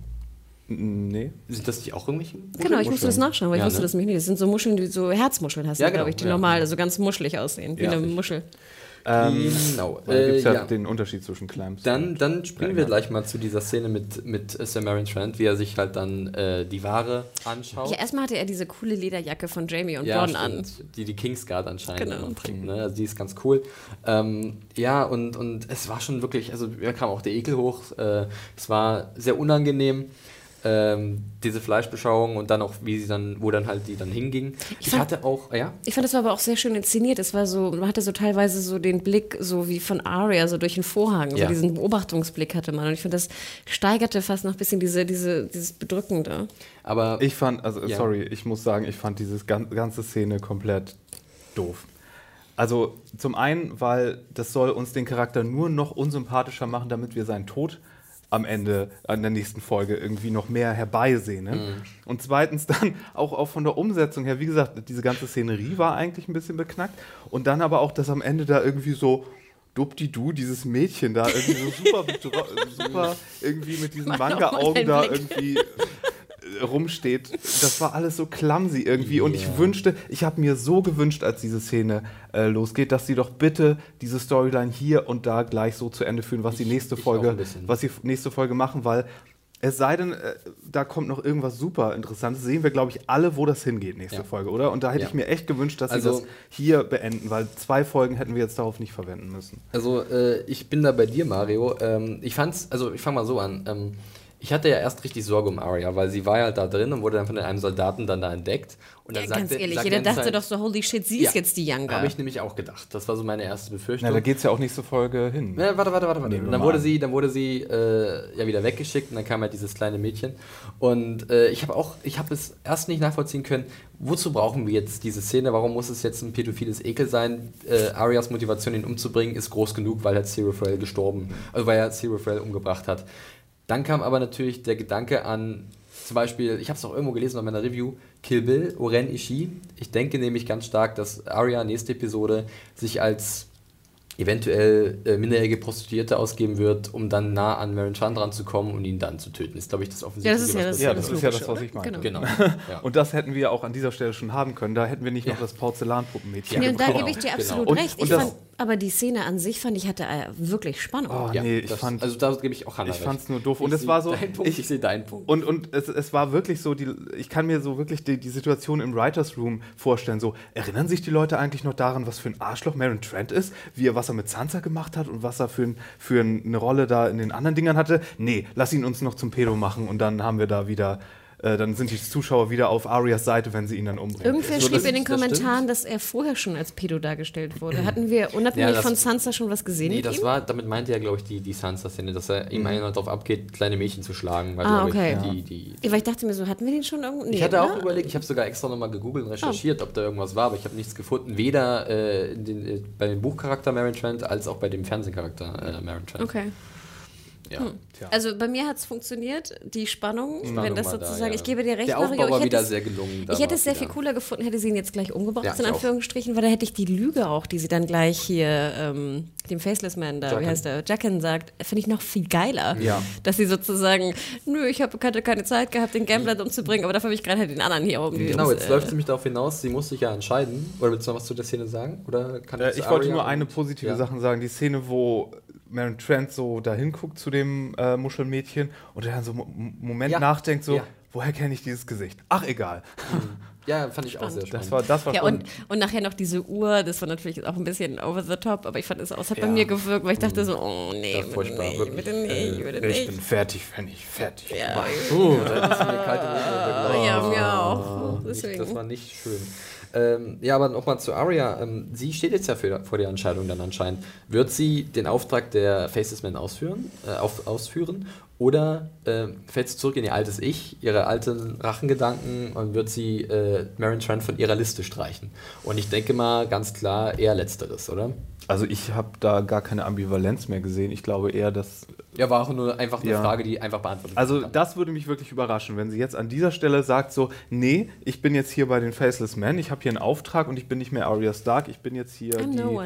Nee. Sind das nicht auch irgendwelche? Genau, ich musste das nachschauen, weil Ja, ich wusste ne? das nämlich nicht. Das sind so Muscheln, die so Herzmuscheln hast Ja, du, glaube genau, ich, die ja. normal, also ganz muschelig aussehen, wie Ja, eine richtig. Muschel. Genau. Da Äh, gibt es ja, ja. den Unterschied zwischen Clams. Dann, dann springen wir gleich mal zu dieser Szene mit, mit äh, Samarin Trent, wie er sich halt dann äh, die Ware anschaut. Ja, erstmal hatte er diese coole Lederjacke von Jamie und Bronn an. stimmt. Die die Kingsguard anscheinend Genau. trägt. Ne? Also die ist ganz cool. Ähm, ja, und, und es war schon wirklich, also mir kam auch der Ekel hoch. Äh, es war sehr unangenehm. Ähm, diese Fleischbeschauung und dann auch, wie sie dann, wo dann halt die dann hinging. Ich, fand- hatte auch, ja, Ich fand, das war aber auch sehr schön inszeniert. Es war so, man hatte so teilweise so den Blick, so wie von Arya, so durch den Vorhang, Ja. so diesen Beobachtungsblick hatte man. Und ich finde, das steigerte fast noch ein bisschen diese, diese, dieses Bedrückende. aber Ich fand, also Ja. sorry, ich muss sagen, ich fand diese gan ganze Szene komplett doof. Also zum einen, weil das soll uns den Charakter nur noch unsympathischer machen, damit wir seinen Tod am Ende an der nächsten Folge irgendwie noch mehr herbeisehnen. Und zweitens dann auch, auch von der Umsetzung her, wie gesagt, diese ganze Szenerie war eigentlich ein bisschen beknackt. Und dann aber auch, dass am Ende da irgendwie so Dubdi-Du, dieses Mädchen da irgendwie so super, super irgendwie mit diesen Manga-Augen da irgendwie rumsteht. Das war alles so clumsy irgendwie. Und ich wünschte, ich habe mir so gewünscht, als diese Szene äh, losgeht, dass sie doch bitte diese Storyline hier und da gleich so zu Ende führen, was die nächste Folge, was die nächste Folge machen, weil Es sei denn, äh, da kommt noch irgendwas super Interessantes. Sehen wir, glaube ich, alle, wo das hingeht nächste Ja. Folge, oder? Und da hätte Ja. ich mir echt gewünscht, dass Also- sie das hier beenden, weil zwei Folgen hätten wir jetzt darauf nicht verwenden müssen. Also äh, ich bin da bei dir, Mario. Ähm, ich fand's, also ich fange mal so an. Ähm, ich hatte ja erst richtig Sorge um Arya, weil sie war ja da drin und wurde dann von einem Soldaten dann da entdeckt. Und dann Ja, ganz sagte- ehrlich, sagt jeder dachte Zeit- doch so, holy shit, sie ist Ja, jetzt die Younger. Habe ich nämlich auch gedacht. Das war so meine erste Befürchtung. Na, da geht es ja auch nächste Folge hin. Ja, warte, warte, warte, warte. Und dann wurde sie, dann wurde sie äh, ja wieder weggeschickt und dann kam halt dieses kleine Mädchen. Und äh, ich habe auch, ich habe es erst nicht nachvollziehen können, wozu brauchen wir jetzt diese Szene? Warum muss es jetzt ein pädophiles Ekel sein? Äh, Arias Motivation, ihn umzubringen, ist groß genug, weil er Cyril Frell gestorben, also weil er Cyril umgebracht hat. Dann kam aber natürlich der Gedanke an, zum Beispiel, ich habe es auch irgendwo gelesen in meiner Review, Kill Bill, Oren Ishii. Ich denke nämlich ganz stark, dass Arya nächste Episode sich als eventuell äh, minderjährige Prostituierte ausgeben wird, um dann nah an Maren Chan dran zu kommen und ihn dann zu töten. Ist, glaube ich, das offensichtliche. Ja, das ist ja was das- Ja, das ist ja das, was oder? ich meine. Genau. Genau. Ja. Und das hätten wir auch an dieser Stelle schon haben können. Da hätten wir nicht noch Ja. das Porzellanpuppenmädchen Nee, und da bekommen. gebe ich dir Genau. absolut Und- recht. und Ich das- fand, aber die Szene an sich fand ich hatte äh, wirklich Spannung. Oh, ja, nee, ich das, fand, also da gebe ich auch Hannah ich recht. fand's nur doof. Und Ich es sehe war so, Deinen Punkt, ich, ich- sehe deinen Punkt. Und, und es, es war wirklich so, die, ich kann mir so wirklich die, die Situation im Writers Room vorstellen. So, erinnern sich die Leute eigentlich noch daran, was für ein Arschloch Maren Trent ist? Wie er, was er mit Sansa gemacht hat und was er für, ein, für eine Rolle da in den anderen Dingern hatte? Nee, lass ihn uns noch zum Pedo machen und dann haben wir da wieder, äh, dann sind die Zuschauer wieder auf Arias Seite, wenn sie ihn dann umbringen. Irgendwer So, schrieb das- in den das stimmt. Kommentaren, dass er vorher schon als Pedo dargestellt wurde. Hatten wir unabhängig Ja, das- von Sansa schon was gesehen Nee, mit das ihm? war, damit meinte er, glaube ich, die, die Sansa-Szene, dass er ihm einen darauf abgeht, kleine Mädchen zu schlagen. Weil, Ah, okay. Ich, die, die, Ja, weil ich dachte mir so, hatten wir den schon irgendwo? Nee, Ich hatte auch überlegt, ich habe sogar extra nochmal gegoogelt und recherchiert, ob da irgendwas war, aber ich habe nichts gefunden. Weder äh, in den, äh, bei dem Buchcharakter Maren Trent als auch bei dem Fernsehcharakter äh, Maren Trent. Okay. Ja. Tja. Also bei mir hat es funktioniert, die Spannung, Spannung wenn das war da, sozusagen, ja. ich gebe dir recht, Der Aufbau Mario, war ich hätte wieder es- sehr gelungen. Ich hätte es sehr wieder- viel cooler gefunden, hätte sie ihn jetzt gleich umgebracht, Ja, in ich auch. Anführungsstrichen, weil da hätte ich die Lüge auch, die sie dann gleich hier ähm, dem Faceless Man da, wie Jaqen. heißt der, Jacken sagt, finde ich noch viel geiler. Ja. Dass sie sozusagen, nö, ich hab, hatte keine Zeit gehabt, den Gambler umzubringen, aber dafür habe ich gerade halt den anderen hier die Genau, jetzt läuft sie mich darauf hinaus, sie muss sich ja entscheiden. Oder willst du noch was zu der Szene sagen? Oder kann Äh, ich wollte nur eine positive ja. Sache sagen. Die Szene, wo Maren Trent so dahin guckt zu dem äh, Muschelmädchen und er dann so einen Moment Ja. nachdenkt, so, Ja. woher kenne ich dieses Gesicht? Ach, egal. Ja, fand ich auch sehr spannend. Das war, das war Ja, schon. und, und nachher noch diese Uhr, das war natürlich auch ein bisschen over the top, aber ich fand es auch, es hat bei Ja. mir gewirkt, weil ich dachte so, oh nee, Ja, bitte furchtbar, nicht, wirklich. bitte nicht, bitte ich nicht. bin fertig, wenn ich fertig. Ja, Uh, da ist mir runtergelaufen. ja, mir auch. Oh, Nicht, Deswegen. das war nicht schön. Ähm, ja, aber nochmal zu Arya. Ähm, sie steht jetzt ja für, vor der Entscheidung dann anscheinend. Wird sie den Auftrag der Faces Man ausführen, äh, auf, ausführen oder äh, fällt sie zurück in ihr altes Ich, ihre alten Rachengedanken und wird sie äh, Maren Trent von ihrer Liste streichen? Und ich denke mal ganz klar eher Letzteres, oder? Also ich habe da gar keine Ambivalenz mehr gesehen. Ich glaube eher, dass. Ja, war auch nur einfach eine Ja. Frage, die einfach beantwortet Also kann. das würde mich wirklich überraschen, wenn sie jetzt an dieser Stelle sagt so, nee, ich bin jetzt hier bei den Faceless Men, ich habe hier einen Auftrag und ich bin nicht mehr Arya Stark, ich bin jetzt hier I'm die, no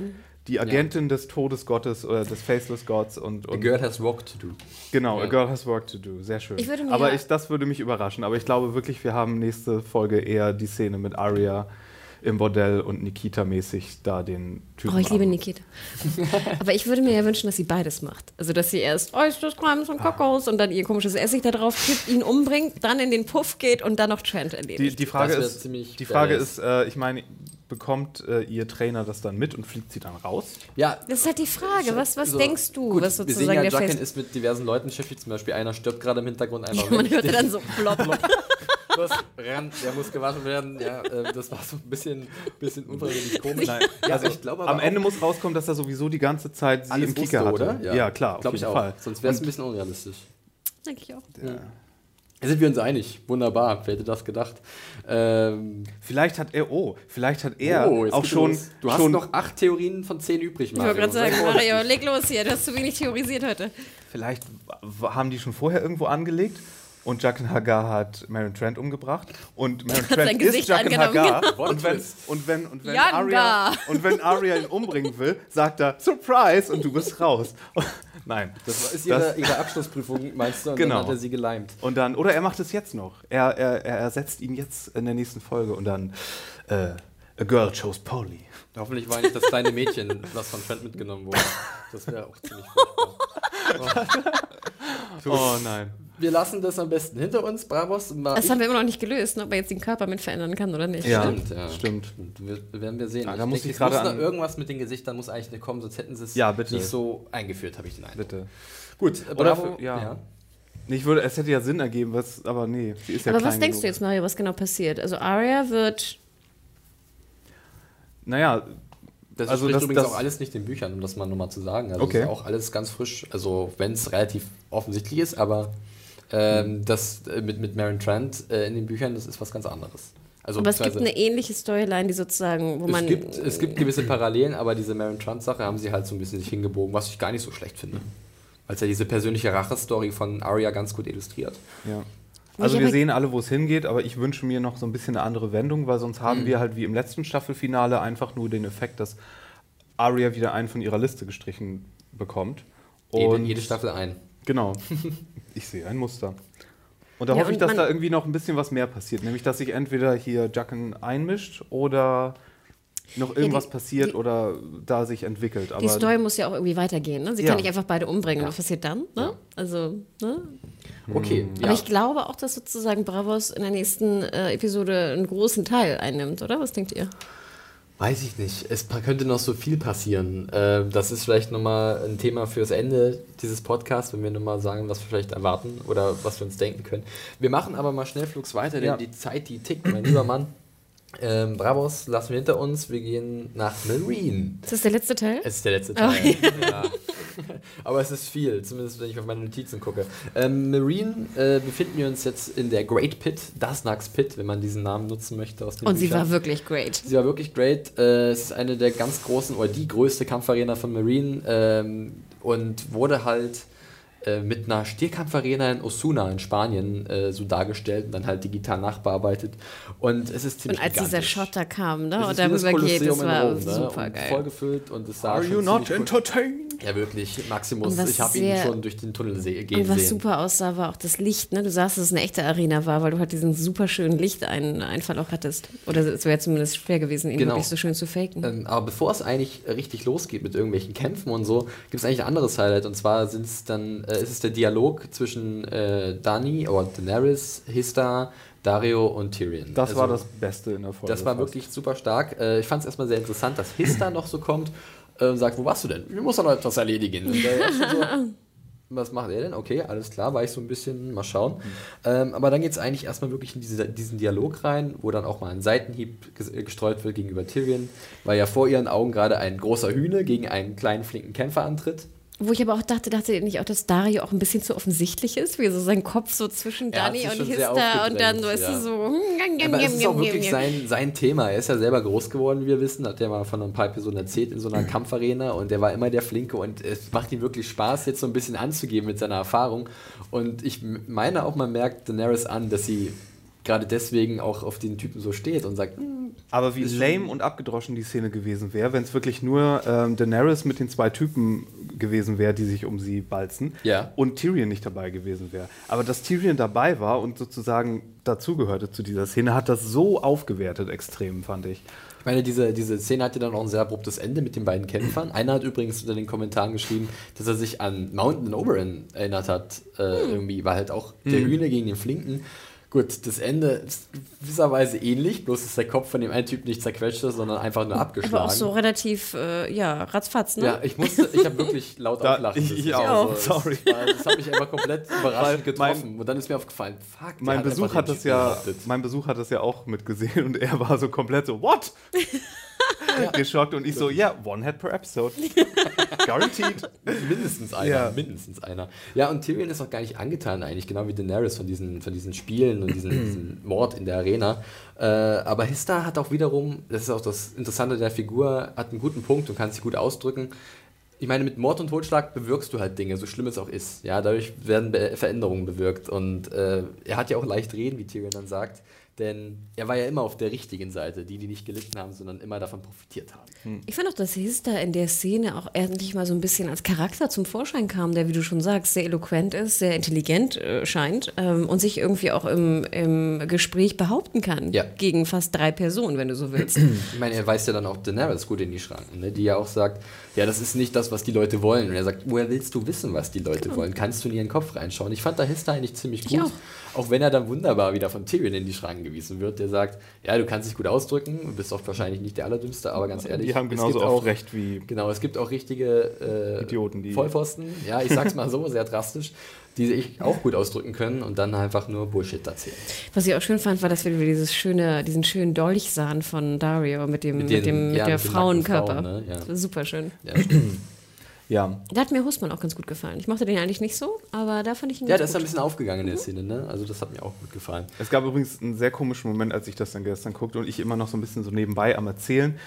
die Agentin des Todesgottes oder des Faceless Gods und, A und girl has work to do. Genau, Ja. a girl has work to do. Sehr schön. Ich würde mir aber ja- ich, das würde mich überraschen. Aber ich glaube wirklich, wir haben nächste Folge eher die Szene mit Arya im Bordell und Nikita-mäßig da den Typen. Oh, ich liebe Nikita. Aber ich würde mir ja wünschen, dass sie beides macht. Also, dass sie erst Oysters, Crimes und Kokos und dann ihr komisches Essig da drauf kippt, ihn umbringt, dann in den Puff geht und dann noch Trent Die, erledigt. die Frage Das wär ist, ziemlich die Frage ist, äh, ich meine, bekommt äh, ihr Trainer das dann mit und fliegt sie dann raus? Ja, das ist halt die Frage. Was, was So, denkst du, gut, was wir sozusagen sehen ja, der Jacken ist mit diversen Leuten beschäftigt. Zum Beispiel einer stirbt gerade im Hintergrund einfach. Man weg. hörte dann so plopp. Los, rennt, der muss gewaschen werden. Ja, äh, das war so ein bisschen, bisschen unfreiwillig komisch. Nein. Ja, also ich glaube am Ende muss rauskommen, dass er sowieso die ganze Zeit sie im wusste, hatte. oder? Ja, klar, auf Glaube jeden ich auch. Fall. Sonst wäre es ein bisschen unrealistisch. Denke ich auch. Da sind wir uns einig. Wunderbar. Wer hätte das gedacht? Ähm, Vielleicht hat er, oh, vielleicht hat er oh, auch schon, los. Du hast schon noch acht Theorien von zehn übrig, Ich wollte gerade sagen. Mario, leg los hier. Du hast zu wenig theorisiert heute. Vielleicht haben die schon vorher irgendwo angelegt und Jaqen Hagar hat Maren Trent umgebracht und sein Trent ist Jaqen Hagar genau. und wenn, und wenn, und wenn. Arya und wenn Arya ihn umbringen will, sagt er Surprise und du bist raus. Nein, Das ist ihre, ihre Abschlussprüfung, meinst du? Und Genau. dann hat er sie geleimt. und dann oder er macht es jetzt noch. Er, er, er ersetzt ihn jetzt in der nächsten Folge und dann äh, A girl chose Polly. Hoffentlich war nicht das kleine Mädchen, was von Trent mitgenommen wurde. Das wäre auch ziemlich furchtbar. Oh nein. Wir lassen das am besten hinter uns, Bravos. Mal Das ich- haben wir immer noch nicht gelöst, ne, ob er jetzt den Körper mit verändern kann oder nicht. Ja. Stimmt, ja. Stimmt. Wir, werden wir sehen. Ja, da muss denke, ich gerade muss irgendwas mit den Gesichtern muss eigentlich noch kommen, sonst hätten sie es Ja, bitte. nicht so eingeführt, habe ich den Eindruck. Bitte. Gut, Oder Bravo, für- ja. Ich würde, es hätte ja Sinn ergeben, was, aber nee, sie ist ja Aber klein was denkst genug. du jetzt, Mario, was genau passiert? Also Arya wird. Naja, Das Also spricht das- übrigens das- auch alles nicht in Büchern, um das mal nochmal zu sagen. Also Okay. ist auch alles ganz frisch, also wenn es relativ offensichtlich ist, aber ähm, das äh, mit, mit Maren Trent äh, in den Büchern, das ist was ganz anderes. Also Aber es gibt eine ähnliche Storyline, die sozusagen, wo es man. gibt, es gibt gewisse Parallelen, aber diese Maren Trent-Sache haben sie halt so ein bisschen sich hingebogen, was ich gar nicht so schlecht finde. Weil es ja diese persönliche Rache-Story von Arya ganz gut illustriert. ja. Also wir sehen alle, wo es hingeht, aber ich wünsche mir noch so ein bisschen eine andere Wendung, weil sonst Mhm. haben wir halt wie im letzten Staffelfinale einfach nur den Effekt, dass Arya wieder einen von ihrer Liste gestrichen bekommt. Jede, Und jede Staffel ein. Genau. Ich sehe ein Muster. Und da Ja, hoffe ich, und dass man- da irgendwie noch ein bisschen was mehr passiert. Nämlich, dass sich entweder hier Jacken einmischt oder noch irgendwas die- passiert die- oder da sich entwickelt. Aber Die Story muss ja auch irgendwie weitergehen. Ne? Sie Ja. kann nicht einfach beide umbringen. Was passiert dann? Ne? Also, ne? Okay, Hm. ja. Aber ich glaube auch, dass sozusagen Bravos in der nächsten äh, Episode einen großen Teil einnimmt, oder? Was denkt ihr? Weiß ich nicht. Es könnte noch so viel passieren. Äh, das ist vielleicht nochmal ein Thema fürs Ende dieses Podcasts, wenn wir nochmal sagen, was wir vielleicht erwarten oder was wir uns denken können. Wir machen aber mal schnellflugs weiter, denn Ja. die Zeit, die tickt, mein lieber Mann. Ähm, Bravos lassen wir hinter uns. Wir gehen nach Marine. Ist das der letzte Teil? Es ist der letzte Teil. ja. Aber es ist viel, zumindest wenn ich auf meine Notizen gucke. Ähm, Marine äh, befinden wir uns jetzt in der Great Pit, Dasnax Pit, wenn man diesen Namen nutzen möchte aus den Und sie Büchern. war wirklich great. Sie war wirklich great. Äh, es ist eine der ganz großen oder die größte Kampfarena von Marine ähm, und wurde halt äh, mit einer Stierkampfarena in Osuna in Spanien äh, so dargestellt und dann halt digital nachbearbeitet. Und es ist ziemlich Und als dieser gigantisch. Shot da kam, ne? Und darüber geht, das war Rom, ne? super und geil. Vollgefüllt und es sah Are schon you not entertained? Ja, wirklich. Maximus. Ich habe ihn schon durch den Tunnel gehen Und was sehen. super aussah, war auch das Licht. Ne? Du sahst, dass es eine echte Arena war, weil du halt diesen super schönen Lichteinfall auch hattest. Oder es wäre zumindest schwer gewesen, ihn Genau. wirklich so schön zu faken. Ähm, aber bevor es eigentlich richtig losgeht mit irgendwelchen Kämpfen und so, gibt es eigentlich ein anderes Highlight. Und zwar sind es dann, äh, ist es der Dialog zwischen äh, Dani oder Daenerys, Hista, Dario und Tyrion. Das Also, war das Beste in der Folge. Das war fast. wirklich super stark. Äh, ich fand es erstmal sehr interessant, dass Hista noch so kommt äh, und sagt, wo warst du denn? Ich muss doch noch etwas erledigen. So, was macht er denn? Okay, alles klar, war ich so ein bisschen, mal schauen. Ähm, aber dann geht es eigentlich erstmal wirklich in diese, diesen Dialog rein, wo dann auch mal ein Seitenhieb äh, gestreut wird gegenüber Tyrion, weil ja vor ihren Augen gerade ein großer Hühne gegen einen kleinen, flinken Kämpfer antritt. Wo ich aber auch dachte, dachte ihr nicht auch, dass Dario auch ein bisschen zu offensichtlich ist, wie so sein Kopf so zwischen Er Dani und Hista und dann so ist ja. es so. hm, Aber es ist auch wirklich sein, sein Thema. Er ist ja selber groß geworden, wie wir wissen. Hat ja mal von ein paar Episoden erzählt in so einer Kampfarena. Und er war immer der Flinke. Und es macht ihm wirklich Spaß, jetzt so ein bisschen anzugeben mit seiner Erfahrung. Und ich meine auch, man merkt Daenerys an, dass sie gerade deswegen auch auf den Typen so steht und sagt, "Hm, Aber wie lame und abgedroschen die Szene gewesen wäre, wenn es wirklich nur ähm, Daenerys mit den zwei Typen gewesen wäre, die sich um sie balzen Ja. und Tyrion nicht dabei gewesen wäre. Aber dass Tyrion dabei war und sozusagen dazugehörte zu dieser Szene, hat das so aufgewertet extrem, fand ich. Ich meine, diese, diese Szene hatte dann auch ein sehr abruptes Ende mit den beiden Kämpfern. Einer hat übrigens unter den Kommentaren geschrieben, dass er sich an Mountain Oberon erinnert hat. Äh, Irgendwie war halt auch der Hühne gegen den Flinken. Gut, das Ende ist gewisserweise ähnlich, bloß ist der Kopf von dem einen Typ nicht zerquetscht, ist, sondern einfach nur abgeschlagen. Aber auch so relativ, äh, ja, ratzfatz, ne? Ja, ich musste, ich habe wirklich laut Da- auflachen. ich- müssen. ich auch, es sorry. War, das hat mich einfach komplett überraschend Weil mein- getroffen. Und dann ist mir aufgefallen, fuck, der Mein hat Besuch hat das ja, mein Besuch hat das ja auch mitgesehen und er war so komplett so, what? Geschockt und ich so, ja, one head per episode. Guaranteed. Mindestens einer, Ja. mindestens einer. Ja, und Tyrion ist auch gar nicht angetan eigentlich, genau wie Daenerys von diesen, von diesen Spielen und diesen, diesen Mord in der Arena. Äh, aber Hista hat auch wiederum, das ist auch das Interessante der Figur, hat einen guten Punkt und kann sich gut ausdrücken. Ich meine, mit Mord und Totschlag bewirkst du halt Dinge, so schlimm es auch ist. Ja, dadurch werden Be Veränderungen bewirkt. Und äh, er hat ja auch leicht reden, wie Tyrion dann sagt. Denn er war ja immer auf der richtigen Seite, die, die nicht gelitten haben, sondern immer davon profitiert haben. Ich fand auch, dass Hista in der Szene auch endlich mal so ein bisschen als Charakter zum Vorschein kam, der, wie du schon sagst, sehr eloquent ist, sehr intelligent äh, scheint ähm, und sich irgendwie auch im, im Gespräch behaupten kann. Ja. Gegen fast drei Personen, wenn du so willst. Ich meine, er weist ja dann auch Daenerys gut in die Schranken, ne? die ja auch sagt, ja, das ist nicht das, was die Leute wollen. Und er sagt, woher willst du wissen, was die Leute wollen? Kannst du in ihren Kopf reinschauen? Ich fand da Hista eigentlich ziemlich Ich gut. auch. Auch wenn er dann wunderbar wieder von Tyrion in die Schranken gewiesen wird, der sagt, ja, du kannst dich gut ausdrücken, du bist oft wahrscheinlich nicht der Allerdümmste, aber ganz ehrlich. Die haben es genauso gibt oft auch, recht wie Genau, es gibt auch richtige äh, Idioten, die- Vollpfosten, ja, ich sag's mal so, sehr drastisch, die sich auch gut ausdrücken können und dann einfach nur Bullshit erzählen. Was ich auch schön fand, war, dass wir wieder dieses schöne, diesen schönen Dolch sahen von Dario mit dem, mit den- dem, mit ja, der mit den nackten Frauenkörper. Frauen, ne? Ja. Super schön. Ja. Ja, Da hat mir Husmann auch ganz gut gefallen. Ich mochte den eigentlich nicht so, aber da fand ich ihn ja ganz das ist ein gut. bisschen aufgegangen in der Szene, ne? Also das hat mir auch gut gefallen. Es gab übrigens einen sehr komischen Moment, als ich das dann gestern guckte und ich immer noch so ein bisschen so nebenbei am Erzählen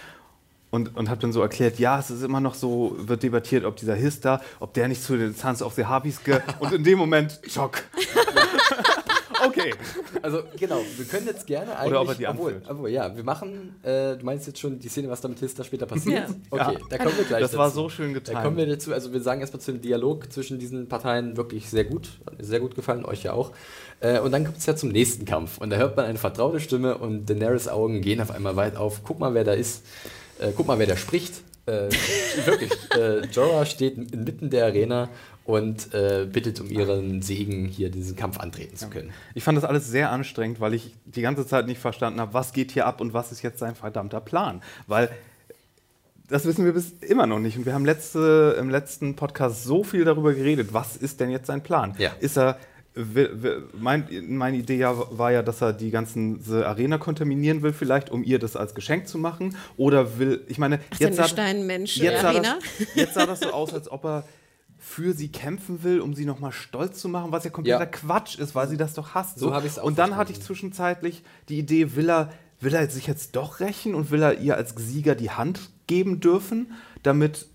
und, und habe dann so erklärt, ja, es ist immer noch so, wird debattiert, ob dieser Hista, ob der nicht zu den Sons of the Harpies ge und in dem Moment, Schock. okay. Also genau, wir können jetzt gerne eigentlich. Oder ob er die obwohl, obwohl, ja, wir machen, äh, du meinst jetzt schon die Szene, was da mit Hista später passiert? Ja. Okay, Ja. da kommen wir gleich Das war dazu. so schön Da getan. kommen wir dazu, also wir sagen erstmal zu dem Dialog zwischen diesen Parteien wirklich sehr gut, sehr gut gefallen, euch ja auch. Äh, und dann kommt es ja zum nächsten Kampf und da hört man eine vertraute Stimme und Daenerys Augen gehen auf einmal weit auf. Guck mal, wer da ist. Äh, guck mal, wer da spricht. Äh, wirklich, äh, Jorah steht inmitten der Arena und äh, bittet um ihren Segen, hier diesen Kampf antreten zu können. Ich fand das alles sehr anstrengend, weil ich die ganze Zeit nicht verstanden habe, was geht hier ab und was ist jetzt sein verdammter Plan. Weil das wissen wir bis immer noch nicht. Und wir haben letzte, im letzten Podcast so viel darüber geredet. Was ist denn jetzt sein Plan? Ja. Ist er. will- will- Mein, meine Idee ja, war ja, dass er die ganze Arena kontaminieren will, vielleicht, um ihr das als Geschenk zu machen. Oder will, ich meine, Ach, jetzt sah, Steinmensch jetzt, sah Arena. das, jetzt sah das so aus, als ob er für sie kämpfen will, um sie nochmal stolz zu machen, was ja kompletter Ja. Quatsch ist, weil sie das doch hasst. So hab ich's auch Und dann verstanden. hatte ich zwischenzeitlich die Idee, will er, will er sich jetzt doch rächen und will er ihr als Sieger die Hand geben dürfen, damit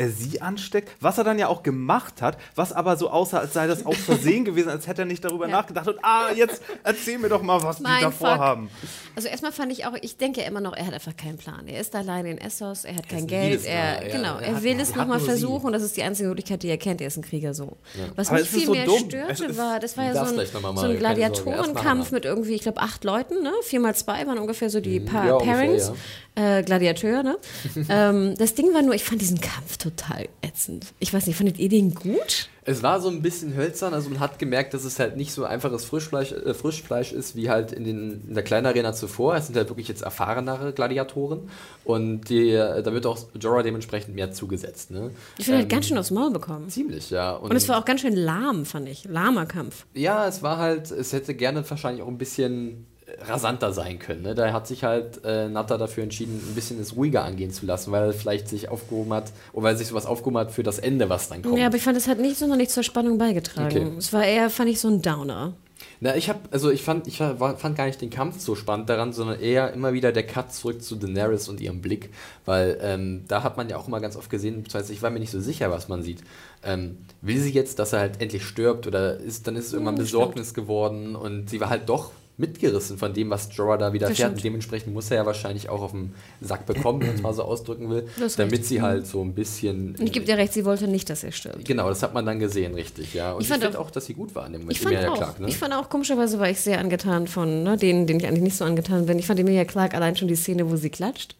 er sie ansteckt, was er dann ja auch gemacht hat, was aber so aussah, als sei das aus Versehen gewesen, als hätte er nicht darüber Ja. nachgedacht und ah, jetzt erzähl mir doch mal, was Mein die da Fuck. vorhaben. Also erstmal fand ich auch, ich denke immer noch, er hat einfach keinen Plan. Er ist alleine in Essos, er hat kein ist ein Geld, er, ja. genau, Er er hat- will er es nochmal versuchen sie. und das ist die einzige Möglichkeit, die er kennt. Er ist ein Krieger so. Was Aber mich viel so mehr dumm. Störte, war, das war ja so darfst ein, mal so ein Gladiatorenkampf mit irgendwie, ich glaube, acht Leuten, ne? Vier mal zwei waren ungefähr so die pa ja, ungefähr, Pairings. Äh, Gladiateur, ne? ähm, das Ding war nur, ich fand diesen Kampf total ätzend. Ich weiß nicht, fandet ihr den gut? Es war so ein bisschen hölzern, also man hat gemerkt, dass es halt nicht so einfaches Frischfleisch, äh, Frischfleisch ist wie halt in, den, in der kleinen Arena zuvor. Es sind halt wirklich jetzt erfahrenere Gladiatoren und die, äh, da wird auch Jorah dementsprechend mehr zugesetzt. Ne? Ich finde, hat Ähm, ganz schön aufs Maul bekommen. Ziemlich, ja. Und es war auch ganz schön lahm, fand ich. Lahmer Kampf. Ja, es war halt, es hätte gerne wahrscheinlich auch ein bisschen rasanter sein können. Ne? Da hat sich halt äh, Natter dafür entschieden, ein bisschen es ruhiger angehen zu lassen, weil er vielleicht sich aufgehoben hat, oder weil sich sowas aufgehoben hat für das Ende, was dann kommt. Ja, aber ich fand, es hat nicht sonderlich zur Spannung beigetragen. Okay. Es war eher, fand ich, so ein Downer. Na, ich habe, also ich fand, ich war, fand gar nicht den Kampf so spannend daran, sondern eher immer wieder der Cut zurück zu Daenerys und ihrem Blick, weil ähm, da hat man ja auch immer ganz oft gesehen, beziehungsweise ich war mir nicht so sicher, was man sieht. Ähm, will sie jetzt, dass er halt endlich stirbt oder ist, dann ist es irgendwann Besorgnis geworden und sie war halt doch mitgerissen von dem, was Jorah da wieder Das fährt stimmt. und dementsprechend muss er ja wahrscheinlich auch auf den Sack bekommen, wenn man es mal so ausdrücken will, Du hast damit recht. sie halt so ein bisschen... Und ich gebe dir recht, sie wollte nicht, dass er stirbt. Genau, das hat man dann gesehen, richtig, ja. Und Ich ich, fand finde auch- auch, dass sie gut war in dem Moment, Ich fand, Emilia auch, Clarke, ne? ich fand auch, komischerweise war ich sehr angetan von ne, denen, denen ich eigentlich nicht so angetan bin. Ich fand Emilia Clark allein schon die Szene, wo sie klatscht.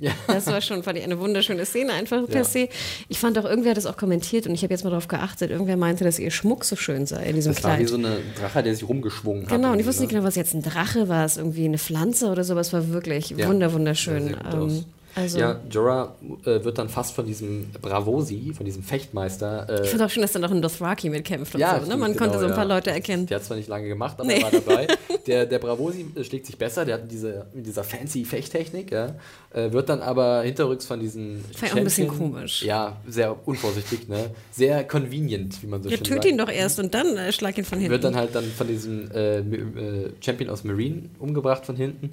Ja. Das war schon fand ich, eine wunderschöne Szene, einfach per Ja. se. Ich fand auch, irgendwer hat das auch kommentiert und ich habe jetzt mal darauf geachtet, irgendwer meinte, dass ihr Schmuck so schön sei in diesem Das war wie Kleid. so eine Drache, der sich rumgeschwungen hat. Genau, und ich wusste nicht ne? genau, was jetzt ein Drache war, es irgendwie eine Pflanze oder so, aber es war wirklich Ja. wunder, wunderschön. Ähm. Also, Ja, Jorah äh, wird dann fast von diesem Bravosi, von diesem Fechtmeister. Äh, ich fand auch schön, dass da noch ein Dothraki mitkämpft und ja, so. Ne? Man konnte genau, so ein paar ja. Leute erkennen. Der hat zwar nicht lange gemacht, aber Nee. er war dabei. Der, der Bravosi äh, schlägt sich besser, der hat diese, dieser fancy Fechttechnik, ja, äh, wird dann aber hinterrücks von diesen. Ich auch ein bisschen komisch. Ja, sehr unvorsichtig, ne? Sehr convenient, wie man so Ja, schön töte sagt. ihn doch erst und dann äh, schlag ihn von hinten. wird dann halt dann von diesem äh, äh, Champion aus Marine umgebracht von hinten.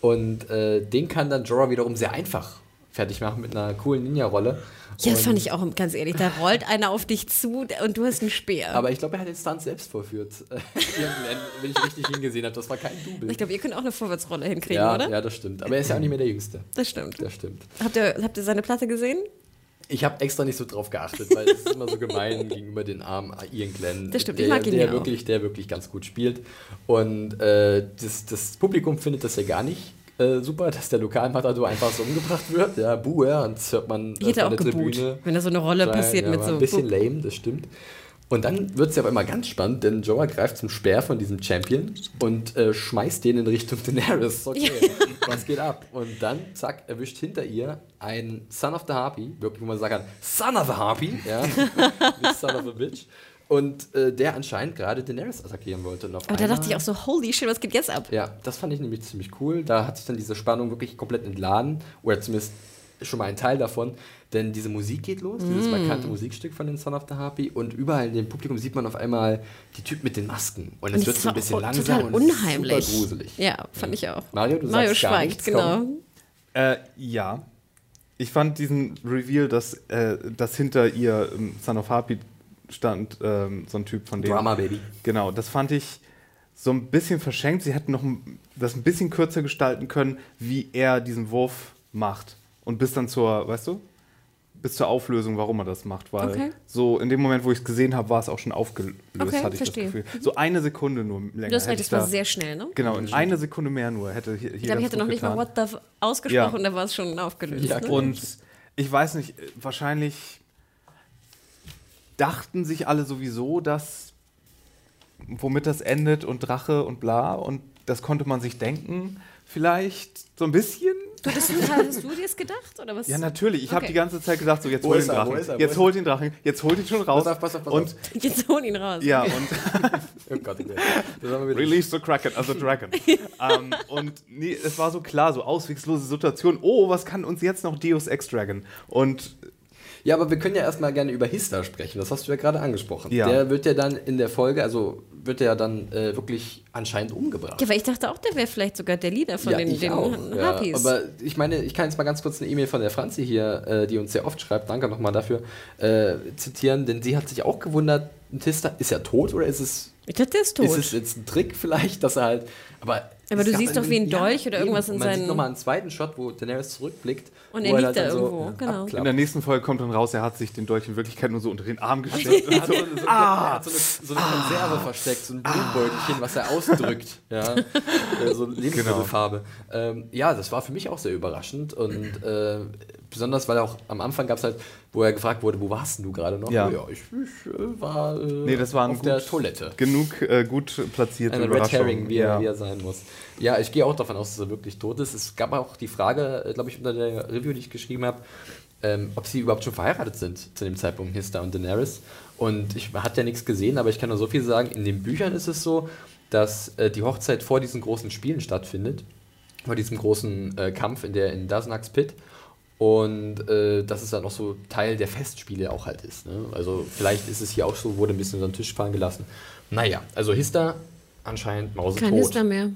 Und äh, den kann dann Jorah wiederum sehr einfach fertig machen mit einer coolen Ninja-Rolle. Ja, das Und- fand ich auch ganz ehrlich. Da rollt einer auf dich zu und du hast einen Speer. Aber ich glaube, er hat den Stunt selbst vorführt. Wenn ich richtig hingesehen habe. Das war kein Double. ich glaube, ihr könnt auch eine Vorwärtsrolle hinkriegen, ja, oder? ja, das stimmt. Aber er ist ja auch nicht mehr der Jüngste. Das stimmt. Das stimmt. Habt ihr, habt ihr seine Platte gesehen? Ich habe extra nicht so drauf geachtet, weil es ist immer so gemein gegenüber den armen Ian Glenn. Das stimmt, ich der, mag ihn der ja wirklich, Der wirklich ganz gut spielt. Und äh, das, das Publikum findet das ja gar nicht äh, super, dass der Lokalmatador einfach so umgebracht wird. Ja, buh, ja, und das hört man Ich hätte auch der geboot, Tribüne. wenn da so eine Rolle sein. passiert ja, mit so. Ein bisschen lame, das stimmt. Und dann wird es ja aber immer ganz spannend, denn Joa greift zum Speer von diesem Champion und äh, schmeißt den in Richtung Daenerys. Okay, was geht ab? Und dann, zack, erwischt hinter ihr ein Son of the Harpy, wirklich, wo man sagen kann, Son of a Harpy, ja, nicht Son of a Bitch. Und äh, der anscheinend gerade Daenerys attackieren wollte. Und Aber da dachte ich auch so, holy shit, was geht jetzt ab? ja, das fand ich nämlich ziemlich cool. Da hat sich dann diese Spannung wirklich komplett entladen. Oder zumindest schon mal ein Teil davon. Denn diese Musik geht los, dieses Mm. markante Musikstück von den Son of the Harpy. Und überall in dem Publikum sieht man auf einmal die Typen mit den Masken. Und es wird so ein bisschen auch langsam total und unheimlich. super gruselig. Ja, fand ich auch. Mario, du Mario sagst gar schweigt, nichts, genau. Äh, ja. Ich fand diesen Reveal, dass, äh, dass hinter ihr ähm, Son of Harpy stand, ähm, so ein Typ von dem. Drama Baby. Genau, das fand ich so ein bisschen verschenkt. Sie hätten noch das ein bisschen kürzer gestalten können, wie er diesen Wurf macht. Und bis dann zur, weißt du, bis zur Auflösung, warum er das macht. Weil Okay. so in dem Moment, wo ich es gesehen habe, war es auch schon aufgelöst, Okay, hatte ich verstehe. das Gefühl. So eine Sekunde nur länger. Du hast hätte das war da- sehr schnell, ne? Genau, in eine Sekunde mehr nur hätte hier, Ich glaube, ich hatte noch nicht mal What the ausgesprochen, da war es schon aufgelöst. Ja, ne? Und ich weiß nicht, wahrscheinlich dachten sich alle sowieso, dass womit das endet und Drache und bla und das konnte man sich denken, vielleicht so ein bisschen. Du, das, hast du dir das gedacht? Oder was? Ja, natürlich. Ich habe Okay. die ganze Zeit gedacht, so jetzt hol den Drachen. er? Jetzt holt den Drachen. Jetzt holt ihn schon raus. Pass auf, pass auf, pass und auf. Jetzt hol ihn raus. ja, Okay. und Oh Gott, okay. Release the Kraken, also Dragon. ähm, und nee, es war so klar, so auswegslose Situation. Oh, was kann uns jetzt noch Deus Ex Dragon? Und Ja, aber wir können ja erstmal gerne über Hista sprechen. Das hast du ja gerade angesprochen. Ja. Der wird ja dann in der Folge, also wird er ja dann äh, wirklich anscheinend umgebracht. Ja, weil ich dachte auch, der wäre vielleicht sogar der Leader von den, ich den auch, ja. Aber ich meine, ich kann jetzt mal ganz kurz eine E-Mail von der Franzi hier, äh, die uns sehr oft schreibt, danke nochmal dafür, äh, zitieren, denn sie hat sich auch gewundert, Tista, ist er tot oder ist es, ich dachte, der ist tot. ist es jetzt ein Trick vielleicht, dass er halt, aber... Aber es du siehst doch wie ein Dolch oder irgendwas eben. in Und Man seinen- sieht nochmal einen zweiten Shot, wo Daenerys zurückblickt. Und er halt liegt da dann irgendwo, genau. in abklappt. der nächsten Folge kommt dann raus, er hat sich den Dolch in Wirklichkeit nur so unter den Arm gesteckt. Er hat so, so, so, er hat so eine, so eine Konserve versteckt, so ein Blutbeutelchen, was er ausdrückt. Ja? Äh, so Lebensmittelfarbe. Ähm, ja, das war für mich auch sehr überraschend und äh, besonders, weil auch am Anfang gab es halt, wo er gefragt wurde, wo warst denn du gerade noch? Ja. ich, ich äh, war äh, Nee, das war ein auf der Toilette. Genug äh, gut platzierte Eine Red. Herring, wie, ja. er, wie er sein muss. Ja, ich gehe auch davon aus, dass er wirklich tot ist. Es gab auch die Frage, glaube ich, unter der Review, die ich geschrieben habe, ähm, ob sie überhaupt schon verheiratet sind zu dem Zeitpunkt, Hista und Daenerys. Und ich hatte ja nichts gesehen, aber ich kann nur so viel sagen. In den Büchern ist es so, dass äh, die Hochzeit vor diesen großen Spielen stattfindet. Vor diesem großen äh, Kampf in der in Dasnax Pit. Und äh, dass es dann auch so Teil der Festspiele auch halt ist. Ne? Also vielleicht ist es hier auch so, wurde ein bisschen unter den Tisch fallen gelassen. Naja, also Hista anscheinend mausetot. Kein Hister mehr.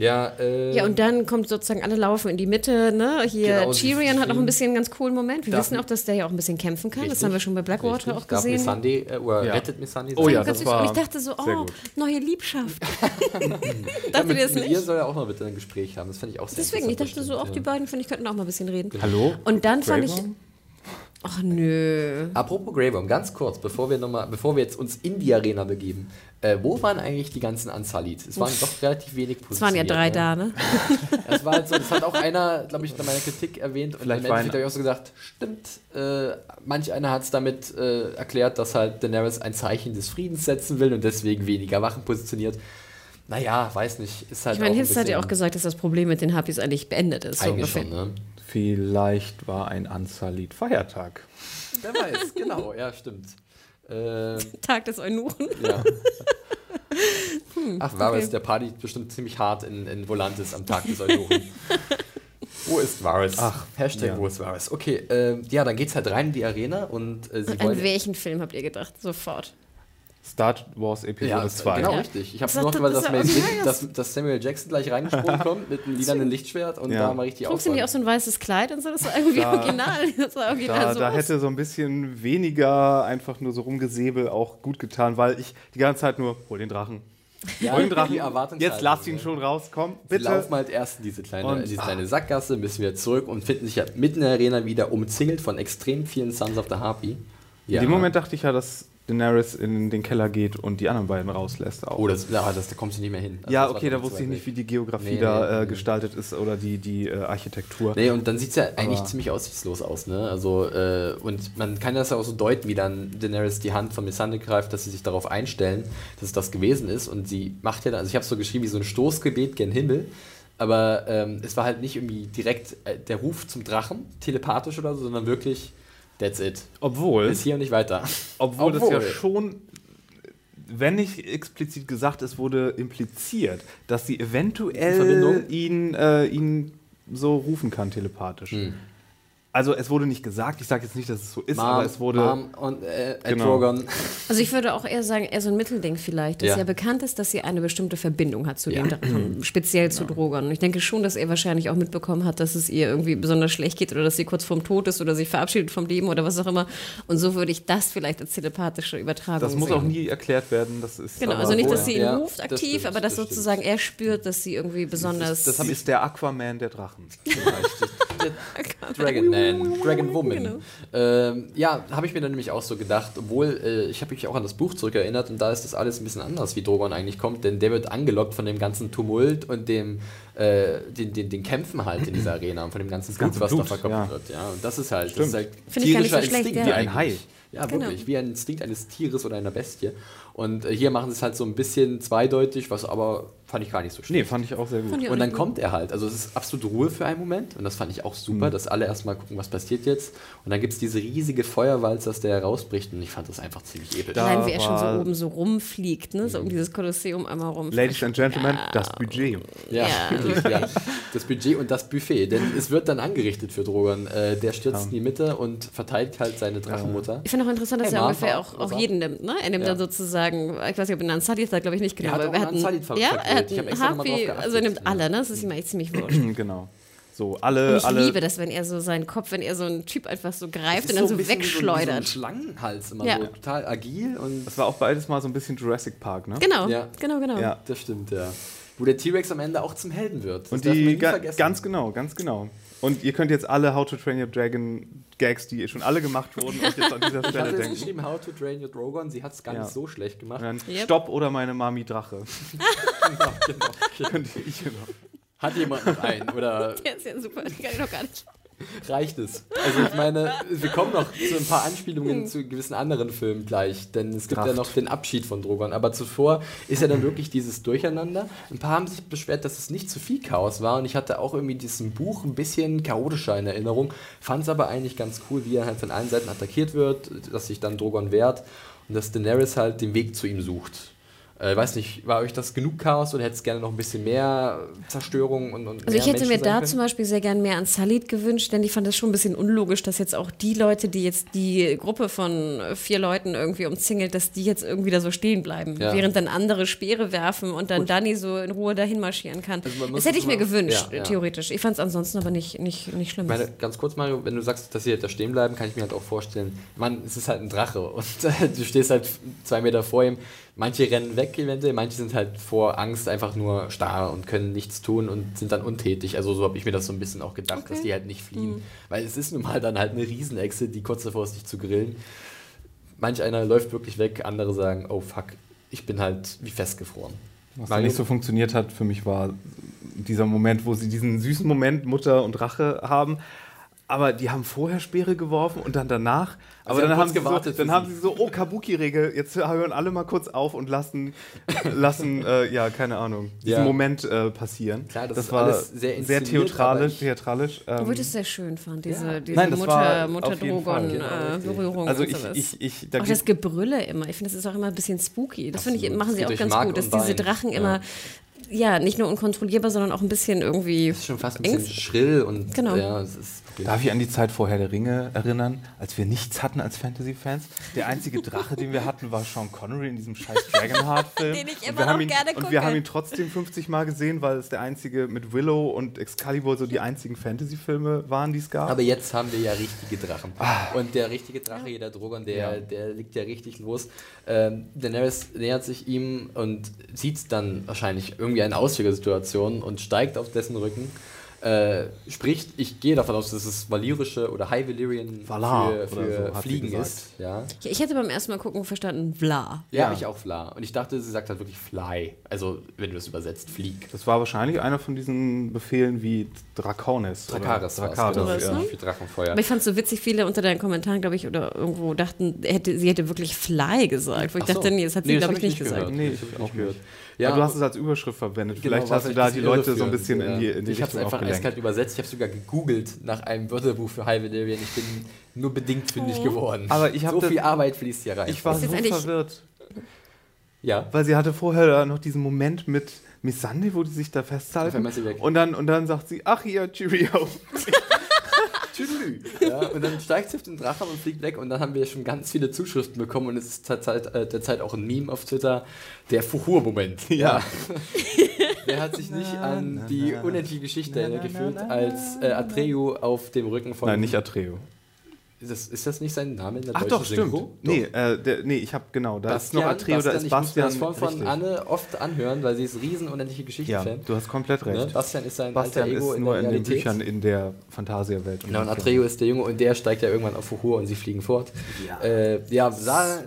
Ja, äh, Ja, und dann kommt sozusagen, alle laufen in die Mitte, ne? Hier, Genau, Tyrion hat noch ein bisschen einen ganz coolen Moment. Wir Darf- wissen auch, dass der ja auch ein bisschen kämpfen kann. Das Richtig, haben wir schon bei Blackwater richtig. auch Darf gesehen. Missandei, äh, oder Ja. rettet Missandei Oh ja, das Ganz süß. war und ich dachte so, sehr oh, gut. neue Liebschaft. Ja, Dachte mit, ihr das mit ihr soll er auch noch bitte ein Gespräch haben. Das fand ich auch sehr Deswegen, ich dachte so, das auch die ja. beiden, finde ich, könnten auch mal ein bisschen reden. Hallo? Und dann fand ich. Ach nö. Apropos Grey Worm, ganz kurz, bevor wir, noch mal, bevor wir jetzt uns in die Arena begeben. Äh, wo waren eigentlich die ganzen Unsullied? Es waren doch relativ wenig Es waren ja drei da, ne? Es war halt so, das hat auch einer, glaube ich, in meiner Kritik erwähnt und Vielleicht im Endeffekt habe ich auch so gesagt, stimmt, äh, manch einer hat es damit äh, erklärt, dass halt Daenerys ein Zeichen des Friedens setzen will und deswegen weniger Wachen positioniert. Naja, weiß nicht, ist halt Ich meine, Hilst hat ja auch gesagt, dass das Problem mit den Harpies eigentlich beendet ist. so Eigentlich ungefähr. schon, ne? Vielleicht war ein Ansalit Feiertag. Wer weiß, genau, ja, stimmt. Äh, Tag des Eunuchen. ja. Ach, Varys, okay. der Party bestimmt ziemlich hart in, in Volantis am Tag des Eunuchen. Wo ist Varys? Ach, Hashtag ja. wo ist Varys? Okay, äh, ja, dann geht's halt rein in die Arena und äh, sie An wollen... welchen Film habt ihr gedacht? Sofort. Star Wars Episode 2. genau Ja. richtig. Ich habe nur noch, weil das das, aus dass, dass Samuel Jackson gleich reingesprungen kommt mit einem lilanen Lichtschwert und Ja. da mal richtig Trug sie nicht auch so ein weißes Kleid und so? Das war irgendwie Da- original. Das war original Da, so da aus. hätte so ein bisschen weniger einfach nur so rumgesäbel auch gut getan, weil ich die ganze Zeit nur, hol den Drachen. Ja, hol den Drachen. Jetzt lass ihn schon raus, komm, Wir bitte. laufen halt erst in diese kleine, Und- diese kleine Sackgasse, müssen wir zurück und finden sich ja mitten in der Arena wieder umzingelt von extrem vielen Sons of the Harpy. In dem Moment dachte ich ja, dass Daenerys in den Keller geht und die anderen beiden rauslässt auch. Oh, das, ja, das, da kommst du nicht mehr hin. Also ja, okay, da wusste ich nicht, wie die Geografie Nee, da nee, äh, nee. gestaltet ist oder die, die äh, Architektur. Nee, und dann sieht es ja eigentlich Aber- ziemlich aussichtslos aus, ne? Also, äh, und man kann das ja auch so deuten, wie dann Daenerys die Hand von Missandei greift, dass sie sich darauf einstellen, dass es das gewesen ist. Und sie macht ja dann, also ich habe es so geschrieben wie so ein Stoßgebet gen Himmel. Aber ähm, es war halt nicht irgendwie direkt äh, der Ruf zum Drachen, telepathisch oder so, sondern wirklich, that's it. Obwohl, Bis hier und nicht weiter. obwohl, das ja Obwohl. schon, wenn nicht explizit gesagt, es wurde impliziert, dass sie eventuell Verbindung? ihn, äh, ihn so rufen kann telepathisch. Hm. Also es wurde nicht gesagt, ich sage jetzt nicht, dass es so ist, Mom, aber es wurde... Mom und äh, Genau. Drogon. Also ich würde auch eher sagen, eher so ein Mittelding vielleicht, dass Ja. ja. bekannt ist, dass sie eine bestimmte Verbindung hat zu Ja. dem Drachen, speziell zu Drogon. Und ich denke schon, dass er wahrscheinlich auch mitbekommen hat, dass es ihr irgendwie besonders schlecht geht oder dass sie kurz vorm Tod ist oder sich verabschiedet vom Leben oder was auch immer. Und so würde ich das vielleicht als telepathische Übertragung Das muss sehen. auch nie erklärt werden. Das ist Genau, also nicht, dass sie ihn Ja, ruft das aktiv, stimmt, aber dass das stimmt. sozusagen er spürt, dass sie irgendwie besonders... Das ist der Aquaman der Drachen. Dragon Man, Dragon Woman. Genau. Ähm, ja, habe ich mir dann nämlich auch so gedacht, obwohl äh, ich habe mich auch an das Buch zurückerinnert und da ist das alles ein bisschen anders, wie Drogon eigentlich kommt, denn der wird angelockt von dem ganzen Tumult und dem äh, den, den, den Kämpfen halt in dieser Arena und von dem ganzen Blut, was Blut, da verkauft ja. wird. Ja, und das ist halt, das ist halt so tierischer schlecht, Instinkt ja. Wie ein Hai. Ja, Genau. wirklich, wie ein Instinkt eines Tieres oder einer Bestie. Und äh, hier machen sie es halt so ein bisschen zweideutig, was aber fand ich gar nicht so schlecht. Nee, fand ich auch sehr gut. Und dann kommt er halt. Also es ist absolute Ruhe für einen Moment. Und das fand ich auch super, dass alle erstmal gucken, was passiert jetzt. Und dann gibt es diese riesige Feuerwalze, aus der er rausbricht. Und ich fand das einfach ziemlich episch. Da- Allein wie er schon so oben so rumfliegt, ne? so um dieses Kolosseum einmal rum. Ladies and Gentlemen, Ja. das Budget. Ja, Ja, ja. Das Budget und das Buffet. Denn es wird dann angerichtet für Drogon. Äh, der stürzt in die Mitte und verteidigt halt seine Drachenmutter. Ich finde auch interessant, dass Hey, er Mom, ungefähr auch, auch jeden nimmt. Ne? Er nimmt Ja. dann sozusagen, ich weiß nicht, ob er einen Unsullied hat, glaube ich nicht genau. Er hat aber auch er einen hat Unsullied ver- Ja, er. Hat Ich hab einen extra noch mal drauf geachtet. also er nimmt alle, ne? das ist ihm eigentlich ziemlich wurscht. genau. So, Und alle, ich alle. liebe das, wenn er so seinen Kopf, wenn er so einen Typ einfach so greift Das und dann so, ein bisschen wie So, wie so ein wegschleudert. Schlangenhals immer Ja. so total agil und Das war auch beides mal so ein bisschen Jurassic Park, ne? Genau, Ja. genau, genau. Ja. das stimmt, ja. Wo der T-Rex am Ende auch zum Helden wird. Das Und darf man die nie ga vergessen. ganz genau, ganz genau. Und ihr könnt jetzt alle How to Train Your Dragon Gags, die schon alle gemacht wurden, euch jetzt an dieser Ich hatte Stelle denken. geschrieben, How to Train Your Drogon. Sie hat es gar Ja. nicht so schlecht gemacht. Dann Yep. Stopp oder meine Mami Drache. genau. Könnt ihr- ich- Hat jemand noch einen? Oder Der ist ja super, den kann ich noch gar nicht. reicht es? Also ich meine, wir kommen noch zu ein paar Anspielungen zu gewissen anderen Filmen gleich, denn es gibt ja Kraft. noch den Abschied von Drogon. Aber zuvor ist ja dann wirklich dieses Durcheinander. Ein paar haben sich beschwert, dass es nicht zu viel Chaos war und ich hatte auch irgendwie diesen Buch ein bisschen chaotischer in Erinnerung, fand es aber eigentlich ganz cool, wie er halt von allen Seiten attackiert wird, dass sich dann Drogon wehrt und dass Daenerys halt den Weg zu ihm sucht. Äh, weiß nicht, war euch das genug Chaos oder hätte es gerne noch ein bisschen mehr Zerstörung und, und Also ich hätte Menschen mir da zum Beispiel sehr gern mehr an Salid gewünscht, denn ich fand das schon ein bisschen unlogisch, dass jetzt auch die Leute, die jetzt die Gruppe von vier Leuten irgendwie umzingelt, dass die jetzt irgendwie da so stehen bleiben, Ja. während dann andere Speere werfen und dann Danny so in Ruhe dahin marschieren kann. Also das hätte ich mir gewünscht, Ja, ja. theoretisch. Ich fand es ansonsten aber nicht, nicht, nicht schlimm. Ich meine, ganz kurz, Mario, wenn du sagst, dass sie halt da stehen bleiben, kann ich mir halt auch vorstellen, Mann, es ist halt ein Drache und du stehst halt zwei Meter vor ihm. Manche rennen weg eventuell, manche sind halt vor Angst einfach nur starr und können nichts tun und sind dann untätig. Also so habe ich mir das so ein bisschen auch gedacht, dass die halt nicht fliehen. Weil es ist nun mal dann halt eine Riesenechse, die kurz davor ist, dich zu grillen. Manch einer läuft wirklich weg, andere sagen, oh fuck, ich bin halt wie festgefroren. Was da nicht so funktioniert hat für mich war dieser Moment, wo sie diesen süßen Moment Mutter und Rache haben. Aber die haben vorher Speere geworfen und dann danach. Aber Sie haben dann, kurz haben sie, so, gewartet dann haben sie. so, oh, Kabuki-Regel, jetzt hören alle mal kurz auf und lassen, lassen äh, ja, keine Ahnung, diesen Ja. Moment äh, passieren. Klar, das ist war alles sehr sehr theatralisch. theatralisch ähm, Obwohl ich das sehr schön fand, diese, Ja. diese Nein, das war Mutter, auf jeden Fall, genau, richtig. Mutter-Drogon-Berührung. also und ich, sowas. ich, ich, da auch das Gebrülle immer. Ich finde, das ist auch immer ein bisschen spooky. Das finde ich, machen sie auch ganz Mark gut, dass diese. Drachen Ja. immer ja, nicht nur unkontrollierbar, sondern auch ein bisschen irgendwie. ist schon fast ein bisschen schrill und Genau. ja, es ist Darf ich an die Zeit vorher der Ringe erinnern, als wir nichts hatten als Fantasy-Fans? Der einzige Drache, den wir hatten, war Sean Connery in diesem scheiß Dragonheart-Film. Den ich Und immer wir haben noch ihn, gerne Und gucke. wir haben ihn trotzdem 50 Mal gesehen, weil es der einzige mit Willow und Excalibur so die einzigen Fantasy-Filme waren, die es gab. Aber jetzt haben wir ja richtige Drachen. Und der richtige Drache, hier der Drogon, der, Ja. der liegt ja richtig los. Ähm, Daenerys nähert sich ihm und sieht dann wahrscheinlich irgendwie eine Auswegsituation und steigt auf dessen Rücken. Äh, spricht, ich gehe davon aus, dass es valyrische oder High Valyrian Valar für, für so, sie Fliegen gesagt. ist. Ja, Ja, Ich hätte beim ersten Mal gucken verstanden, bla. ja, Ja. ich auch Fla. Und ich dachte, sie sagt halt wirklich Fly. Also, wenn du es übersetzt, Flieg. das war wahrscheinlich einer von diesen Befehlen wie Draconis. es, Dracarys, genau, Dracarys, ja. ne? für Drachenfeuer. Aber ich fand es so witzig, viele unter deinen Kommentaren, glaube ich, oder irgendwo dachten, hätte, sie hätte wirklich Fly gesagt. Wo ich so. dachte, nee, das hat sie, Nee, glaube hab ich, nicht gesagt. gehört. Nee, das ich hab ich auch auch gehört. nicht. Ja, Ja, du hast es als Überschrift verwendet. Genau, Vielleicht hast du da die Leute so ein bisschen in die, in die Ich habe es einfach eiskalt übersetzt. Ich habe sogar gegoogelt nach einem Wörterbuch für High Valyrian. Ich bin nur bedingt fündig geworden. Aber ich so viel Arbeit fließt hier rein. Ich war so verwirrt, ja. weil sie hatte vorher noch diesen Moment mit Missandei, wo die sich da festhalten. Und dann, und dann sagt sie, ach ja, Cheerio. ja, und dann steigt sie auf den Drachen und fliegt weg und dann haben wir schon ganz viele Zuschriften bekommen und es ist derzeit, äh, derzeit auch ein Meme auf Twitter, der Fuhur-Moment. Ja. Wer hat sich nicht an die unendliche Geschichte gefühlt, als äh, Atreo auf dem Rücken von... Nein, nicht Atreo. Ist das, ist das nicht sein Name in der Ach deutschen doch, stimmt. Synchro? Nee, äh, der, nee, ich habe genau, da ist noch Bastian, Atreo, da ist ich muss Bastian. das von, von. Anne oft anhören, weil sie ist riesen unendliche Ja, Geschichten-Fan. du hast komplett Ne? recht. Bastian ist sein Bastian alter Ego ist in nur der in den. Büchern in der Fantasia-Welt. Genau, und Atreo ist der Junge und der steigt ja irgendwann auf Fuhur und sie fliegen fort. Ja, äh, ja sah,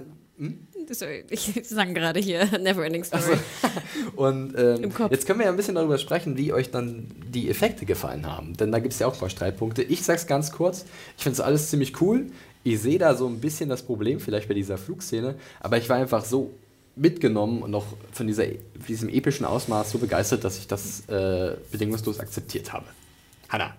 Sorry, ich sang gerade hier Neverending Story. und ähm, Im Kopf. jetzt können wir ja ein bisschen darüber sprechen, wie euch dann die Effekte gefallen haben. Denn da gibt es ja auch ein paar Streitpunkte. Ich sag's ganz kurz, ich finde es alles ziemlich cool. Ich sehe da so ein bisschen das Problem vielleicht bei dieser Flugszene, aber ich war einfach so mitgenommen und noch von dieser, diesem epischen Ausmaß so begeistert, dass ich das äh, bedingungslos akzeptiert habe. Hanna.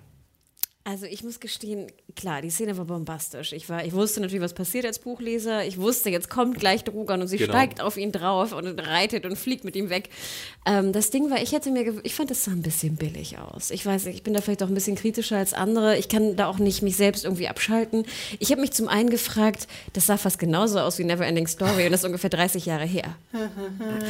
Also ich muss gestehen, klar, die Szene war bombastisch. Ich, war, ich wusste natürlich, was passiert als Buchleser. Ich wusste, jetzt kommt gleich Drogon und sie Genau. steigt auf ihn drauf und reitet und fliegt mit ihm weg. Ähm, das Ding war, ich hätte mir, ich fand, das sah ein bisschen billig aus. Ich weiß nicht, ich bin da vielleicht auch ein bisschen kritischer als andere. Ich kann da auch nicht mich selbst irgendwie abschalten. Ich habe mich zum einen gefragt, das sah fast genauso aus wie Neverending Story und das ist ungefähr 30 Jahre her.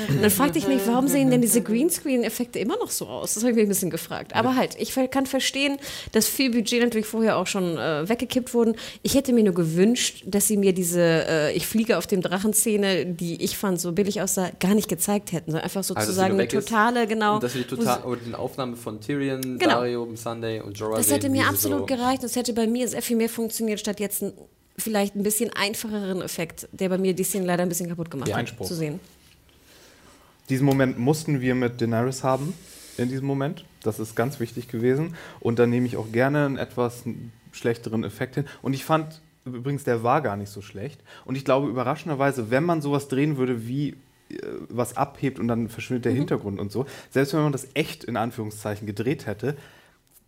Und dann fragte ich mich, warum sehen denn diese Greenscreen-Effekte immer noch so aus? Das habe ich mich ein bisschen gefragt. Aber halt, ich kann verstehen, dass viel Budget natürlich vorher auch schon äh, weggekippt wurden. Ich hätte mir nur gewünscht, dass sie mir diese äh, Ich fliege auf dem Drachen-Szene, die ich fand so billig aussah, gar nicht gezeigt hätten. Sondern einfach Also, sozusagen nur eine weg ist totale, genau. Und dass wir die, total, sie- oder die Aufnahme von Tyrion, Genau. Dario, Sunday und Jorah das hätte mir absolut so gereicht. Das hätte bei mir sehr viel mehr funktioniert, statt jetzt einen vielleicht ein bisschen einfacheren Effekt, der bei mir die Szene leider ein bisschen kaputt gemacht hat, Einspruch. zu sehen. Diesen Moment mussten wir mit Daenerys haben, in diesem Moment. Das ist ganz wichtig gewesen. Und dann nehme ich auch gerne einen etwas schlechteren Effekt hin. Und ich fand, übrigens, der war gar nicht so schlecht. Und ich glaube, überraschenderweise, wenn man sowas drehen würde, wie äh, was abhebt und dann verschwindet der Hintergrund und so, selbst wenn man das echt in Anführungszeichen gedreht hätte,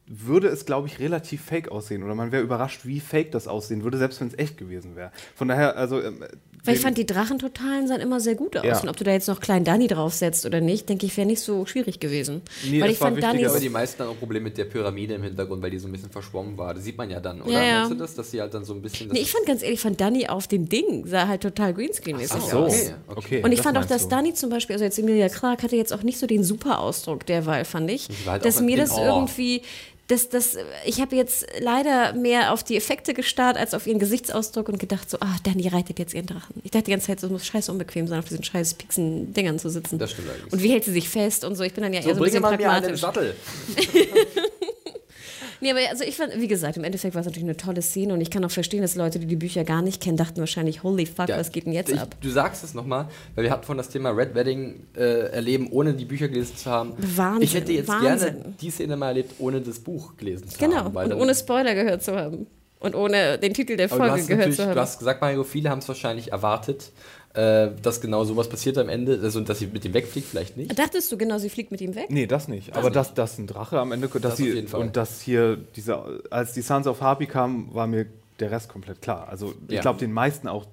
würde es, glaube ich, relativ fake aussehen. Oder man wäre überrascht, wie fake das aussehen würde, selbst wenn es echt gewesen wäre. Von daher, also. ähm, Weil ich fand, die Drachentotalen sahen immer sehr gut aus. Ja. Und ob du da jetzt noch Klein Danny draufsetzt oder nicht, denke ich, wäre nicht so schwierig gewesen. Nee, weil das ich war fand wichtiger, aber die meisten dann auch Probleme mit der Pyramide im Hintergrund, weil die so ein bisschen verschwommen war. Das sieht man ja dann, oder? Ja, ja. Meinst du das, dass sie halt dann so ein bisschen. Nee, ich fand ganz ehrlich, fand Danny auf dem Ding sah halt total Greenscreen-mäßig Ach so, aus. okay, okay. Und ich das fand auch, dass du. Danny zum Beispiel, also jetzt Emilia Clarke hatte jetzt auch nicht so den super Ausdruck derweil, fand ich. War halt dass mir das oh. irgendwie, das, das, ich habe jetzt leider mehr auf die Effekte gestarrt als auf ihren Gesichtsausdruck und gedacht so, ah, Danny reitet jetzt ihren Drachen. Ich dachte die ganze Zeit, so, es muss scheiße unbequem sein, auf diesen scheiß pieksen Dingern zu sitzen. Das stimmt allerdings. Und wie hält sie sich fest und so. Ich bin dann ja eher so so ein bisschen mal mir einen pragmatisch. Sattel. Nee, aber also ich fand, wie gesagt, im Endeffekt war es natürlich eine tolle Szene und ich kann auch verstehen, dass Leute, die die Bücher gar nicht kennen, dachten wahrscheinlich, holy fuck, Ja, was geht denn jetzt ich, ab? Du sagst es nochmal, weil wir hatten von das Thema Red Wedding äh, erleben, ohne die Bücher gelesen zu haben. Wahnsinn, ich hätte jetzt Wahnsinn. gerne die Szene mal erlebt, ohne das Buch gelesen zu Genau, haben. und dann- ohne Spoiler gehört zu haben. Und ohne den Titel der Folge gehört zu haben. du hast gesagt, Mario, viele haben es wahrscheinlich erwartet, äh, dass genau sowas passiert am Ende, also dass sie mit dem wegfliegt, vielleicht nicht. Dachtest du genau, sie fliegt mit ihm weg? Nee, das nicht. Aber dass das ein Drache am Ende, dass Das sie auf jeden Fall. und dass hier diese, als die Sons of Harpy kamen, war mir der Rest komplett klar. Also ich Ja. glaube den meisten auch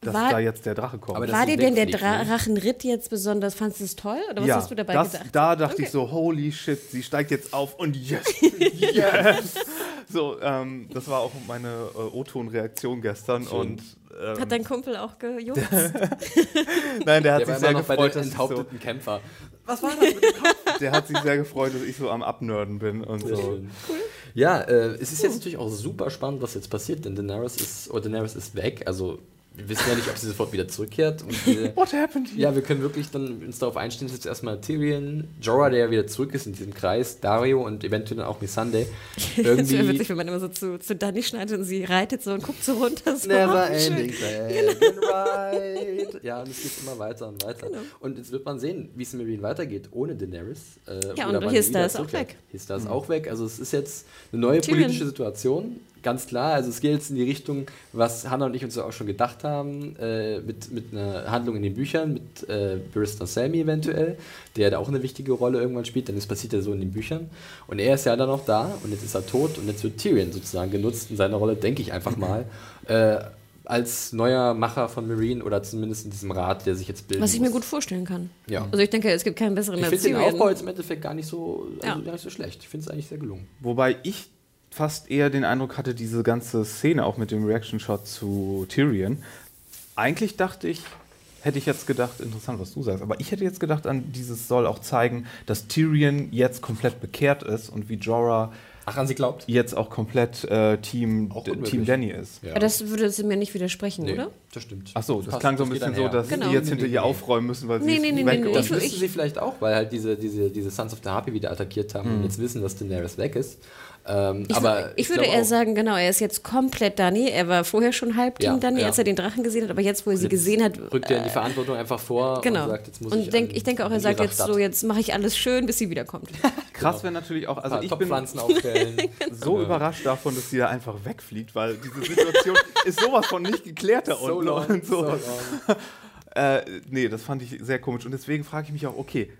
dass War- da jetzt der Drache kommt. War dir denn der Dra ne? Drachenritt jetzt besonders, fandest du es toll? Oder was ja, hast du dabei das, gedacht? Da dachte Okay. ich so, holy shit, sie steigt jetzt auf und yes, yes. so, ähm, das war auch meine äh, O-Ton-Reaktion gestern und ähm, Hat dein Kumpel auch gejuckt? nein, der hat Der sich sehr noch bei gefreut, den dass ich so, enthaupteten Kämpfer. Was war das mit dem Kopf? der hat sich sehr gefreut, dass ich so am Abnörden bin und so. Schön. Ja, äh, es ist jetzt natürlich auch super spannend, was jetzt passiert, denn Daenerys ist, oder Daenerys ist weg. Also wir wissen ja nicht, ob sie sofort wieder zurückkehrt. Und wir, What happened here? ja, wir können wirklich dann uns darauf einstellen, dass jetzt erstmal Tyrion, Jorah, der ja wieder zurück ist in diesem Kreis, Dario und eventuell dann auch Missandei. Das wäre Irgendwie witzig, wenn man immer so zu, zu Dani schneidet und sie reitet so und guckt so runter. So Never oh, schön. ending second right. Ja, und es geht immer weiter und weiter. Genau. Und jetzt wird man sehen, wie es in Meereen weitergeht ohne Daenerys. Äh, Ja, und wieder ist auch weg. Hista ist auch weg. Also es ist jetzt eine neue Tyrion. politische Situation. Ganz klar, also es geht jetzt in die Richtung, was Hannah und ich uns ja auch schon gedacht haben, äh, mit, mit einer Handlung in den Büchern, mit äh, Barrister Sammy eventuell, der da auch eine wichtige Rolle irgendwann spielt, denn es passiert ja so in den Büchern. Und er ist ja dann noch da und jetzt ist er tot und jetzt wird Tyrion sozusagen genutzt in seiner Rolle, denke ich einfach mal, äh, als neuer Macher von Marine oder zumindest in diesem Rat, der sich jetzt bildet. Was ich mir gut vorstellen kann. Ja. Also ich denke, es gibt keinen besseren Ich finde den. Aufbau jetzt im Endeffekt gar nicht so, also Ja. gar nicht so schlecht. Ich finde es eigentlich sehr gelungen. Wobei ich fast eher den Eindruck hatte, diese ganze Szene auch mit dem Reaction-Shot zu Tyrion. Eigentlich dachte ich, hätte ich jetzt gedacht, interessant, was du sagst, aber ich hätte jetzt gedacht, an dieses soll auch zeigen, dass Tyrion jetzt komplett bekehrt ist und wie Jorah Ach, an sie glaubt? jetzt auch komplett äh, Team, Auch. Team Danny ist. Ja. Das würde sie mir nicht widersprechen, Nee, oder? das stimmt. Ach so, das, passt- klang so ein bisschen so, dass Genau. die jetzt Nee, hinter nee, ihr nee. aufräumen müssen, weil sie Nee, ist nee, nee, weg nee, nee, Das ich- sie vielleicht auch, weil halt diese, diese, diese Sons of the Harpy wieder attackiert haben und jetzt wissen, dass Daenerys weg ist. Ähm, Ich, aber wür- ich würde eher auch- sagen, genau, er ist jetzt komplett Dani. Er war vorher schon halb Team Ja, Dani, ja. als er den Drachen gesehen hat, aber jetzt, wo er sie Jetzt gesehen hat, rückt er in die äh, Verantwortung einfach vor genau. und sagt, jetzt muss und ich denk, an- ich denke auch, er sagt jetzt Stadt so, jetzt mache ich alles schön, bis sie wiederkommt. Krass wäre natürlich auch, also ich bin aufstellen. so überrascht davon, dass sie da einfach wegfliegt, weil diese Situation ist sowas von nicht geklärt da so unten. long, und so. so long. Äh, nee, das fand ich sehr komisch. Und deswegen frage ich mich auch, okay,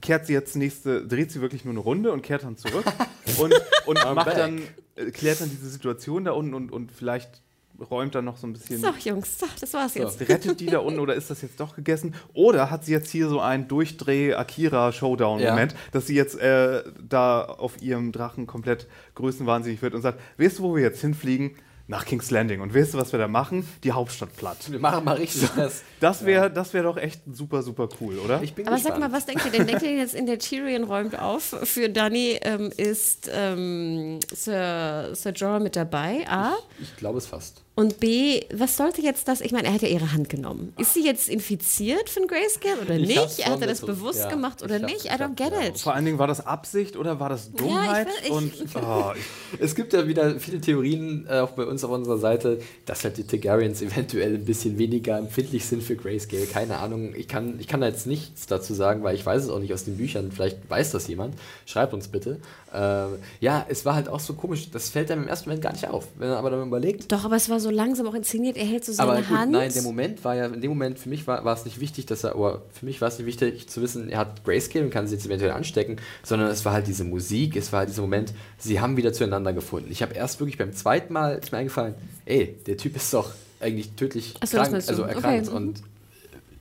kehrt sie jetzt nächste, dreht sie wirklich nur eine Runde und kehrt dann zurück und, und I'm macht back. dann, äh, klärt dann diese Situation da unten und, und vielleicht räumt dann noch so ein bisschen. So, Jungs, so, das war's jetzt. Rettet die da unten oder ist das jetzt doch gegessen? Oder hat sie jetzt hier so einen Durchdreh-Akira-Showdown-Moment, Ja. dass sie jetzt äh, da auf ihrem Drachen komplett größenwahnsinnig wird und sagt: Weißt du, wo wir jetzt hinfliegen? Nach King's Landing. Und weißt du, was wir da machen? Die Hauptstadt platt. Wir machen mal richtig das. Das wäre das wär doch echt super, super cool, oder? Ich bin Aber gespannt. sag mal, was denkt ihr denn? Denkt ihr jetzt in der Tyrion räumt auf? Für Dani ähm, ist ähm, Sir, Sir Jorah mit dabei, A. Ich glaube es fast. Und B, was sollte jetzt das? Ich meine, er hat ja ihre Hand genommen. Ist sie jetzt infiziert von Grayscale oder Ich nicht? Hat er das bewusst ja, gemacht oder ich nicht? I ich don't get ja. it. Vor allen Dingen, war das Absicht oder war das Dummheit? ich- und oh, ich, Es gibt ja wieder viele Theorien, äh, auch bei uns auf unserer Seite, dass halt die Targaryens eventuell ein bisschen weniger empfindlich sind für Grayscale. Keine Ahnung, ich kann, ich kann da jetzt nichts dazu sagen, weil ich weiß es auch nicht aus den Büchern. Vielleicht weiß das jemand. Schreibt uns bitte. Ähm, ja, es war halt auch so komisch. Das fällt einem im ersten Moment gar nicht auf. Wenn man aber dann überlegt, Doch, aber es war so langsam auch inszeniert. Er hält so seine aber gut, Hand. nein, der Moment war ja, in dem Moment, für mich war, war es nicht wichtig, dass er, oder für mich war es nicht wichtig zu wissen, er hat Grayscale und kann sie jetzt eventuell anstecken, sondern es war halt diese Musik, es war halt dieser Moment, sie haben wieder zueinander gefunden. Ich habe erst wirklich beim zweiten Mal, ist mir eingefallen, ey, der Typ ist doch eigentlich tödlich so, krank, also erkrankt Okay. und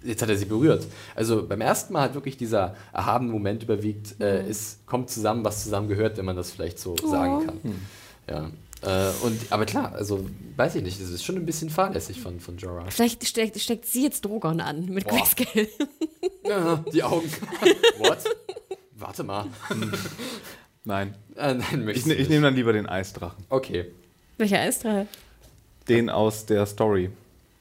jetzt hat er sie berührt. Also beim ersten Mal hat wirklich dieser erhabene Moment überwiegt, äh, Mhm. es kommt zusammen, was zusammen gehört, wenn man das vielleicht so Oh. sagen kann. Ja. Äh, und, aber klar, also weiß ich nicht, das ist schon ein bisschen fahrlässig von, von Jorah. Vielleicht steckt, steckt sie jetzt Drogon an mit Boah. Grayscale. Ja, die Augen. What? Warte mal. nein. Äh, nein, Ich, ne- ich nicht. nehme dann lieber den Eisdrachen. Okay. Welcher Eisstrahl? Den aus der Story.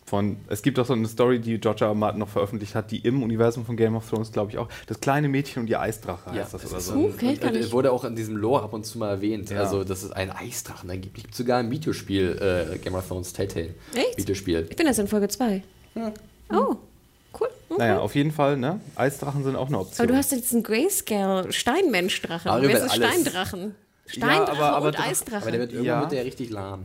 Von, es gibt auch so eine Story, die George R. R. Martin noch veröffentlicht hat, die im Universum von Game of Thrones, glaube ich, auch. Das kleine Mädchen und ihr Eisdrache heißt das es oder ist so. ein- Okay, und, kann äh, ich- wurde auch in diesem Lore ab und zu mal erwähnt. Ja. Also, dass es einen Eisdrachen angeblich gibt. sogar ein Videospiel, äh, Game of Thrones Telltale. Echt? Videospiel. Ich bin jetzt in Folge 2. Oh, cool. Okay. Naja, auf jeden Fall, ne? Eisdrachen sind auch eine Option. Aber du hast jetzt einen Grayscale Steinmenschdrachen. Wer ist ein alles. Steindrachen? Steindrache aber- aber und Dra- Eisdrache. Aber der wird irgendwann Ja. wird der richtig lahm.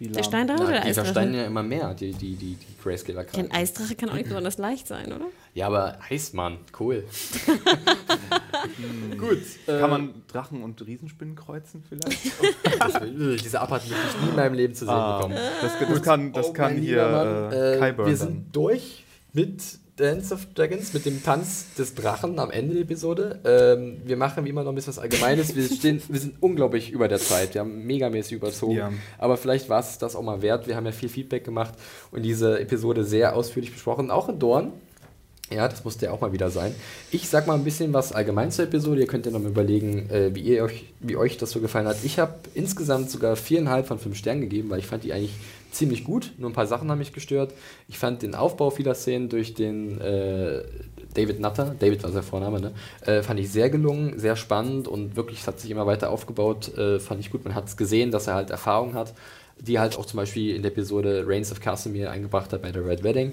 Wie der. Steindrache Na, oder der die versteigen Eisdrache? ja immer mehr, die, die, die, die Grayscaler Ein Eisdrache kann auch nicht besonders leicht sein, oder? Ja, aber Eismann, cool. Gut. äh, Kann man Drachen und Riesenspinnen kreuzen vielleicht? diese Abart möchte ich nie in meinem Leben zu sehen bekommen. Das, das kann, das Oh, kann hier Mann, äh, äh, Kyburn Wir dann. sind durch mit Dance of Dragons, mit dem Tanz des Drachen am Ende der Episode. Ähm, wir machen wie immer noch ein bisschen was Allgemeines. Wir, stehen, wir sind unglaublich über der Zeit. Wir haben megamäßig überzogen. Ja. Aber vielleicht war es das auch mal wert. Wir haben ja viel Feedback gemacht und diese Episode sehr ausführlich besprochen. Auch in Dorn. Ja, das musste ja auch mal wieder sein. Ich sag mal ein bisschen was allgemein zur Episode. Ihr könnt ja noch mal überlegen, äh, wie, ihr euch, wie euch das so gefallen hat. Ich habe insgesamt sogar viereinhalb von fünf Sternen gegeben, weil ich fand die eigentlich ziemlich gut. Nur ein paar Sachen haben mich gestört. Ich fand den Aufbau vieler Szenen durch den äh, David Nutter, David war sein Vorname, ne? äh, fand ich sehr gelungen, sehr spannend und wirklich es hat sich immer weiter aufgebaut. Äh, fand ich gut. Man hat es gesehen, dass er halt Erfahrung hat die halt auch zum Beispiel in der Episode Reigns of Casimir eingebracht hat bei der Red Wedding.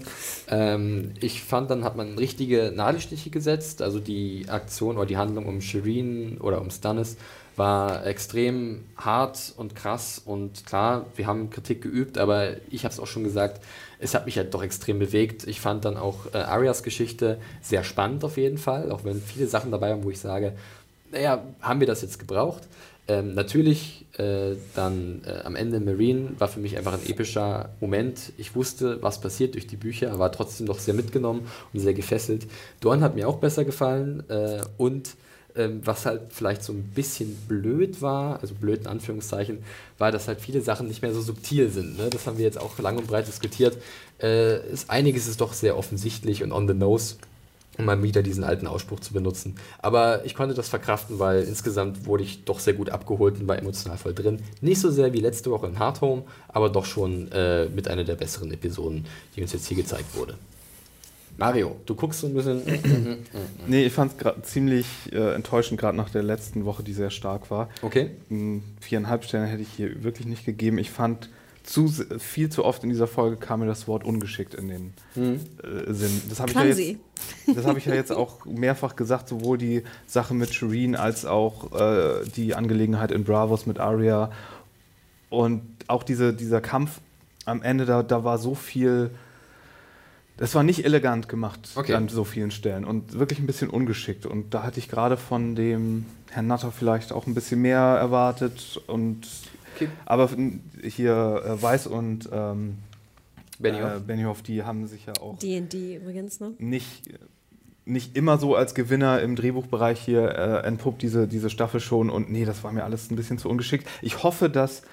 Ähm, ich fand, dann hat man richtige Nadelstiche gesetzt, also die Aktion oder die Handlung um Shireen oder um Stannis war extrem hart und krass und klar, wir haben Kritik geübt, aber ich habe es auch schon gesagt, es hat mich halt doch extrem bewegt. Ich fand dann auch äh, Arias Geschichte sehr spannend auf jeden Fall, auch wenn viele Sachen dabei waren, wo ich sage, naja, haben wir das jetzt gebraucht? Ähm, natürlich äh, dann äh, am Ende Marine war für mich einfach ein epischer Moment. Ich wusste, was passiert durch die Bücher, war trotzdem doch sehr mitgenommen und sehr gefesselt. Dorn hat mir auch besser gefallen äh, und ähm, was halt vielleicht so ein bisschen blöd war, also blöd in Anführungszeichen, war, dass halt viele Sachen nicht mehr so subtil sind. Ne? Das haben wir jetzt auch lang und breit diskutiert. Äh, ist, einiges ist doch sehr offensichtlich und on the nose um mal wieder diesen alten Ausspruch zu benutzen. Aber ich konnte das verkraften, weil insgesamt wurde ich doch sehr gut abgeholt und war emotional voll drin. Nicht so sehr wie letzte Woche in Hard Home, aber doch schon äh, mit einer der besseren Episoden, die uns jetzt hier gezeigt wurde. Mario, du guckst so ein bisschen. Nee, ich fand es ziemlich äh, enttäuschend, gerade nach der letzten Woche, die sehr stark war. Okay. Mm, Viereinhalb Sterne hätte ich hier wirklich nicht gegeben. Ich fand zu, viel zu oft in dieser Folge kam mir das Wort ungeschickt in den äh, Sinn. Das habe ich, ja jetzt- das hab ich ja jetzt auch mehrfach gesagt, sowohl die Sache mit Shireen als auch äh, die Angelegenheit in Bravos mit Arya. Und auch diese, dieser Kampf am Ende, da, da war so viel. Das war nicht elegant gemacht Okay. an so vielen Stellen und wirklich ein bisschen ungeschickt. Und da hatte ich gerade von dem Herrn Natter vielleicht auch ein bisschen mehr erwartet. Und Okay. aber hier äh, Weiß und ähm, Benioff. Äh, Benioff, die haben sich ja auch D&D übrigens, ne? nicht, nicht immer so als Gewinner im Drehbuchbereich hier äh, entpuppt, diese, diese Staffel schon. Und nee, das war mir alles ein bisschen zu ungeschickt. Ich hoffe, dass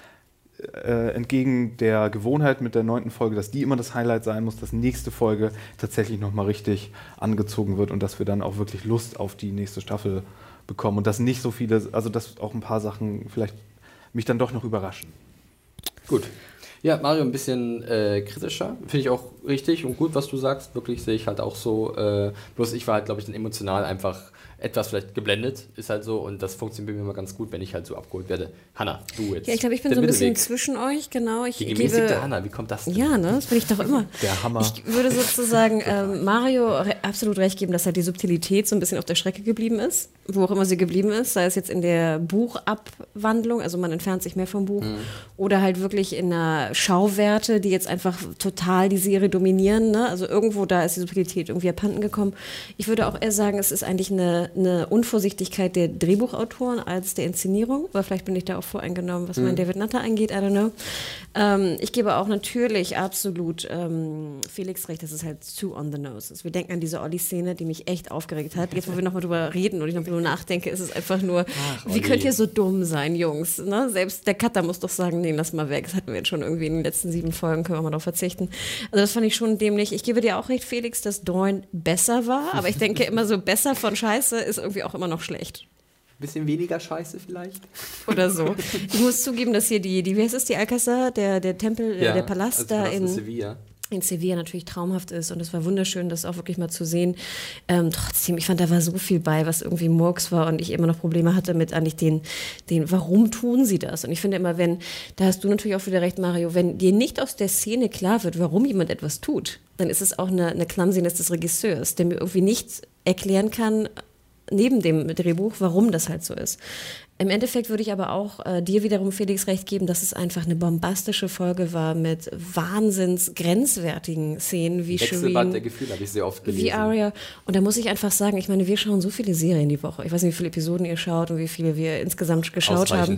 äh, entgegen der Gewohnheit mit der neunten Folge, dass die immer das Highlight sein muss, dass nächste Folge tatsächlich nochmal richtig angezogen wird und dass wir dann auch wirklich Lust auf die nächste Staffel bekommen und dass nicht so viele, also dass auch ein paar Sachen vielleicht mich dann doch noch überraschen. Gut. Ja, Mario ein bisschen äh, kritischer. Finde ich auch richtig und gut, was du sagst. Wirklich sehe ich halt auch so. Äh, bloß ich war halt, glaube ich, dann emotional einfach etwas vielleicht geblendet. Ist halt so. Und das funktioniert bei mir immer ganz gut, wenn ich halt so abgeholt werde. Hanna, du jetzt. Ja, ich glaube, ich bin so ein bisschen Mittelweg. zwischen euch, genau. Ich Die gemäßigte gebe, Hanna, wie kommt das denn? Ja, ne, das bin ich doch immer. Der Hammer. Ich würde sozusagen ähm, Mario re absolut recht geben, dass halt die Subtilität so ein bisschen auf der Strecke geblieben ist, wo auch immer sie geblieben ist, sei es jetzt in der Buchabwandlung, also man entfernt sich mehr vom Buch, oder halt wirklich in einer Schauwerte, die jetzt einfach total die Serie dominieren. Ne? Also irgendwo da ist die Subtilität irgendwie abhanden gekommen. Ich würde auch eher sagen, es ist eigentlich eine, eine Unvorsichtigkeit der Drehbuchautoren als der Inszenierung, weil vielleicht bin ich da auch voreingenommen, was mein David Nutter angeht, I don't know. Ähm, ich gebe auch natürlich absolut ähm, Felix recht, dass es halt zu on the nose ist. Wir denken an diese Olli-Szene, die mich echt aufgeregt hat. Jetzt, wo wir nochmal drüber reden und ich nochmal drüber nachdenke, ist es einfach nur, wie Olli. könnt ihr so dumm sein, Jungs? Ne? Selbst der Cutter muss doch sagen, nee, lass mal weg. Das hatten wir jetzt schon irgendwie in den letzten sieben Folgen, können wir mal darauf verzichten. Also das fand ich schon dämlich. Ich gebe dir auch recht, Felix, dass Dorn besser war, aber ich denke immer so, besser von Scheiße ist irgendwie auch immer noch schlecht. Bisschen weniger Scheiße vielleicht? Oder so. Ich muss zugeben, dass hier die, die wie heißt es, die Alcazar, der, der Tempel, äh, der Palast also da Palast in, Sevilla. In Sevilla natürlich traumhaft ist und es war wunderschön, das auch wirklich mal zu sehen. Ähm, trotzdem, ich fand, da war so viel bei, was irgendwie Murks war und ich immer noch Probleme hatte mit eigentlich den, den, warum tun sie das? Und ich finde immer, wenn, da hast du natürlich auch wieder recht, Mario, wenn dir nicht aus der Szene klar wird, warum jemand etwas tut, dann ist es auch eine, eine Clumsiness des Regisseurs, der mir irgendwie nicht erklären kann, neben dem Drehbuch, warum das halt so ist. Im Endeffekt würde ich aber auch äh, dir wiederum, Felix, recht geben, dass es einfach eine bombastische Folge war mit wahnsinns grenzwertigen Szenen wie Wechselbad Shireen, der Gefühle habe ich sehr oft gelesen. wie Aria. Und da muss ich einfach sagen, ich meine, wir schauen so viele Serien die Woche. Ich weiß nicht, wie viele Episoden ihr schaut und wie viele wir insgesamt geschaut haben.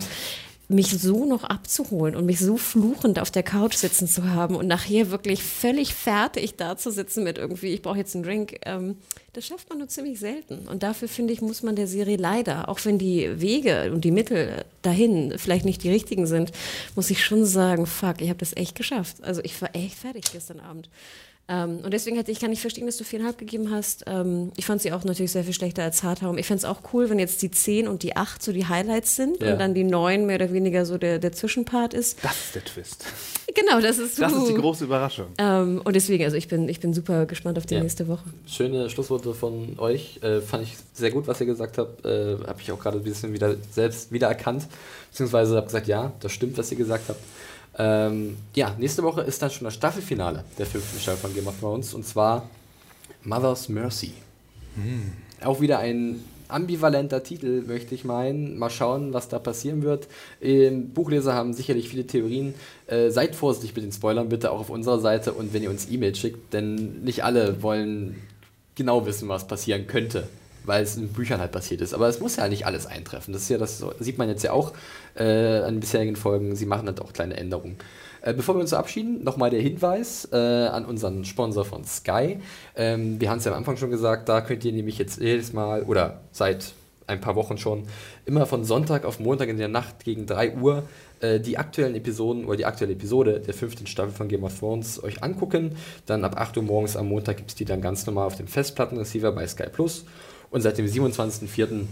Mich so noch abzuholen und mich so fluchend auf der Couch sitzen zu haben und nachher wirklich völlig fertig da zu sitzen mit irgendwie, ich brauche jetzt einen Drink, ähm, das schafft man nur ziemlich selten. Und dafür, finde ich, muss man der Serie leider, auch wenn die Wege und die Mittel dahin vielleicht nicht die richtigen sind, muss ich schon sagen, fuck, ich habe das echt geschafft. Also ich war echt fertig gestern Abend. Ähm, und deswegen hätte ich kann nicht verstehen, dass du viereinhalb gegeben hast. Ähm, ich fand sie auch natürlich sehr viel schlechter als Hardhome. Ich fände es auch cool, wenn jetzt die 10 und die 8 so die Highlights sind Ja. und dann die 9 mehr oder weniger so der, der Zwischenpart ist. Das ist der Twist. Genau, das ist Das ist die große Überraschung. ähm, Und deswegen, also ich bin, ich bin super gespannt auf die Ja. nächste Woche. Schöne Schlussworte von euch. Äh, fand ich sehr gut, was ihr gesagt habt. Äh, habe ich auch gerade ein bisschen wieder selbst wiedererkannt. Beziehungsweise habe gesagt, ja, das stimmt, was ihr gesagt habt. Ähm, ja, nächste Woche ist dann schon das Staffelfinale der fünften Staffel von Game of Thrones. Und zwar Mother's Mercy. Auch wieder ein ambivalenter Titel, möchte ich meinen. Mal schauen, was da passieren wird. Ähm, Buchleser haben sicherlich viele Theorien. Äh, seid vorsichtig mit den Spoilern, bitte auch auf unserer Seite und wenn ihr uns E-Mails schickt, denn nicht alle wollen genau wissen, was passieren könnte, weil es in Büchern halt passiert ist. Aber es muss ja nicht alles eintreffen. Das ist ja das sieht man jetzt ja auch äh, an den bisherigen Folgen. Sie machen halt auch kleine Änderungen. Äh, Bevor wir uns verabschieden, nochmal der Hinweis äh, an unseren Sponsor von Sky. Ähm, wir haben es ja am Anfang schon gesagt, da könnt ihr nämlich jetzt jedes Mal oder seit ein paar Wochen schon immer von Sonntag auf Montag in der Nacht gegen 3 Uhr äh, die aktuellen Episoden oder die aktuelle Episode der fünften Staffel von Game of Thrones euch angucken. Dann ab 8 Uhr morgens am Montag gibt es die dann ganz normal auf dem Festplattenreceiver bei Sky Plus. Und seit dem 27.04.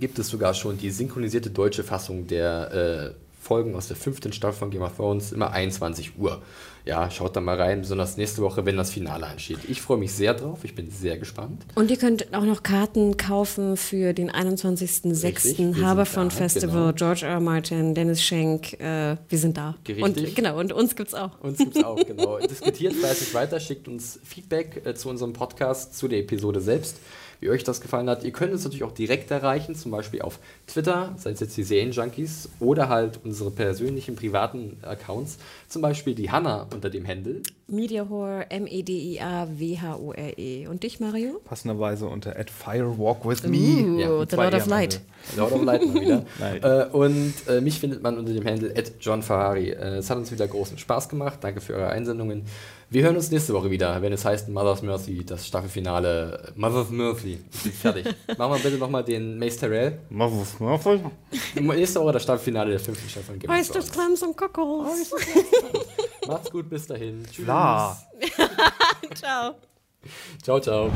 gibt es sogar schon die synchronisierte deutsche Fassung der äh, Folgen aus der fünften Staffel von Game of Thrones, immer 21 Uhr. Ja, schaut da mal rein, besonders nächste Woche, wenn das Finale ansteht. Ich freue mich sehr drauf, ich bin sehr gespannt. Und ihr könnt auch noch Karten kaufen für den Richtig, wir 21.06. sind Haberfront Festival. genau. George R. R. Martin, Dennis Schenk, äh, wir sind da. Richtig. Und genau, und uns gibt's auch. Uns gibt es auch, genau. Diskutiert fleißig weiter, schickt uns Feedback äh, zu unserem Podcast, zu der Episode selbst, wie euch das gefallen hat. Ihr könnt uns natürlich auch direkt erreichen, zum Beispiel auf Twitter, seid es jetzt die Serienjunkies, oder halt unsere persönlichen privaten Accounts, zum Beispiel die Hanna unter dem Handle. Media Horror, M-E-D-I-A-W-H-O-R-E. E. Und dich, Mario? Passenderweise unter at Firewalk with Uh, me. Ja, The Lord E of am Light. Lord of Light mal wieder. Äh, und äh, mich findet man unter dem Handle at John Ferrari. Äh, es hat uns wieder großen Spaß gemacht. Danke für eure Einsendungen. Wir hören uns nächste Woche wieder, wenn es heißt Mother's Mercy, das Staffelfinale. Mother's Mercy. Ich bin fertig. Machen wir bitte nochmal den Mace Terrell. Mother's Murphy. Nächste Woche das Staffelfinale der fünften Staffel das Thrones. Clams und Cockles? Macht's gut, bis dahin. Tschüss. Ciao. Ciao, ciao.